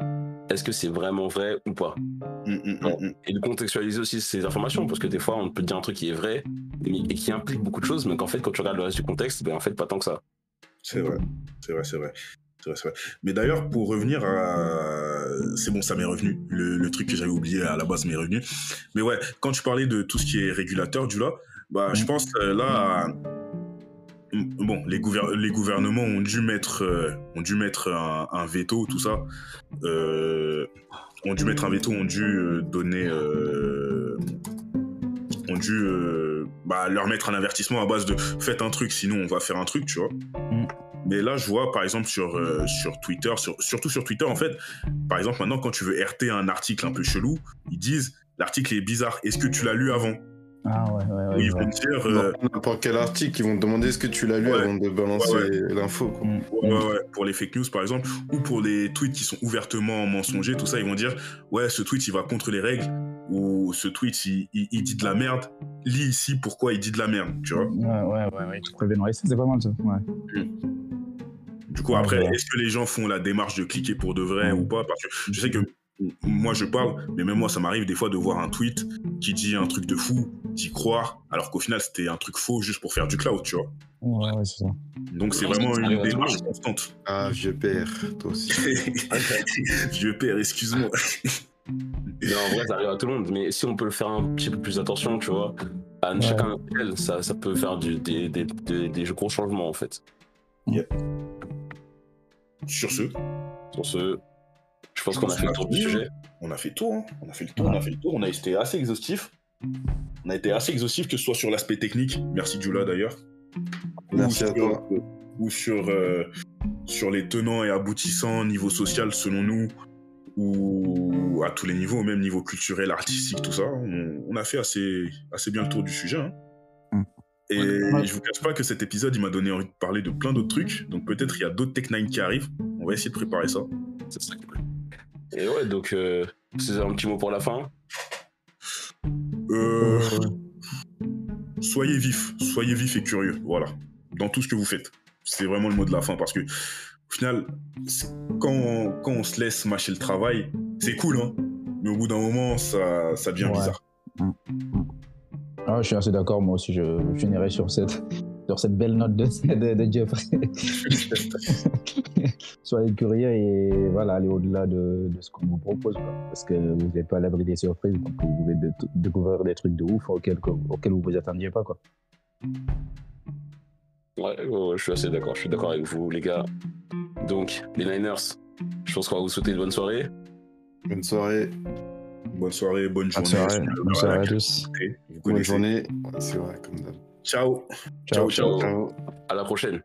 est-ce que c'est vraiment vrai ou pas? Mm, mm, mm, Bon. mm. Et de contextualiser aussi ces informations, parce que des fois, on peut te dire un truc qui est vrai et qui implique beaucoup de choses, mais qu'en fait, quand tu regardes le reste du contexte, ben en fait, pas tant que ça. C'est vrai, c'est vrai, c'est vrai. Vrai. Mais d'ailleurs, pour revenir à. C'est bon, ça m'est revenu. Le, le truc que j'avais oublié à la base m'est revenu. Mais ouais, quand tu parlais de tout ce qui est régulateur, du là, bah, je pense euh, là. À- Bon, les, gouver- les gouvernements ont dû mettre, euh, ont dû mettre un, un veto, tout ça. Euh, ont dû mettre un veto, ont dû euh, donner. euh, ont dû bah, leur mettre un avertissement à base de faites un truc, sinon on va faire un truc, tu vois. Mais là, je vois, par exemple, sur, sur Twitter, sur- surtout sur Twitter, en fait, par exemple, maintenant, quand tu veux RT un article un peu chelou, ils disent l'article est bizarre. Est-ce que tu l'as lu avant? Ah ouais, ouais, ouais. Ou ils vont dire. euh, N'importe quel article, ils vont te demander est-ce que tu l'as lu Ouais. avant de balancer Ouais, l'info. quoi. Mm. Ouais, ouais, ouais, pour les fake news par exemple, ou pour les tweets qui sont ouvertement mensongers, tout ça, ils vont dire ouais, ce tweet il va contre les règles, ou ce tweet il, il- il dit de la merde, lis ici pourquoi il dit de la merde, tu vois. Ouais, ouais, ouais, ouais. C'est pas mal ça. Ouais. Du coup, après, ouais. est-ce que les gens font la démarche de cliquer pour de vrai ou pas? Parce que je sais que moi je parle, mais même moi ça m'arrive des fois de voir un tweet qui dit un truc de fou, d'y croire, alors qu'au final c'était un truc faux juste pour faire du cloud, tu vois. Ouais, ouais, c'est ça. Donc c'est Ouais, vraiment ça une démarche constante. Ah, vieux père, toi aussi. [LAUGHS] je perds, excuse-moi. [LAUGHS] Mais en vrai, ça arrive à tout le monde. Mais si on peut le faire un petit peu plus attention, tu vois, à Ouais. chacun ça, ça peut faire du- des, des, des, des gros changements en fait. Sur ce, Sur ce, je pense qu'on a fait le tour du sujet. on a fait le tour, hein. on a fait le tour, Ouais. on a fait le tour, on a été assez exhaustif. On a été assez exhaustif, que ce soit sur l'aspect technique, merci Jula d'ailleurs, Merci ou à sur, toi. ou sur, euh, sur les tenants et aboutissants niveau social selon nous, ou à tous les niveaux, même niveau culturel, artistique, tout ça. On, on a fait assez, assez bien le tour du sujet. hein. Mm. Et Ouais. je vous cache pas que cet épisode, il m'a donné envie de parler de plein d'autres trucs. Donc peut-être il y a d'autres Tech 9 qui arrivent. On va essayer de préparer ça. C'est ça qui est cool. Et ouais, donc, euh, c'est un petit mot pour la fin. Euh, soyez vif, soyez vif et curieux, voilà, dans tout ce que vous faites. C'est vraiment le mot de la fin parce que, au final, quand, on- quand on se laisse mâcher le travail, c'est cool, hein, mais au bout d'un moment, ça, ça devient Ouais. bizarre. Ah, je suis assez d'accord, moi aussi, je finirai sur cette, sur cette belle note de, [LAUGHS] de, de Jeffrey. [LAUGHS] Soyez curieux et voilà, allez au-delà de, de ce qu'on vous propose. quoi. Parce que vous n'êtes pas à l'abri des surprises, donc vous pouvez de- découvrir des trucs de ouf auxquels, auxquels vous vous attendiez pas. Quoi. Ouais, Ouais, ouais, ouais, je suis assez d'accord. Je suis d'accord avec vous, les gars. Donc, les Niners, je pense qu'on va vous souhaiter une bonne soirée. Bonne soirée. Bonne soirée, bonne Bonne journée. soirée, bonne soirée à tous. Vous Bonne connaissez. journée. C'est vrai, comme d'hab. Ciao. Ciao. ciao. Ciao. À la prochaine.